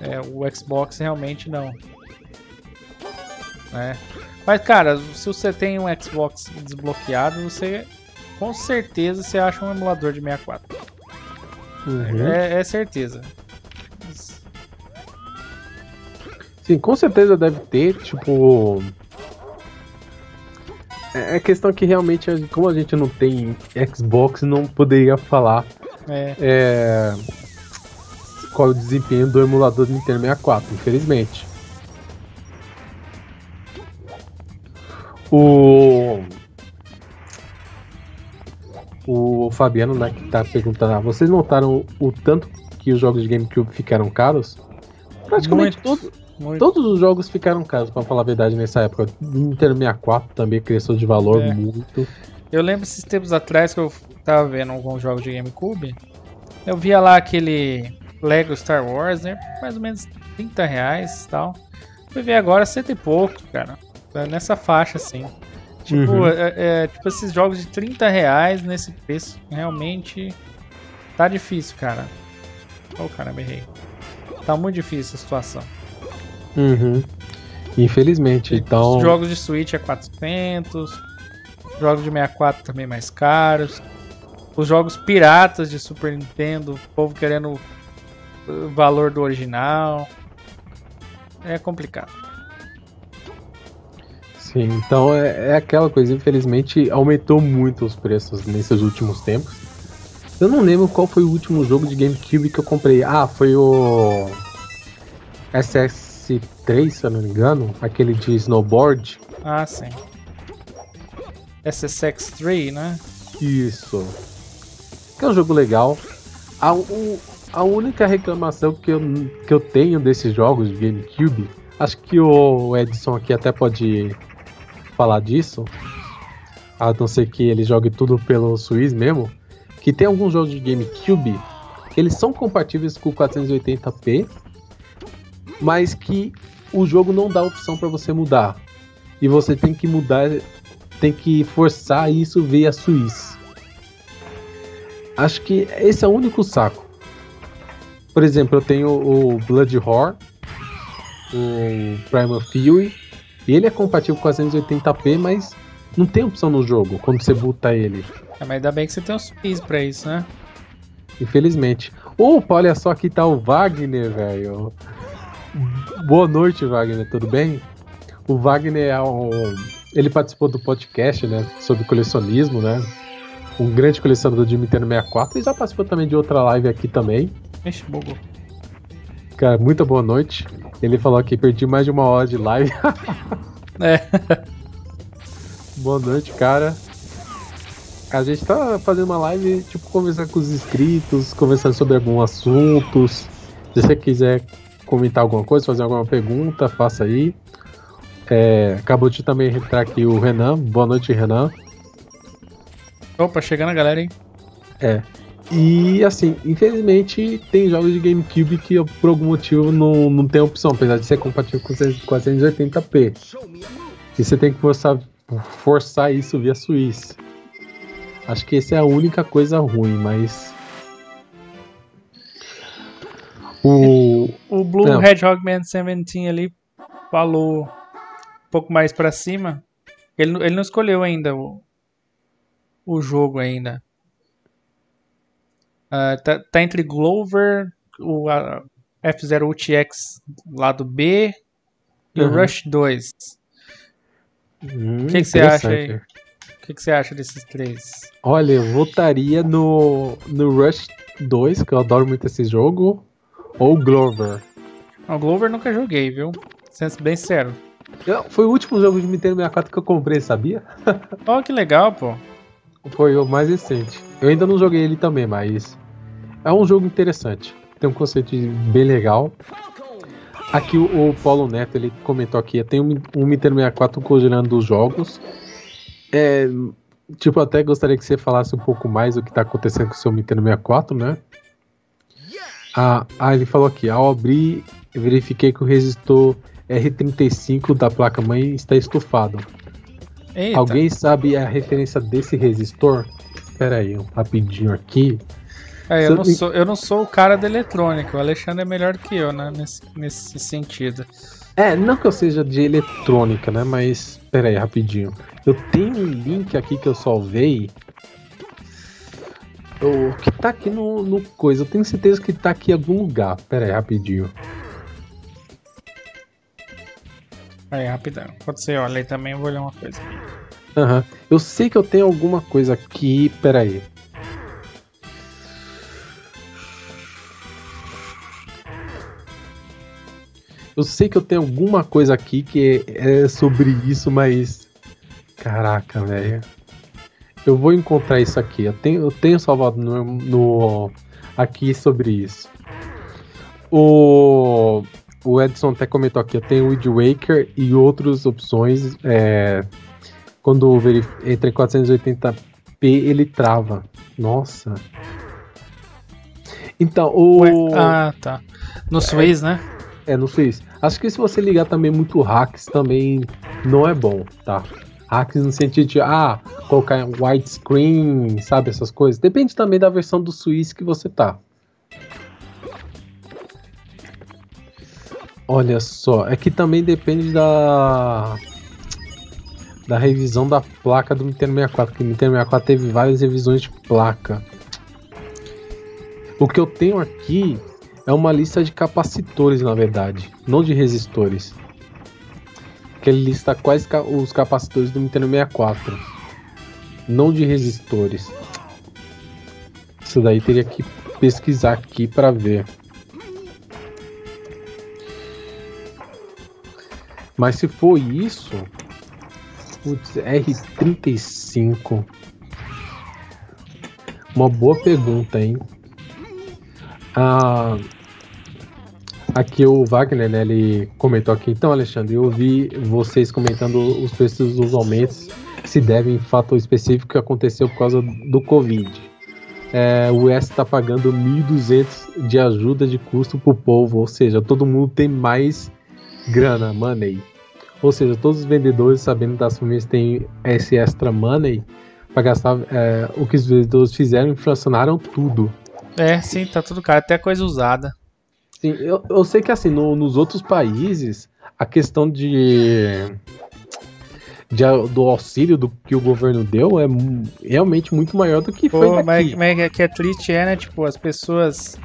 é, o Xbox realmente não. Né? Mas, cara, se você tem um Xbox desbloqueado, você com certeza você acha um emulador de 64. Uhum. É, é certeza. Sim, com certeza deve ter, tipo. É, é questão que realmente, como a gente não tem Xbox, não poderia falar é. É, qual é o desempenho do emulador do Nintendo 64, infelizmente. O. O Fabiano, né, que tá perguntando, ah, vocês notaram o, o tanto que os jogos de GameCube ficaram caros? Praticamente todos muito. Todos os jogos ficaram caros, pra falar a verdade, nessa época. Nintendo 64 também cresceu de valor é. muito. Eu lembro esses tempos atrás que eu tava vendo alguns jogos de GameCube. Eu via lá aquele Lego Star Wars, né? Mais ou menos 30 reais e tal. Fui ver agora cento e pouco, cara. É nessa faixa, assim. Tipo, uhum. é, é, tipo, esses jogos de 30 reais nesse preço, realmente tá difícil, cara. Oh, caramba, errei. Tá muito difícil a situação. Uhum. Infelizmente, então. Os jogos de Switch é 400, jogos de 64 também mais caros. os jogos piratas de Super Nintendo, o povo querendo o valor do original. É complicado. Sim, então é, é aquela coisa, infelizmente aumentou muito os preços nesses últimos tempos. Eu não lembro qual foi o último jogo de GameCube que eu comprei. Ah, foi o SS3, se eu não me engano, aquele de snowboard. Ah, sim. SSX3, né? Isso. Que é um jogo legal. A, o, a única reclamação que eu, que eu tenho desses jogos de GameCube, acho que o Edson aqui até pode falar disso, a não ser que ele jogue tudo pelo Suiz mesmo, que tem alguns jogos de GameCube que eles são compatíveis com 480p, mas que o jogo não dá opção para você mudar. E você tem que mudar, tem que forçar isso via Suiz. Acho que esse é o único saco. Por exemplo, eu tenho o Blood Horror, o Primal Fury, e ele é compatível com 480p, mas não tem opção no jogo quando você boota ele. É, mas ainda bem que você tem os pis pra isso, né? Infelizmente. Opa, olha só aqui tá o Wagner, velho. Boa noite, Wagner, tudo bem? O Wagner é um. Ele participou do podcast, né? Sobre colecionismo, né? Um grande colecionador de Nintendo 64 e já participou também de outra live aqui também. Ixi, bugou. Cara, muita boa noite. Ele falou que perdi mais de uma hora de live. [laughs] É. [laughs] boa noite, cara. A gente tá fazendo uma live, tipo, conversando com os inscritos, conversando sobre alguns assuntos. Se você quiser comentar alguma coisa, fazer alguma pergunta, faça aí. É, acabou de também entrar aqui o Renan. Boa noite, Renan. Opa, chegando a galera, hein? É. E assim, infelizmente tem jogos de GameCube que por algum motivo não, não tem opção, apesar de ser compatível com 480p. E você tem que forçar, forçar isso via Suíça. Acho que essa é a única coisa ruim, mas. O. O Blue não. Hedgehog Man 17 ali falou um pouco mais pra cima. Ele, ele não escolheu ainda o, o jogo ainda. Uh, tá, tá, entre Glover, o F0 UTX lado B e uhum. o Rush 2. Hum, o que, que você acha aí? O que, que você acha desses três? Olha, eu votaria no, no Rush 2, que eu adoro muito esse jogo, ou Glover. O Glover nunca joguei, viu? Sendo bem sério. Eu, foi o último jogo de Nintendo 64 que eu comprei, sabia? [laughs] oh, que legal, pô. Foi o mais recente. Eu ainda não joguei ele também, mas é um jogo interessante. Tem um conceito bem legal. Aqui o, o Paulo Neto ele comentou aqui, tem um, um Nintendo 64 congelando os jogos. É, tipo, até gostaria que você falasse um pouco mais o que está acontecendo com o seu Nintendo 64, né? Ah, ah, ele falou aqui, ao abrir, verifiquei que o resistor R35 da placa-mãe está estufado. Eita. Alguém sabe a referência desse resistor? Espera aí, rapidinho aqui. É, eu, não sou, eu não sou o cara da eletrônica, o Alexandre é melhor que eu, né? Nesse, nesse sentido. É, não que eu seja de eletrônica, né? Mas, pera aí, rapidinho. Eu tenho um link aqui que eu salvei. O que tá aqui no, no coisa. Eu tenho certeza que tá aqui em algum lugar. Pera aí, rapidinho. Aí, rapidão. Pode ser, olha aí também, eu vou ler uma coisa. Aham. Uhum. Eu sei que eu tenho alguma coisa aqui. Pera aí. Eu sei que eu tenho alguma coisa aqui que é, sobre isso, mas. Caraca, velho. Eu vou encontrar isso aqui. Eu tenho, eu tenho salvado no, no aqui sobre isso. O, o Edson até comentou aqui, eu tenho o Wind Waker e outras opções. É, quando entra em 480p, ele trava. Nossa. Então, o. Ah, tá. No Sways, é, né? É, no Sways. Acho que se você ligar também muito hacks, também não é bom, tá? Hacks no sentido de, ah, colocar widescreen, sabe, essas coisas. Depende também da versão do Swiss que você tá. Olha só, é que também depende da da revisão da placa do Nintendo 64, porque o Nintendo 64 teve várias revisões de placa. O que eu tenho aqui é uma lista de capacitores, na verdade, não de resistores. Que ele lista quais ca os capacitores do Nintendo 64, não de resistores. Isso daí teria que pesquisar aqui para ver. Mas se for isso, putz, R35. Uma boa pergunta, hein? Ah, aqui o Wagner, né, ele comentou aqui. Então, Alexandre, eu vi vocês comentando os preços dos aumentos se devem em fator específico que aconteceu por causa do Covid. É, o S está pagando 1.200 de ajuda de custo pro povo, ou seja, todo mundo tem mais grana, money. Ou seja, todos os vendedores, sabendo das famílias têm esse extra money para gastar, é, o que os vendedores fizeram, inflacionaram tudo. É, sim, tá tudo caro, até coisa usada. Sim, eu, eu sei que assim, no, nos outros países, a questão de, de, do auxílio do que o governo deu é realmente muito maior do que Pô, foi mas, mas é que é triste é, né? Tipo, as pessoas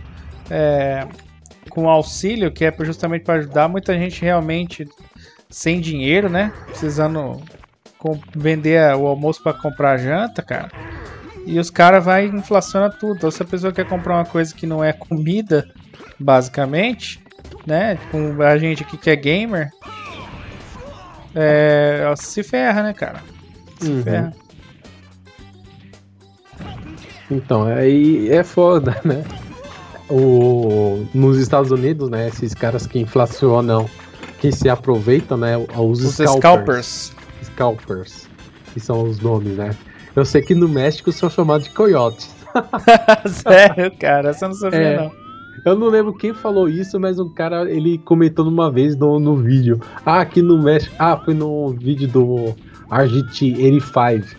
é, com auxílio, que é justamente para ajudar, muita gente realmente sem dinheiro, né? Precisando vender o almoço para comprar janta, cara. E os caras vai inflaciona tudo. Então, se a pessoa quer comprar uma coisa que não é comida, basicamente, né? Com a gente aqui que é gamer, é, se ferra, né, cara? Se uhum. ferra. Então, aí é foda, [laughs] né? O, nos Estados Unidos, né? Esses caras que inflacionam que se aproveitam, né? Os, os scalpers. Scalpers. Que são os nomes, né? Eu sei que no México são chamados de coiotes. [laughs] Sério, cara? Essa eu não sabia, é, não. Eu não lembro quem falou isso, mas um cara, ele comentou numa vez no, no vídeo. Ah, aqui no México. Ah, foi no vídeo do RGT85.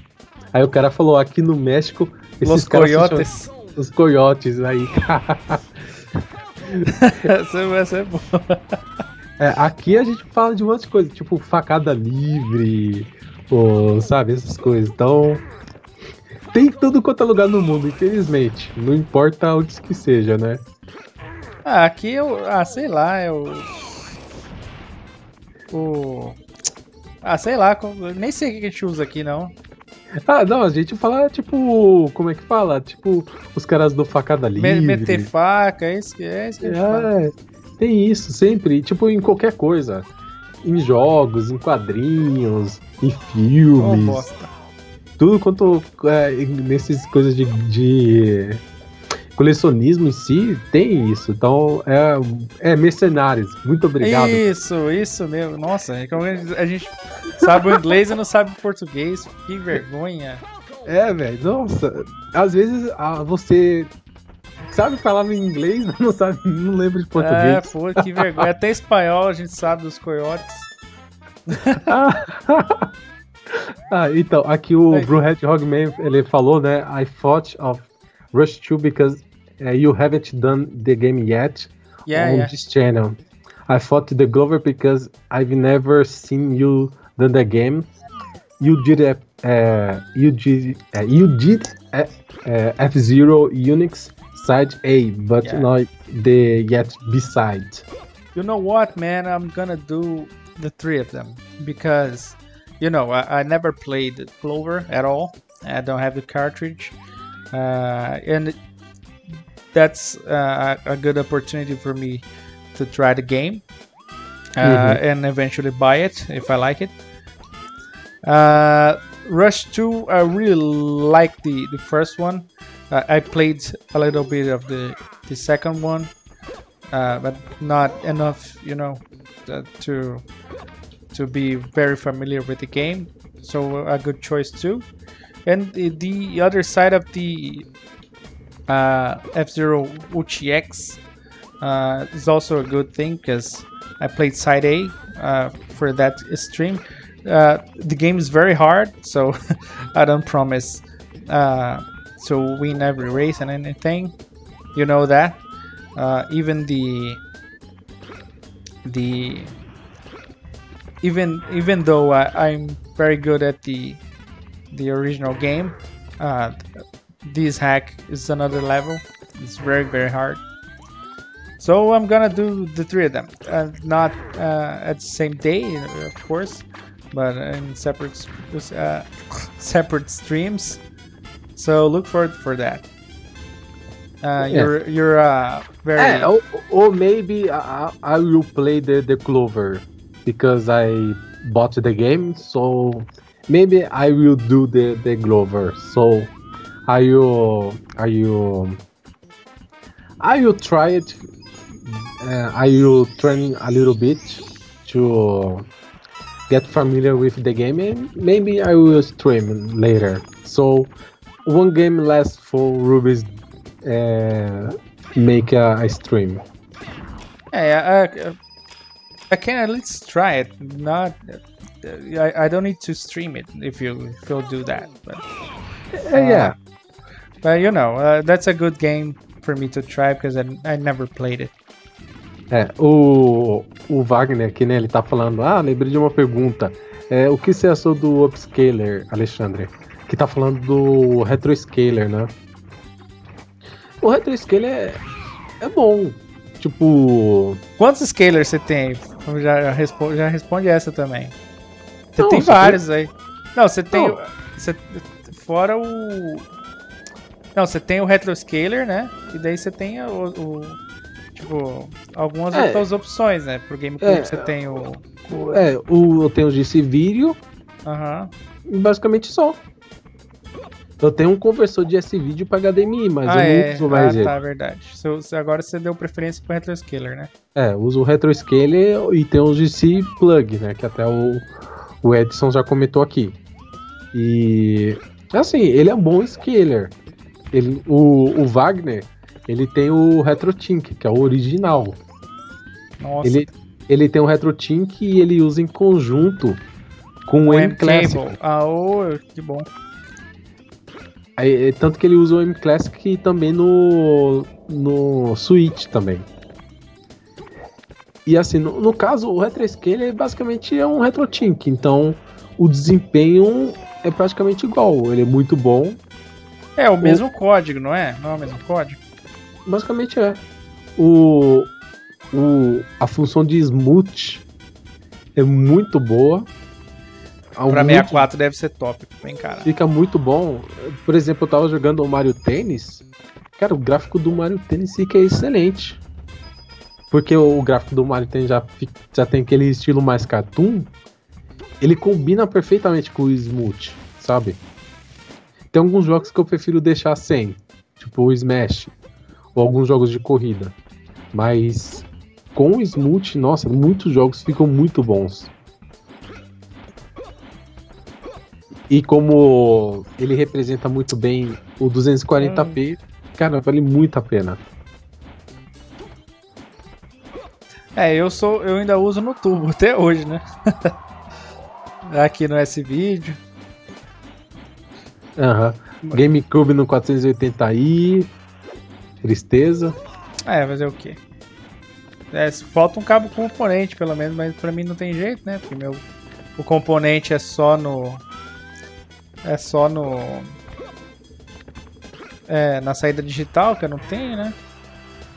Aí o cara falou, aqui no México. Esses Los coiotes. Os coiotes aí, cara. [laughs] essa, vai ser boa. É, aqui a gente fala de um monte de coisa, tipo facada livre, ou, sabe, essas coisas. Então, tem tudo quanto é lugar no mundo, infelizmente. Não importa onde que seja, né? Ah, aqui eu. Ah, sei lá, eu. O. Ah, sei lá, nem sei o que a gente usa aqui, não. Ah, não, a gente fala, tipo, como é que fala? Tipo, os caras do facada livre. Meter faca, é isso que, é isso que a gente é, fala. Tem isso sempre, tipo em qualquer coisa. Em jogos, em quadrinhos, em filmes. Oh, tudo quanto é, nesses coisas de, de, colecionismo em si tem isso. Então é, é mercenários. Muito obrigado. Isso, isso mesmo. Nossa, é a gente sabe o inglês e não sabe o português. Que vergonha. É, velho. Nossa, às vezes ah, você sabe falar em inglês, mas não sabe, não lembra de português. É, pô, que vergonha. Até espanhol a gente sabe dos coiotes. [laughs] ah, então, aqui o Blue Hedgehog Man, ele falou, né? I thought of Rush 2 because uh, you haven't done the game yet yeah, on yeah. this channel. I fought the Glover because I've never seen you done the game. You did a, uh, you did uh, you did uh, F Zero Unix side A, but yeah. not the yet B side. You know what, man? I'm gonna do the three of them because you know I, I never played Clover at all. I don't have the cartridge, uh, and that's uh, a good opportunity for me to try the game uh, mm-hmm. and eventually buy it if I like it. Uh, Rush 2, I really like the, the first one. Uh, I played a little bit of the the second one, uh, but not enough, you know, uh, to to be very familiar with the game. So a good choice too. And the, the other side of the uh, F-Zero UchiX uh, is also a good thing because I played side A uh, for that stream. Uh, the game is very hard, so [laughs] I don't promise uh, to win every race and anything. You know that. Uh, even the the even even though I, I'm very good at the the original game, uh, this hack is another level. It's very very hard. So I'm gonna do the three of them, uh, not uh, at the same day, of course, but in separate uh, [laughs] separate streams. So look forward for that. Uh, Yeah. You're you're uh, very É, ou, ou maybe I, I will play the, the Clover because I bought the game, so maybe I will do the, the Clover. So I will I will I will try it. Uh, I will train a little bit to get familiar with the game and maybe I will stream later. So one game less for Ruby's uh, make a, a stream. Yeah, I, I, can at least try it. Not, I, I don't need to stream it if you if you'll do that. But Uh, yeah. but you know, uh, that's a good game for me to try because I, I never played it. É, o, o Wagner aqui, né, ele tá falando, ah, lembrei de uma pergunta. É, o que você achou do Upscaler, Alexandre? Que tá falando do Retroscaler, né? O Retroscaler é, é bom. Tipo. Quantos scalers você tem? Já, respo já responde essa também. Você Não, tem vários aí. Não, você tem. Não. o- Você, fora o. Não, você tem o Retroscaler, né? E daí você tem o. o- tipo, algumas É. outras opções, né? Pro GameCube É. você tem o. o É, o, eu tenho o desse vídeo Aham. e basicamente só. Eu tenho um conversor de S-Vídeo pra HDMI, mas ah, eu é. não uso mais ah, ele. tá, verdade. Você- agora você deu preferência pro Retroscaler, né? É, eu uso o Retroscaler e tem o GC Plug, né? Que até o, o Edson já comentou aqui. E assim, ele é um bom scaler. Ele, o, o Wagner, ele tem o RetroTink, que é o original. Nossa, Ele, ele tem o RetroTink e ele usa em conjunto com o o M-Classic. Ah, ô, que bom. Aí, Tanto que ele usa o M-Classic também no, no Switch também. E assim, no, no caso, o Retroscaler basicamente é um RetroTink, então o desempenho é praticamente igual. Ele é muito bom, É o mesmo código, não é? Não é o mesmo código? basicamente é. O, o, a função de smooth é muito boa. Há Pra muito- 64 deve ser top, bem cara. fica muito bom. Por exemplo, eu tava jogando o Mario Tennis. Cara, o gráfico do Mario Tennis fica excelente. Porque o, gráfico do Mario Tennis já, já tem aquele estilo mais cartoon. Ele combina perfeitamente com o Smooth, sabe? Tem alguns jogos que eu prefiro deixar sem. Tipo o Smash. Ou alguns jogos de corrida. Mas com o Smooth, nossa, muitos jogos ficam muito bons. E como ele representa muito bem o 240p, cara, vale muito a pena. É, eu sou, eu ainda uso no tubo até hoje, né? [laughs] Aqui no S-Vídeo. Aham. GameCube no 480i. Tristeza. É, fazer o quê? É, falta um cabo componente, pelo menos, mas pra mim não tem jeito, né? Porque meu, o componente é só no. É só no. É, na saída digital, que eu não tenho, né?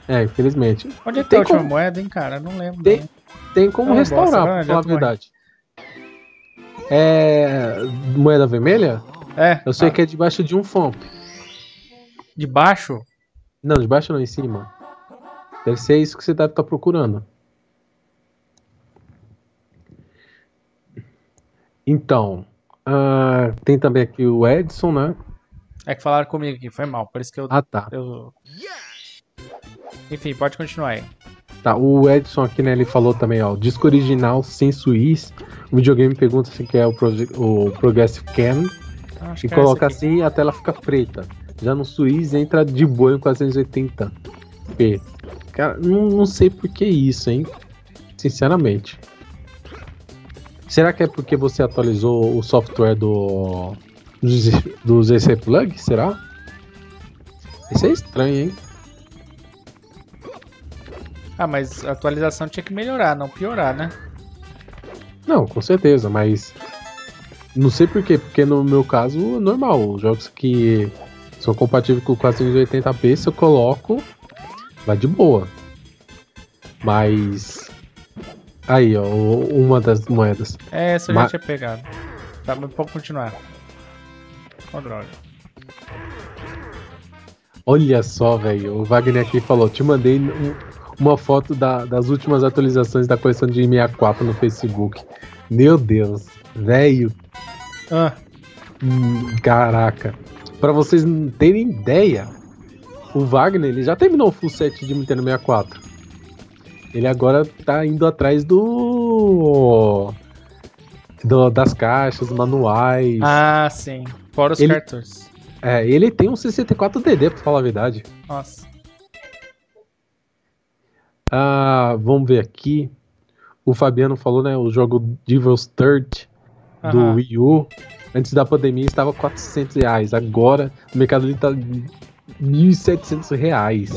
É, infelizmente. Onde é que Tem tá a última como- moeda, hein, cara? Não lembro. Tem- não. Tem como Não, restaurar, bosta, pra falar a morrendo. verdade. É. Moeda vermelha? É, Eu sei ah, que é debaixo de um FOMP. de baixo? Não, debaixo não, em cima. Deve ser isso que você deve estar procurando. Então, ah, tem também aqui o Edson, né? É que falaram comigo aqui, foi mal. Por isso que eu. Ah, tá. eu... Enfim, pode continuar aí. Tá, o Edson aqui, né, ele falou também, ó, disco original sem Suíz. O videogame pergunta se quer o, proje- o Progressive Cam Acho e é coloca aqui. assim e a tela fica preta. Já no Suíz entra de boa em 480p. Cara, não, não sei por que isso, hein? Sinceramente. Será que é porque você atualizou o software do do ZC Plug? Será? Isso é estranho, hein? Ah, mas a atualização tinha que melhorar, não piorar, né? Não, com certeza, mas não sei por quê, porque no meu caso é normal, os jogos que são compatíveis com 480p, se eu coloco, vai de boa. Mas aí, ó, uma das moedas. É, essa eu já tinha pegado. Tá, mas pode continuar. Ó, droga. Olha só, velho. O Wagner aqui falou: te mandei um, uma foto da, das últimas atualizações da coleção de 64 no Facebook. Meu Deus, velho. Ah. Hum, caraca. Pra vocês não terem ideia, o Wagner ele já terminou o full set de Nintendo 64. Ele agora tá indo atrás do. do das caixas, manuais. Ah, sim. Fora os ele, cartões. É, ele tem um 64DD, pra falar a verdade. Nossa. Ah, vamos ver aqui. O Fabiano falou, né? O jogo Devil's Third do uhum. Wii U. Antes da pandemia estava 400 reais. Agora o mercado livre tá 1.700 reais.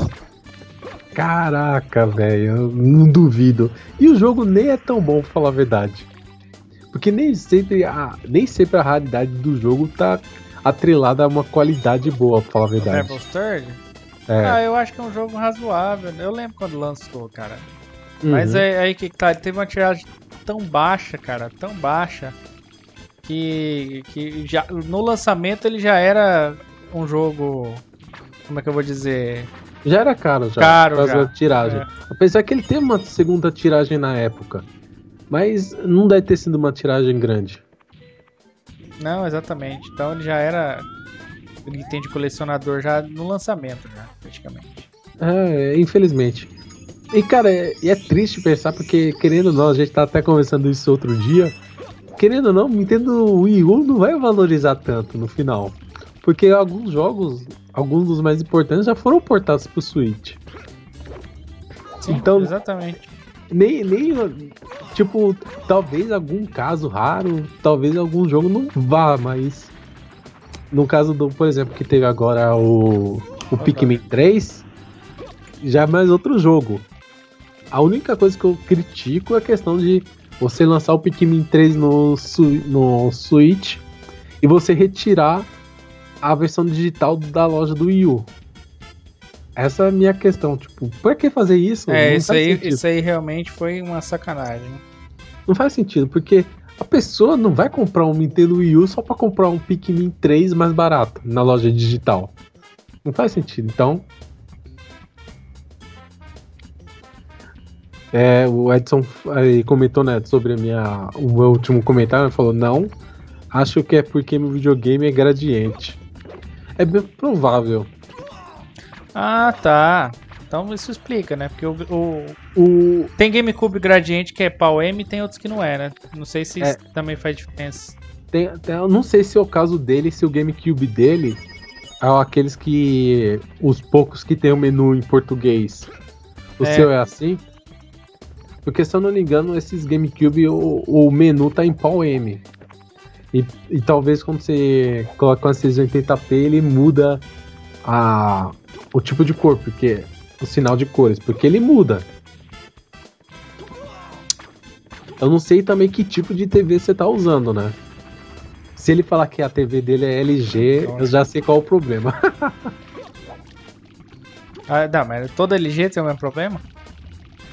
Caraca, velho, não duvido. E o jogo nem é tão bom, pra falar a verdade. Porque nem sempre a, nem sempre a raridade do jogo tá atrelada a uma qualidade boa, pra falar a verdade. Devil's Third? É. Ah, eu acho que é um jogo razoável. Eu lembro quando lançou, cara. Uhum. Mas é aí que tá, ele teve uma tiragem tão baixa, cara, tão baixa, que, que já, no lançamento ele já era um jogo. Como é que eu vou dizer? Já era caro já. Caro já. tiragem. É. Apesar que ele teve uma segunda tiragem na época. Mas não deve ter sido uma tiragem grande. Não, exatamente. Então ele já era item de colecionador já no lançamento, já, praticamente. É, infelizmente. E cara, é, é triste pensar porque, querendo ou não, a gente tá até conversando isso outro dia. Querendo ou não, Nintendo Wii U não vai valorizar tanto no final. Porque alguns jogos, alguns dos mais importantes, já foram portados pro Switch. Sim, então, exatamente. Nem, nem, tipo, talvez algum caso raro, talvez algum jogo não vá, mas no caso do, por exemplo, que teve agora o, o Pikmin 3, já é mais outro jogo. A única coisa que eu critico é a questão de você lançar o Pikmin 3 no, no Switch e você retirar a versão digital da loja do Wii U. Essa é a minha questão, tipo, por que fazer isso? É, isso aí, isso aí realmente foi uma sacanagem. Não faz sentido, porque a pessoa não vai comprar um Nintendo Wii U só para comprar um Pikmin 3 mais barato na loja digital. Não faz sentido. Então. É, o Edson aí comentou né, sobre a minha, o meu último comentário. Ele falou: Não, acho que é porque meu videogame é gradiente. É bem provável. Ah, tá. Então isso explica, né? Porque o, o, o... tem GameCube gradiente que é pau M e tem outros que não é, né? Não sei se é. isso também faz diferença. Tem, tem, eu não sei se é o caso dele, se o GameCube dele é aqueles que. os poucos que tem o menu em português. O é. seu é assim? Porque se eu não me engano, esses GameCube, o, o menu tá em pau M. E, e talvez quando você coloca uma 680p, ele muda a, o tipo de cor, porque o sinal de cores, porque ele muda. Eu não sei também que tipo de TV você tá usando, né? Se ele falar que a TV dele é LG, eu já sei qual é o problema. [laughs] ah, não, mas toda LG tem o mesmo problema?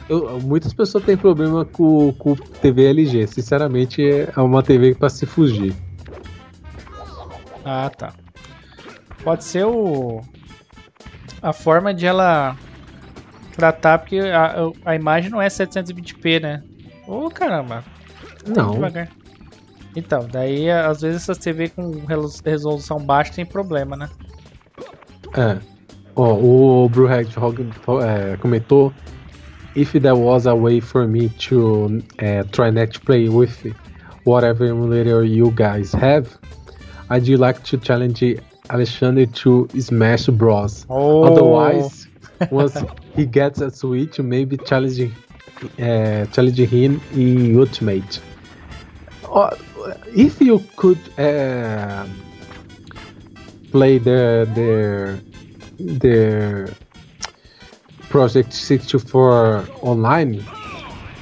Eu, muitas pessoas têm problema com, com TV LG. Sinceramente, é uma TV para se fugir. Ah, tá. Pode ser o a forma de ela tratar, porque a, a imagem não é 720p, né? Ô, oh, caramba. Não. Devagar. Então, daí às vezes essas TV com resolução baixa tem problema, né? É. Ó, oh, o Hedgehog é, comentou If there was a way for me to uh, try net play with whatever emulator you guys have, I'd like to challenge Alexander to Smash Bros. Oh. Otherwise, once he gets a Switch, maybe challenge, uh, challenge him in Ultimate. Uh, if you could uh, play the the the Project 64 online,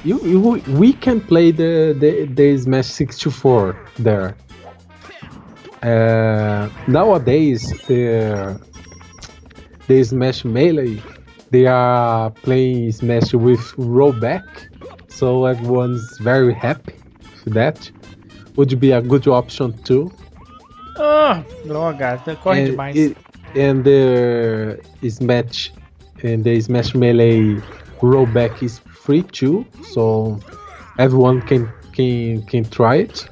you, you we can play the the, the Smash 64 there. Uh, nowadays, the the Smash Melee, they are playing Smash with rollback, so everyone's very happy with that. Would be a good option too. Oh, droga, corre and, demais. it- and the Smash and the Smash Melee rollback is free too, so everyone can can can try it.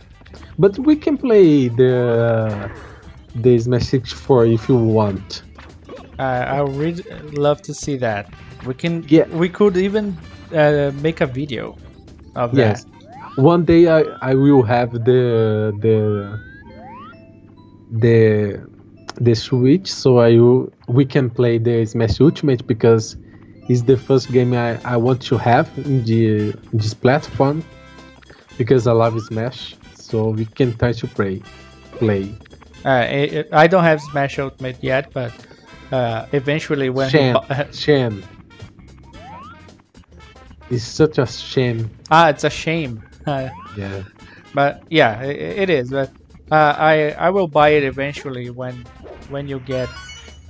But we can play the the Smash 64 if you want. Uh, I would really love to see that. We can. Yeah. We could even uh, make a video of that. Yes. One day I, I will have the the the the Switch, so I will, we can play the Smash Ultimate because it's the first game I, I want to have in the in this platform because I love Smash. So we can try to play play. Uh, I, I don't have Smash Ultimate yet, but uh, eventually when he Shame, bu- [laughs] shame. It's such a shame. ah, it's a shame. [laughs] Uh, Yeah. but yeah, i it is. But uh, I I will buy it eventually when when you get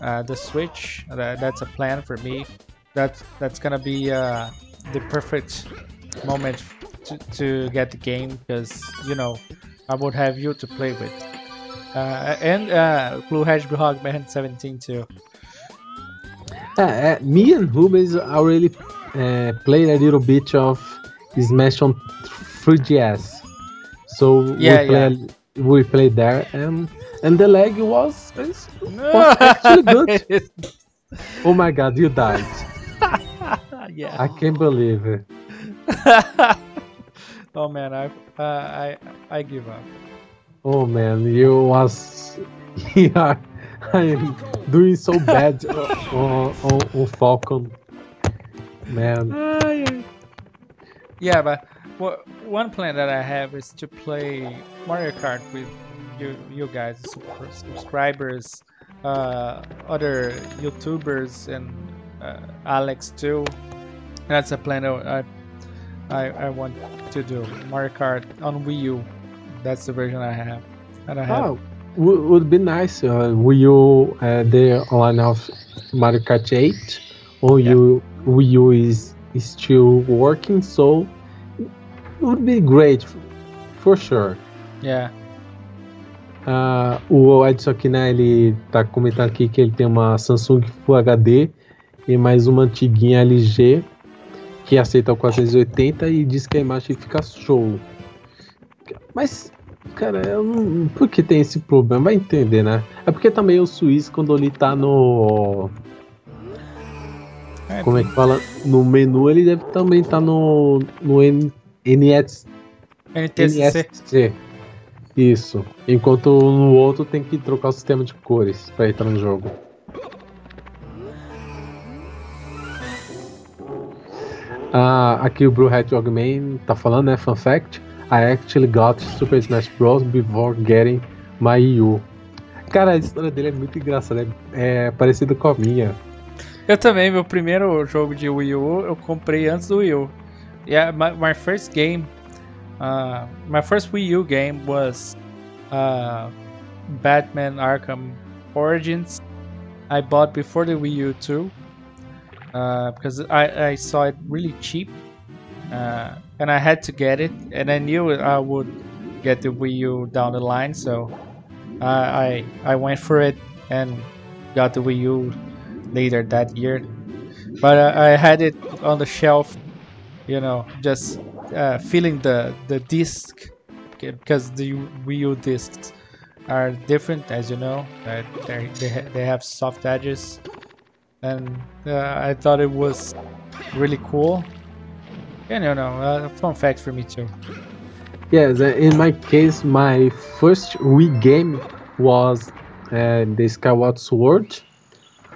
uh, the Switch. That, that's a plan for me. That's that's gonna be uh, the perfect moment to, to get the game because you know I would have you to play with. Uh, and uh, Blue Hedgehog Man 17 too. Uh, me and Rubens already uh, played a little bit of Smash on 3DS. So Yeah, we played we played there and and the lag was, was was [laughs] actually good. [laughs] Oh my god, you died. [laughs] yeah. I can't believe it. oh man, I uh, I I give up. Oh man, you was yeah, I'm doing so bad on, on, on Falcon. Man, Yeah, but wha- one plan that I have is to play Mario Kart with you, you guys, super subscribers, uh, other YouTubers, and uh, Alex too. That's a plan I, I I want to do Mario Kart on Wii U. That's the version I have, and I have. Oh, would, be nice. Uh, Wii U, uh, the online of Mario Kart 8 or Yeah. you Wii U is, is still working, so it would be great for sure. Yeah. Ah, o Edson aqui, né, ele tá comentando aqui que ele tem uma Samsung Full HD e mais uma antiguinha LG que aceita o 480 e diz que a imagem fica show. Mas, cara, eu não, por que tem esse problema? Vai entender, né? É porque também o Suíço, quando ele tá no. É, Como é que fala? No menu, ele deve também estar no, no N- NS, NTSC. NSC. Isso. Enquanto no outro tem que trocar o sistema de cores pra entrar no jogo. Ah, aqui o Blue Hat Man tá falando, né? Fun fact: I actually got Super Smash Bros. before getting my Wii U. Cara, a história dele é muito engraçada, é, é parecido com a minha. Eu também, meu primeiro jogo de Wii U eu comprei antes do Wii U. Yeah, my, my first game, uh, my first Wii U game was uh, Batman Arkham Origins. I bought before the Wii U too, uh, because I, I saw it really cheap, uh, and I had to get it, and I knew I would get the Wii U down the line, so uh, I I went for it and got the Wii U later that year. But I had it on the shelf, you know, just uh, feeling the the disc because the Wii U discs are different, as you know. They they, ha- they have soft edges, and uh, I thought it was really cool. And no, know, uh, fun fact for me too. Yes, in my case, my first Wii game was uh, the Skyward Sword.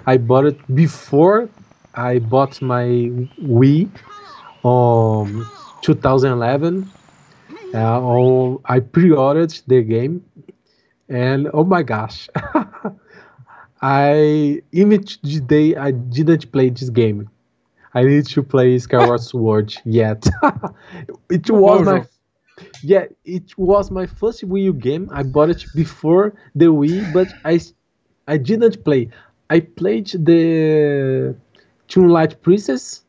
I bought it before I bought my Wii um 2011. Uh, oh, I pre-ordered the game, and oh my gosh, [laughs] I even the day I didn't play this game. I need to play Skyward [laughs] Sword yet. [laughs] it was my yeah, it was my first Wii U game. I bought it before the Wii, but I I didn't play. I played the Light Princess.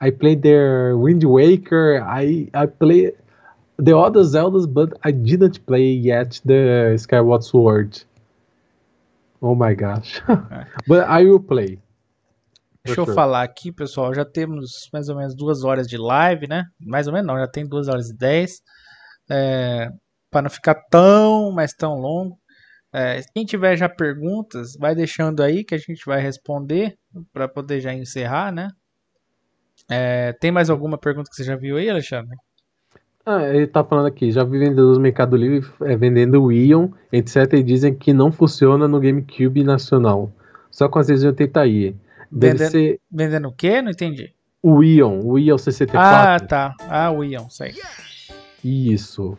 I played their Wind Waker. I I played the other Zeldas, but I didn't play yet the Skyward Sword. Oh my gosh. [laughs] but I will play. Deixa eu falar aqui, pessoal. Já temos mais ou menos duas horas de live, né? Mais ou menos não, já tem duas horas e dez. É, para não ficar tão, mas tão longo. É, quem tiver já perguntas, vai deixando aí que a gente vai responder para poder já encerrar, né? É, tem mais alguma pergunta que você já viu aí, Alexandre? Ah, ele tá falando aqui, já vi vendedores do Mercado Livre é, vendendo o Ion, etc, e dizem que não funciona no GameCube nacional, só com as 680i. Deve vendendo, ser... vendendo o quê? Não entendi. O Ion, o Ion 64. Ah, tá. Ah, o Ion, sei. Isso.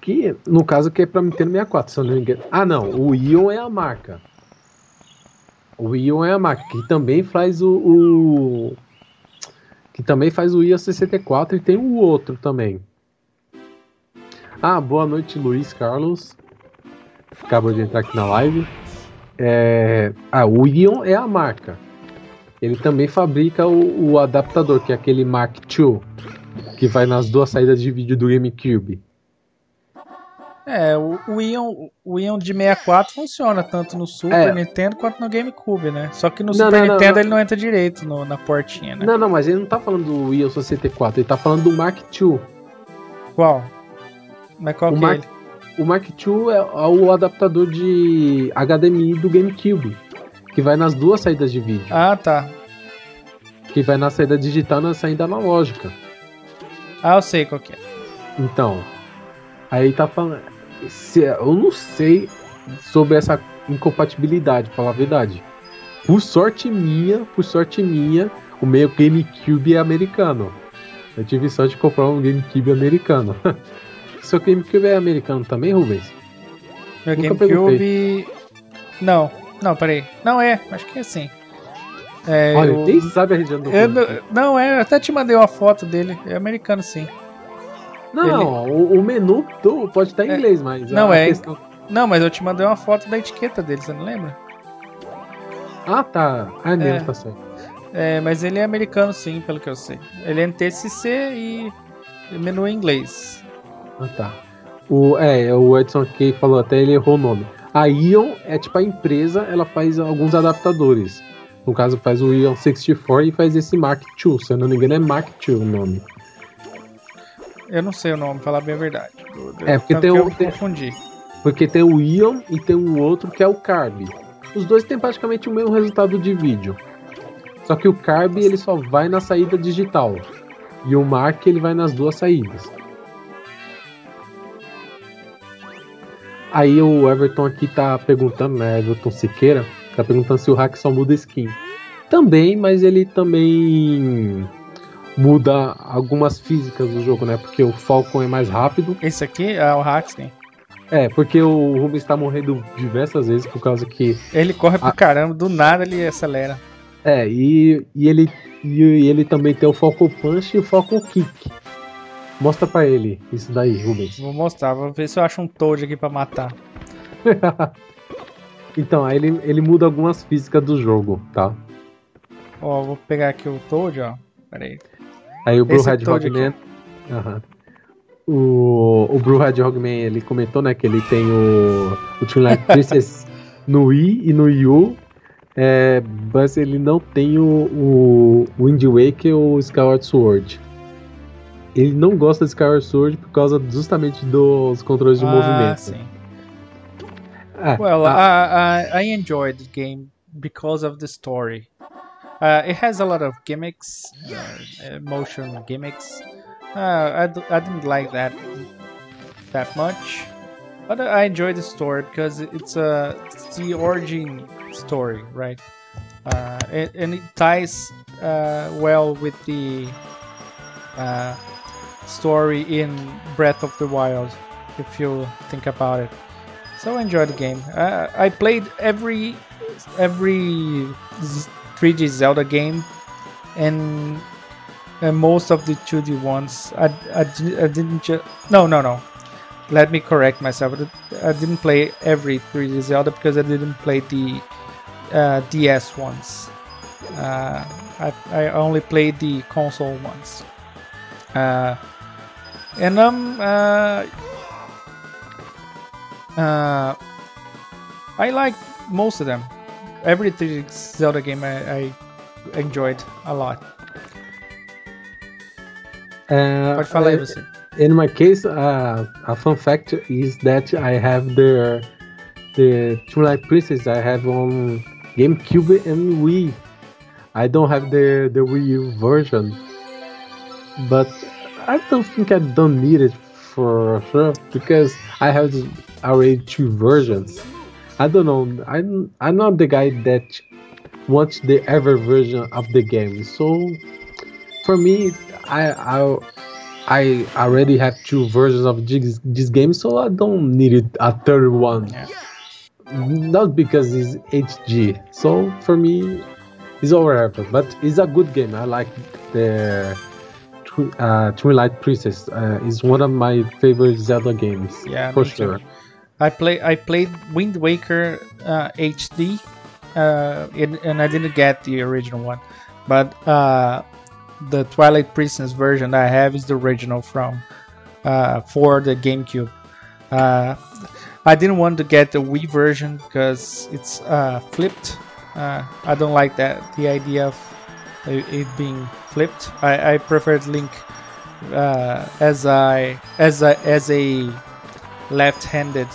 Que, no caso, que é pra Nintendo 64, se eu não me engano. Ah, não, o Ion é a marca. O Ion é a marca, que também faz o, o que também faz o IA 64 e tem o outro também. Ah, boa noite, Luiz Carlos. Acabou de entrar aqui na live. É... Ah, o Ion é a marca. Ele também fabrica o, o adaptador, que é aquele Mark II, que vai nas duas saídas de vídeo do GameCube. É, o, o, Ion, o Ion de 64 funciona tanto no Super é. Nintendo quanto no GameCube, né? Só que no não, Super não, Nintendo não, ele não entra direito no, na portinha, né? Não, não, mas ele não tá falando do Ion 64, ele tá falando do Mark II. Qual? Mas qual o que é Mark, é ele? O Mark II é, é o adaptador de HDMI do GameCube, que vai nas duas saídas de vídeo. Ah, tá. Que vai na saída digital e na saída analógica. Ah, eu sei qual que é. Então, aí tá falando se, eu não sei sobre essa incompatibilidade, pra falar a verdade. Por sorte minha, por sorte minha, o meu GameCube é americano. Eu tive sorte de comprar um GameCube americano. [laughs] Seu GameCube é americano também, Rubens? Meu Nunca GameCube. Não, não, peraí. Não é, acho que é assim. É, Olha, eu... nem sabe a região do eu, Não, é, eu até te mandei uma foto dele. É americano sim. Não, ele... o, o, menu do, pode estar em é, inglês, mas. Não, é. Questão... Não, mas eu te mandei uma foto da etiqueta dele, você não lembra? Ah, tá. Ah, é mesmo, tá certo. É, mas ele é americano sim, pelo que eu sei. Ele é NTSC e menu em inglês. Ah, tá. O, é, o Edson aqui falou até, ele errou o nome. A Ion é tipo a empresa, ela faz alguns adaptadores. No caso, faz o Ion 64 e faz esse Mark II. Se eu não me engano, é Mark II o nome. Eu não sei o nome, falar bem a verdade. é, porque tem um. Tem, confundi. Porque tem o Ion e tem um outro que é o Carb. Os dois têm praticamente o mesmo resultado de vídeo. Só que o Carb ele só vai na saída digital. E o Mark ele vai nas duas saídas. Aí o Everton aqui tá perguntando, né? Everton Siqueira, tá perguntando se o hack só muda skin. Também, mas ele também muda algumas físicas do jogo, né? Porque o Falcon é mais rápido. Esse aqui é o Haxton. É, porque o Rubens está morrendo diversas vezes por causa que. Ele corre pro a... caramba, do nada ele acelera. É, e, e, ele, e ele também tem o Falcon Punch e o Falcon Kick. Mostra pra ele isso daí, Rubens. Vou mostrar, vou ver se eu acho um Toad aqui pra matar. [laughs] então, aí ele, ele muda algumas físicas do jogo, tá? Ó, vou pegar aqui o Toad, ó. Pera aí. Aí o Blue Red Hogman. Uhum. O, o Blue Red Hogman ele comentou, né, que ele tem o, o Twilight [laughs] Princess no Wii e no Wii U. É, mas ele não tem o, o Wind Waker ou Skyward Sword. Ele não gosta de Skyward Sword por causa justamente dos controles de ah, movimento. Sim. Ah, well, ah, I, I enjoyed the game because of the story. Uh, it has a lot of gimmicks, uh, motion gimmicks. Uh, I d- I didn't like that that much, but I enjoyed the story because it's a it's the origin story, right? Uh, it, and it ties uh, well with the uh, story in Breath of the Wild, if you think about it. So enjoy the game. I played every every 3D Zelda game and, and most of the 2D ones. I, I, I didn't just. No, no, no. Let me correct myself. I didn't play every 3D Zelda because I didn't play the uh, DS ones. Uh, I, I only played the console ones. Uh, and um, uh, uh, I like most of them. Every Zelda game I, I enjoyed a lot. Uh, falar aí uh. In my case, uh, a fun fact is that I have the the Twilight Princess I have on GameCube and Wii. I don't have the the Wii U version, but I don't think I don't need it for sure because I have already two versions. I don't know. I'm I'm not the guy that wants the ever version of the game. So for me, I I I already have two versions of this, this game, so I don't need it, a third one. Yeah. Not because it's HD. So for me, it's overrated, but it's a good game. I like the Twi- uh, Twilight Princess. Uh, is one of my favorite Zelda games. Yeah, for too. sure. I play I played Wind Waker uh, HD, uh, and, and I didn't get the original one, but uh, the Twilight Princess version I have is the original from uh, for the GameCube. Uh, I didn't want to get the Wii version because it's uh, flipped. Uh, I don't like that the idea of it being flipped. I, I preferred Link uh, as I as a as a left-handed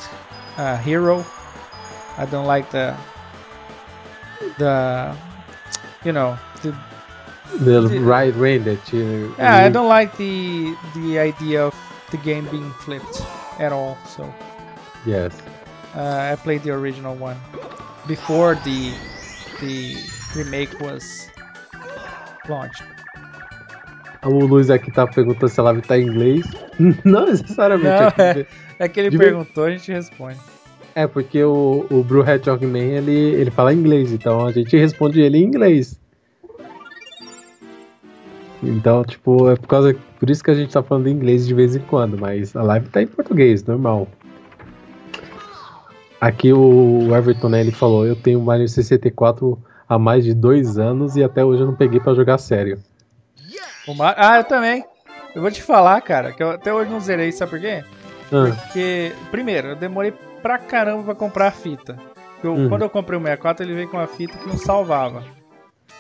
uh, hero. I don't like the the you know the The The- right way that you. yeah I don't like the the idea of the game being flipped at all. So Yes. uh, I played the original one before the the remake was launched. O Luiz aqui tá perguntando se a live tá em inglês. [laughs] Não necessariamente. Não, aqui. É que ele De perguntou, a gente responde. É, porque o, o Hedgehog Man, ele, ele fala inglês, então a gente responde ele em inglês. Então, tipo, é por causa. Por isso que a gente tá falando inglês de vez em quando, mas a live tá em português, normal. Aqui o Everton, né, ele falou, eu tenho Mario 64 há mais de dois anos e até hoje eu não peguei pra jogar sério. Mar- Ah, eu também. Eu vou te falar, cara, que eu até hoje não zerei, sabe por quê? Ah, Porque, primeiro, eu demorei pra caramba pra comprar a fita. Eu, Uhum. Quando eu comprei o 64, ele veio com uma fita que não salvava.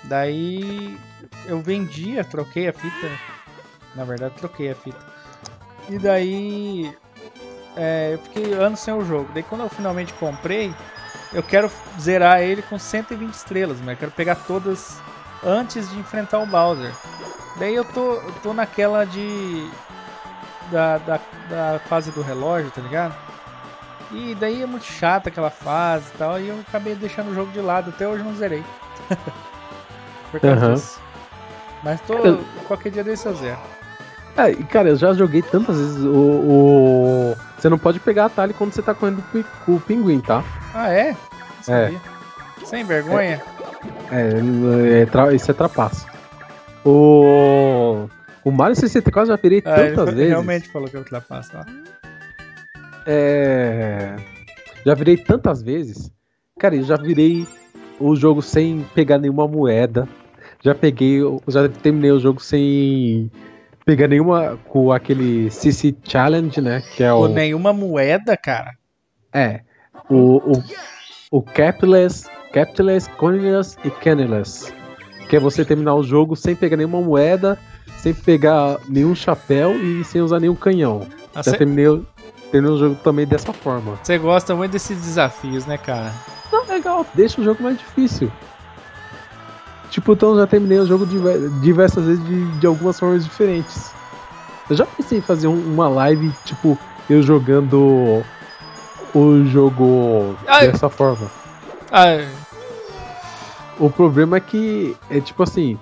Daí eu vendia, troquei a fita. Na verdade, troquei a fita. E daí é, eu fiquei anos sem o jogo. Daí quando eu finalmente comprei, eu quero zerar ele com 120 estrelas, mas eu quero pegar todas antes de enfrentar o Bowser. Daí eu tô, eu tô naquela de. Da, da, da fase do relógio, tá ligado? E daí é muito chata aquela fase e tal, e eu acabei deixando o jogo de lado, até hoje não zerei. [laughs] Por causa Aham. disso. Mas tô. Cara, Qualquer dia desse eu zero. É, e, cara, eu já joguei tantas vezes o, o- Você não pode pegar atalho quando você tá correndo com o pinguim, tá? Ah, é? Não sabia. Sem vergonha? É, é, tra- isso é trapaço. O. O Mario 64 eu já virei Ah, ele tantas fa- vezes. realmente falou que eu ultrapasso. ó. É. Já virei tantas vezes. Cara, eu já virei o jogo sem pegar nenhuma moeda. Já peguei. Já terminei o jogo sem pegar nenhuma. Com aquele CC Challenge, né? Que é o. nenhuma moeda, cara. É. O, o, o Capless, Capless, Coinless e Canneless. Que é você terminar o jogo sem pegar nenhuma moeda, sem pegar nenhum chapéu e sem usar nenhum canhão. Ah, Já Você terminei, o- terminei o jogo também dessa forma. você gosta muito desses desafios, né, cara? Não, legal, deixa o jogo mais difícil. Tipo, então já terminei o jogo diver- diversas vezes de, de algumas formas diferentes. Eu já pensei em fazer um- uma live, tipo, eu jogando o jogo Ai. dessa forma. Ah, O problema é que é tipo assim,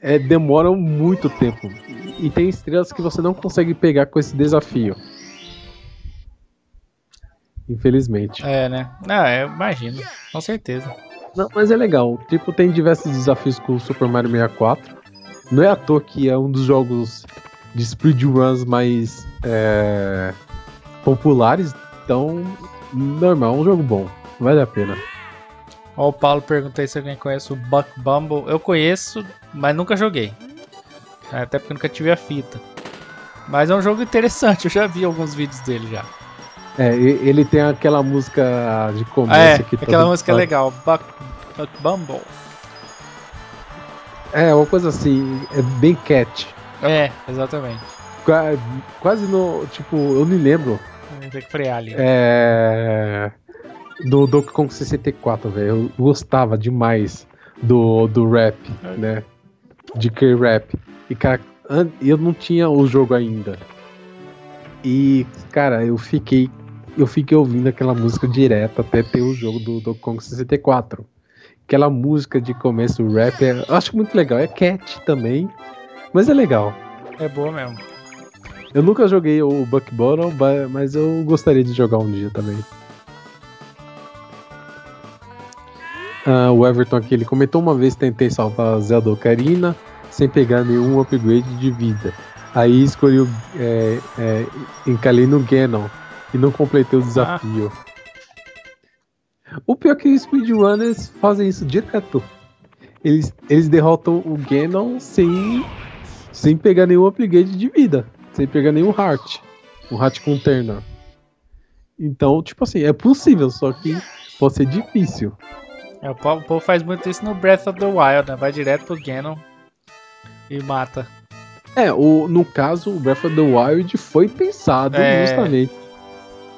é, demora muito tempo. E tem estrelas que você não consegue pegar com esse desafio. Infelizmente. é, né? Ah, eu imagino. Com certeza. Não, mas é legal. Tipo, tem diversos desafios com o Super Mario 64. Não é à toa que é um dos jogos de speedruns mais é, populares, então normal, é um jogo bom, vale a pena. Ó, o Paulo perguntei se alguém conhece o Buck Bumble. Eu conheço, mas nunca joguei. Até porque nunca tive a fita. Mas é um jogo interessante, eu já vi alguns vídeos dele já. É, ele tem aquela música de começo é, que aquela música é legal, Buck, Buck Bumble. É, uma coisa assim, é bem cat. É, exatamente. Quase no. Tipo, eu me lembro. Tem que frear ali. É. Do Donkey Kong 64, velho. Eu gostava demais do, do rap, né? De K-Rap. E, cara, eu não tinha o jogo ainda. E, cara, eu fiquei. Eu fiquei ouvindo aquela música direto até ter o jogo do Donkey Kong 64. Aquela música de começo, rap, é, eu acho muito legal. É cat também, mas é legal. É boa mesmo. Eu nunca joguei o Buck Bottom, mas eu gostaria de jogar um dia também. Uh, o Everton aqui, ele comentou uma vez tentei salvar a Zelda Ocarina sem pegar nenhum upgrade de vida. Aí escolhi o, é, é, encalhei no Ganon e não completei o desafio. Ah. O pior é que os speedrunners fazem isso direto. Eles, eles derrotam o Ganon sem, sem pegar nenhum upgrade de vida. Sem pegar nenhum heart. Um heart container. Então, tipo assim, é possível, só que pode ser difícil. É, o povo faz muito isso no Breath of the Wild, né? Vai direto pro Ganon e mata. É, o, no caso, o Breath of the Wild foi pensado é... justamente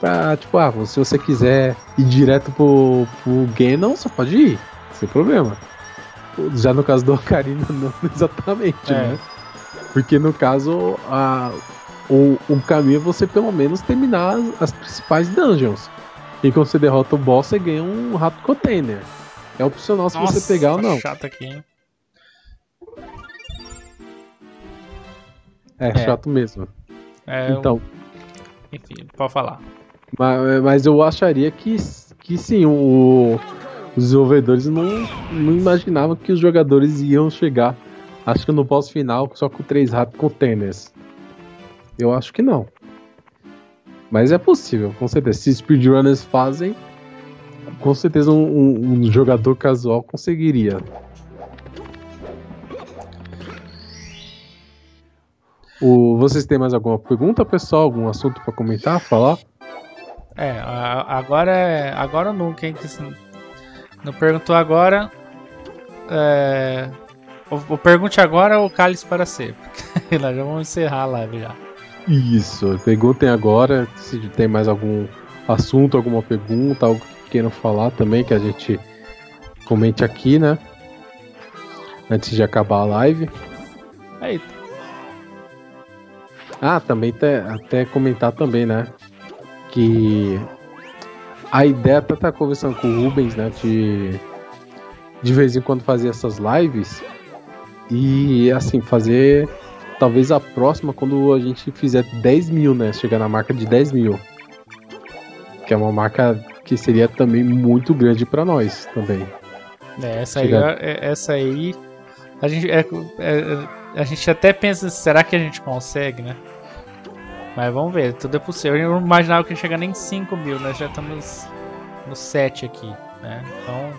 pra, tipo, ah, se você quiser ir direto pro, pro Ganon, você pode ir, sem problema. Já no caso do Ocarina, não [laughs] exatamente, é. né? Porque no caso, a, o, o caminho é você pelo menos terminar as, as principais dungeons. E quando você derrota o boss, você ganha um rato container. É opcional se Nossa, você pegar ou não. chato aqui, hein? É, é, chato mesmo. É, então. Eu... Enfim, pode falar. Mas, mas eu acharia que, que sim, o, os desenvolvedores não, não imaginavam que os jogadores iam chegar, acho que no boss final, só com três ratos containers. Eu acho que não. Mas é possível, com certeza. Se speedrunners fazem, com certeza um, um, um jogador casual conseguiria. O, vocês têm mais alguma pergunta, pessoal? Algum assunto para comentar, falar? É, agora é. Agora nunca, hein? Não perguntou agora. É, o, o pergunte agora ou cálice para ser. [laughs] Nós já vamos encerrar a live já. Isso, perguntem agora se tem mais algum assunto, alguma pergunta, algo queiram falar também, que a gente comente aqui, né? Antes de acabar a live. Aí. Ah, também até, até comentar também, né? Que a ideia até tá conversando com o Rubens, né? De, de vez em quando fazer essas lives e assim, fazer talvez a próxima quando a gente fizer 10 mil, né? Chegar na marca de 10 mil. Que é uma marca que seria também muito grande para nós também. É, essa aí, é, essa aí a gente, é, é, a gente até pensa, será que a gente consegue, né? Mas vamos ver, tudo é possível. Eu não imaginava que ia chegar nem 5 mil, nós já estamos no 7 aqui, né? Então,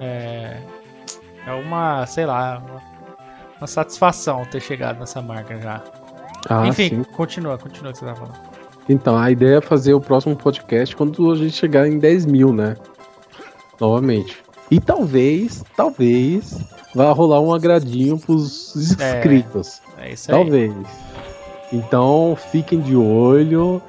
é, é uma, sei lá, uma, uma satisfação ter chegado nessa marca já. Ah, Enfim, sim. continua, continua o que você tá falando. Então, a ideia é fazer o próximo podcast quando a gente chegar em 10 mil, né? Novamente. E talvez, talvez, vá rolar um agradinho pros inscritos. É, é isso aí. Talvez. Então, fiquem de olho.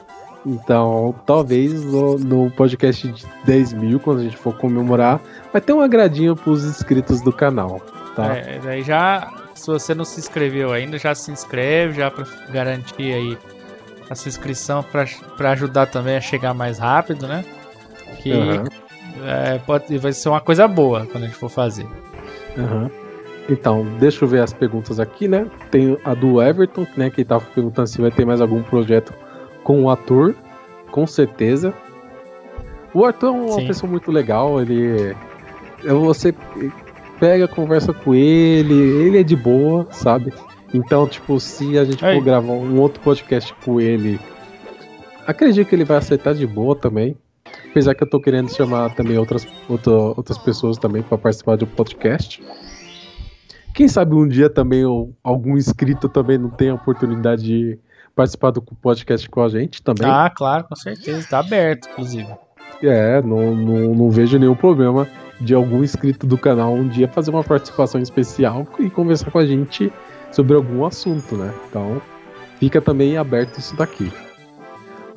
Então, talvez no, no, podcast de 10 mil, quando a gente for comemorar, vai ter um agradinho pros inscritos do canal, tá? É, daí já, se você não se inscreveu ainda, já se inscreve, já pra garantir aí a sua inscrição para ajudar também a chegar mais rápido, né? Que uhum. é, pode, vai ser uma coisa boa quando a gente for fazer. Uhum. Então, deixa eu ver as perguntas aqui, né? Tem a do Everton, né? Que tava perguntando se vai ter mais algum projeto com o ator. Com certeza. O Arthur é uma Sim. pessoa muito legal, ele. Você. pega, conversa com ele, ele é de boa, sabe? Então, tipo, se a gente for gravar um outro podcast com ele, acredito que ele vai aceitar de boa também. Apesar que eu tô querendo chamar também outras, outra- outras pessoas também para participar do podcast. Quem sabe um dia também algum inscrito também não tem a oportunidade de participar do podcast com a gente também. Ah, claro, com certeza. Tá aberto, inclusive. É, não, não, não vejo nenhum problema de algum inscrito do canal um dia fazer uma participação especial e conversar com a gente sobre algum assunto, né? Então, fica também aberto isso daqui.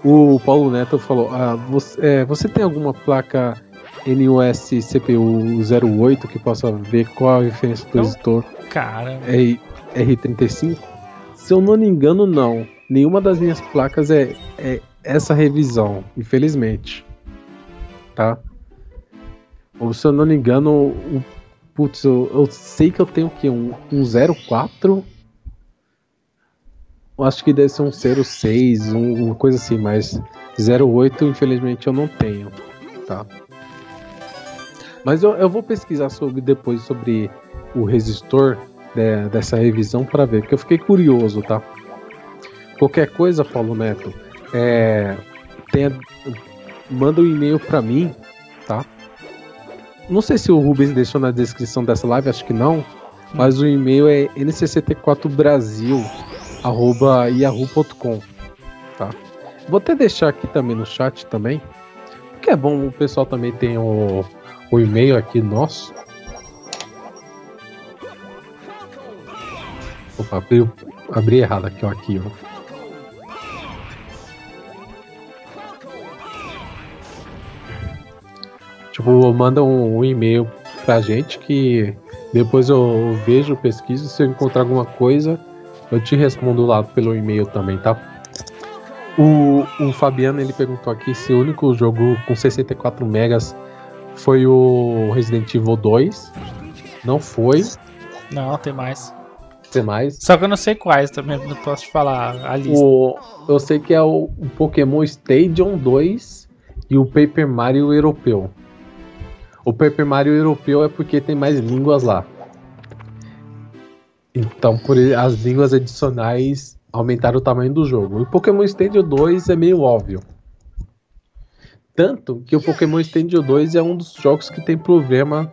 O Paulo Neto falou: ah, você, é, você tem alguma placa NUS CPU 08 que possa ver qual a referência do Não. expositor Cara, R, R35? Se eu não me engano, não. Nenhuma das minhas placas é, é essa revisão, infelizmente. Tá? Ou se eu não me engano, o, putz, eu, eu sei que eu tenho o quê? Um, um 04? Eu acho que deve ser um 06, um, uma coisa assim, mas 08 infelizmente eu não tenho, tá? Mas eu, eu vou pesquisar sobre depois sobre o resistor de- dessa revisão para ver, porque eu fiquei curioso, tá? Qualquer coisa, Paulo Neto, é, manda um e-mail para mim, tá? Não sei se o Rubens deixou na descrição dessa live, acho que não, mas o e-mail é n64brasil@yahoo.com, tá? Vou até deixar aqui também no chat também, porque é bom o pessoal também tem o, o e-mail aqui nosso. Opa, abri, abri errado aqui, ó, aqui, Tipo, manda um, um e-mail pra gente que depois eu vejo, pesquiso, se eu encontrar alguma coisa, eu te respondo lá pelo e-mail também, tá? O, o Fabiano ele perguntou aqui se o único jogo com 64 megas foi o Resident Evil 2. Não foi. não, tem mais. Tem mais. Só que eu não sei quais também, não posso te falar a lista. O, eu sei que é o, o Pokémon Stadium 2 e o Paper Mario Europeu. O Paper Mario Europeu é porque tem mais línguas lá. Então, por as línguas adicionais aumentaram o tamanho do jogo. O Pokémon Stadium 2 é meio óbvio. Tanto que o Pokémon Stadium 2 é um dos jogos que tem problema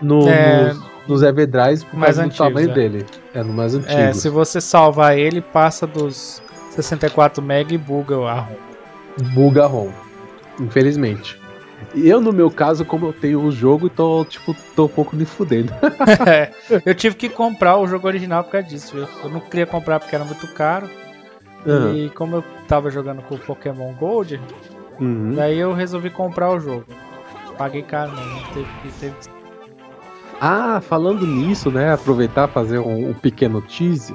no, É. nos, nos Everdrives por Mais causa do antigos, tamanho é. dele. É, no mais antigo. É, se você salvar ele, passa dos 64 MB e buga a ROM. buga a ROM. Infelizmente. Eu, no meu caso, como eu tenho o jogo, tô, tipo, tô um pouco me fudendo. [laughs] É, eu tive que comprar o jogo original por causa disso. viu? Eu não queria comprar porque era muito caro. Ah, E como eu tava jogando com o Pokémon Gold, uhum. daí eu resolvi comprar o jogo. Paguei caro, não. não teve, teve... Ah, falando nisso, né? Aproveitar fazer um, um pequeno tease.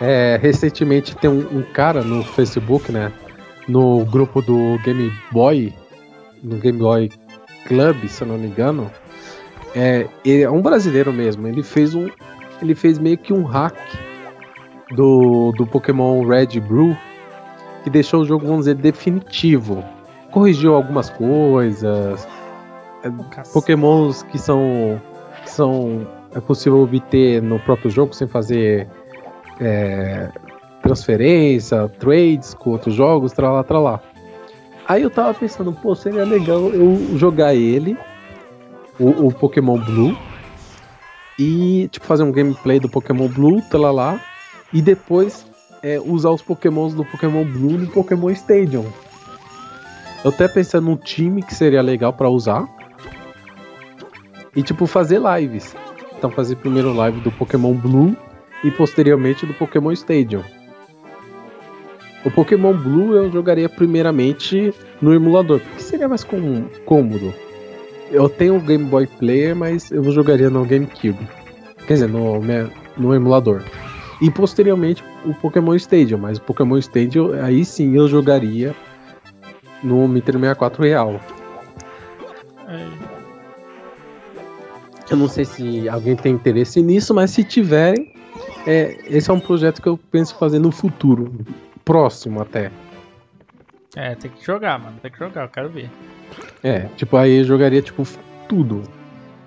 É, recentemente tem um, um cara no Facebook, né? No grupo do Game Boy, no Game Boy Club, se eu não me engano. É, é um brasileiro mesmo. Ele fez um, ele fez meio que um hack do, do Pokémon Red e Blue que deixou o jogo, vamos dizer, definitivo. Corrigiu algumas coisas, Pokémons que são, que são é possível obter no próprio jogo sem fazer é, transferência, trades com outros jogos, tralá, tralá. Aí eu tava pensando, pô, seria legal eu jogar ele, o, o Pokémon Blue, e tipo fazer um gameplay do Pokémon Blue, lá e depois é, usar os Pokémons do Pokémon Blue no Pokémon Stadium. Eu até pensando num time que seria legal pra usar. E tipo, fazer lives. Então fazer primeiro live do Pokémon Blue e posteriormente do Pokémon Stadium. O Pokémon Blue eu jogaria primeiramente no emulador, porque seria mais com- cômodo. Eu tenho o Game Boy Player, mas eu jogaria no GameCube. Quer dizer, no, me- no emulador. E posteriormente o Pokémon Stadium, mas o Pokémon Stadium aí sim eu jogaria no Nintendo 64 real. Eu não sei se alguém tem interesse nisso, mas se tiverem, é, esse é um projeto que eu penso fazer no futuro, próximo até. É, tem que jogar, mano. Tem que jogar, eu quero ver. É, tipo, aí eu jogaria tipo tudo.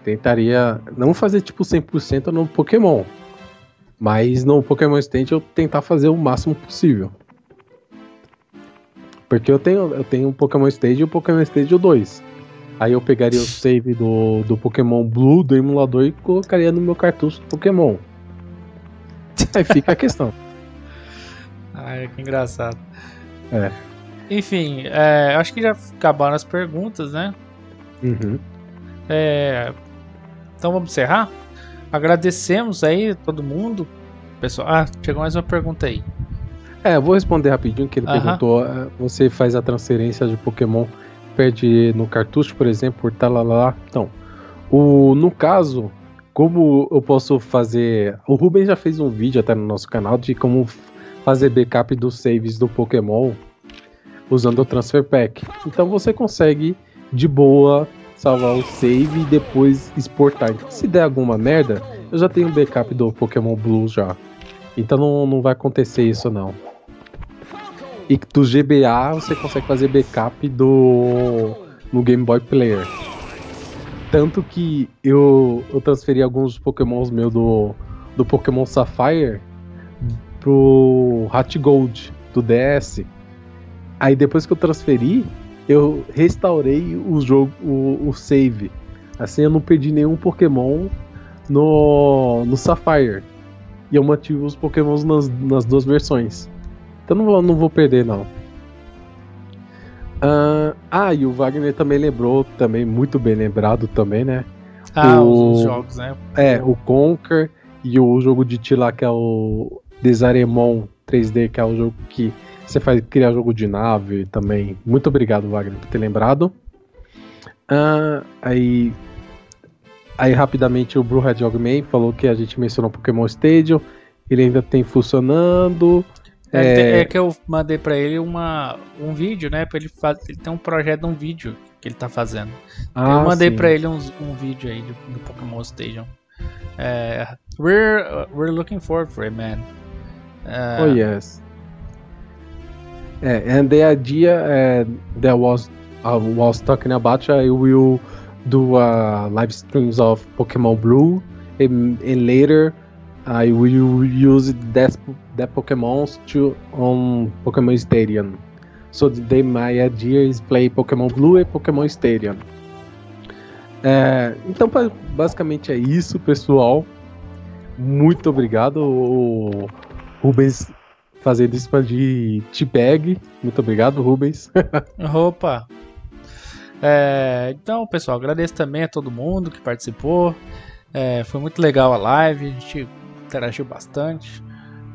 Tentaria não fazer tipo 100% no Pokémon, mas no Pokémon Stadium eu tentar fazer o máximo possível. Porque eu tenho, eu tenho o Pokémon Stadium e o Pokémon Stadium 2. Aí eu pegaria o save do, do Pokémon Blue do emulador e colocaria no meu cartucho do Pokémon. Aí fica a questão. [laughs] Que engraçado. É. Enfim, é, acho que já acabaram as perguntas, né? Uhum. É, então vamos encerrar? Agradecemos aí todo mundo. Pessoal, ah, chegou mais uma pergunta aí. É, eu vou responder rapidinho que ele Aham. perguntou. é, Você faz a transferência de Pokémon, perde no cartucho, por exemplo, por talalá. Então, o, no caso, como eu posso fazer. O Rubens já fez um vídeo até no nosso canal de como fazer backup dos saves do Pokémon usando o Transfer Pack. Então você consegue de boa salvar o save e depois exportar. Então, se der alguma merda, eu já tenho backup do Pokémon Blue já. Então não, não vai acontecer isso não. E do GBA você consegue fazer backup do no Game Boy Player. Tanto que eu, eu transferi alguns Pokémons meus do, do Pokémon Sapphire pro Hat Gold do DS. Aí depois que eu transferi, eu restaurei o jogo, o, o save. Assim eu não perdi nenhum Pokémon no, no Sapphire. E eu mantive os Pokémons nas, nas duas versões. Então não vou, não vou perder não. Ah, ah, e o Wagner também lembrou, também muito bem lembrado também, né? Ah, O- os, os jogos, né? É, o Conquer e o jogo de ti lá que é o Desaremon 3D, que é o jogo que você faz criar jogo de nave também. Muito obrigado, Wagner, por ter lembrado. Ah, aí, aí rapidamente o Blue Red Man falou que a gente mencionou Pokémon Stadium, ele ainda tem funcionando. É, É. é que eu mandei pra ele uma, um vídeo, né? Pra ele fazer. Ele tem um projeto de um vídeo que ele tá fazendo. Ah, eu mandei pra ele uns- um vídeo aí do, do Pokémon Stadium. É, we're, we're looking forward for it, man. É, Oh yes. Yeah, and the idea uh, that was I was talking about, I will do uh, live streams of Pokemon Blue, and, and later I will use that that Pokemons to on Pokemon Stadium. So the my idea is play Pokemon Blue e Pokemon Stadium. É, então basicamente é isso, pessoal. Muito obrigado. O Rubens fazendo spam de T-Bag. Muito obrigado, Rubens. [laughs] Opa! É, então, pessoal, agradeço também a todo mundo que participou. É, foi muito legal a live, a gente interagiu bastante.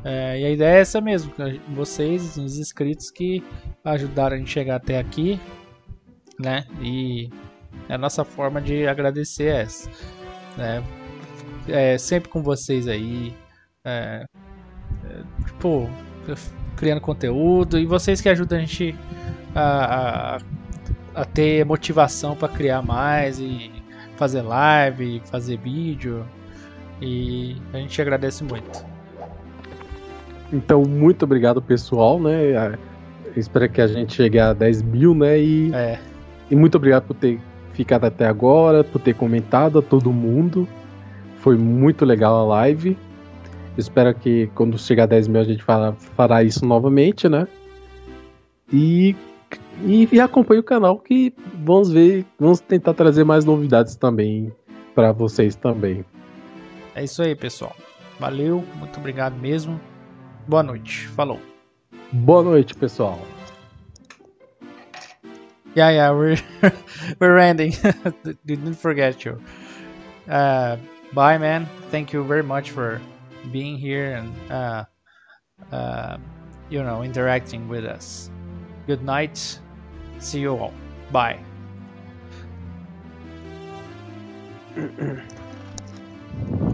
É, e a ideia é essa mesmo, vocês, os inscritos que ajudaram a gente chegar até aqui, né? E a nossa forma de agradecer é essa. Né? É, sempre com vocês aí. é, tipo, criando conteúdo. E vocês que ajudam a gente a, a, a ter motivação para criar mais e fazer live, fazer vídeo. E a gente agradece muito. Então, muito obrigado, pessoal, né? Espero que a gente chegue a 10 mil, né? E, É, e muito obrigado por ter ficado até agora, por ter comentado a todo mundo. Foi muito legal a live. Espero que quando chegar a 10 mil a gente fará, fará isso novamente, né? E, e, e acompanhe o canal que vamos ver, vamos tentar trazer mais novidades também para vocês também. é isso aí, pessoal. Valeu, muito obrigado mesmo. Boa noite. Falou. Boa noite, pessoal. Yeah, yeah, we're [laughs] we're ending. [laughs] Didn't forget you. Uh, bye, man. Thank you very much for being here and uh, uh, you know interacting with us. Good night. See you all. Bye. [clears throat]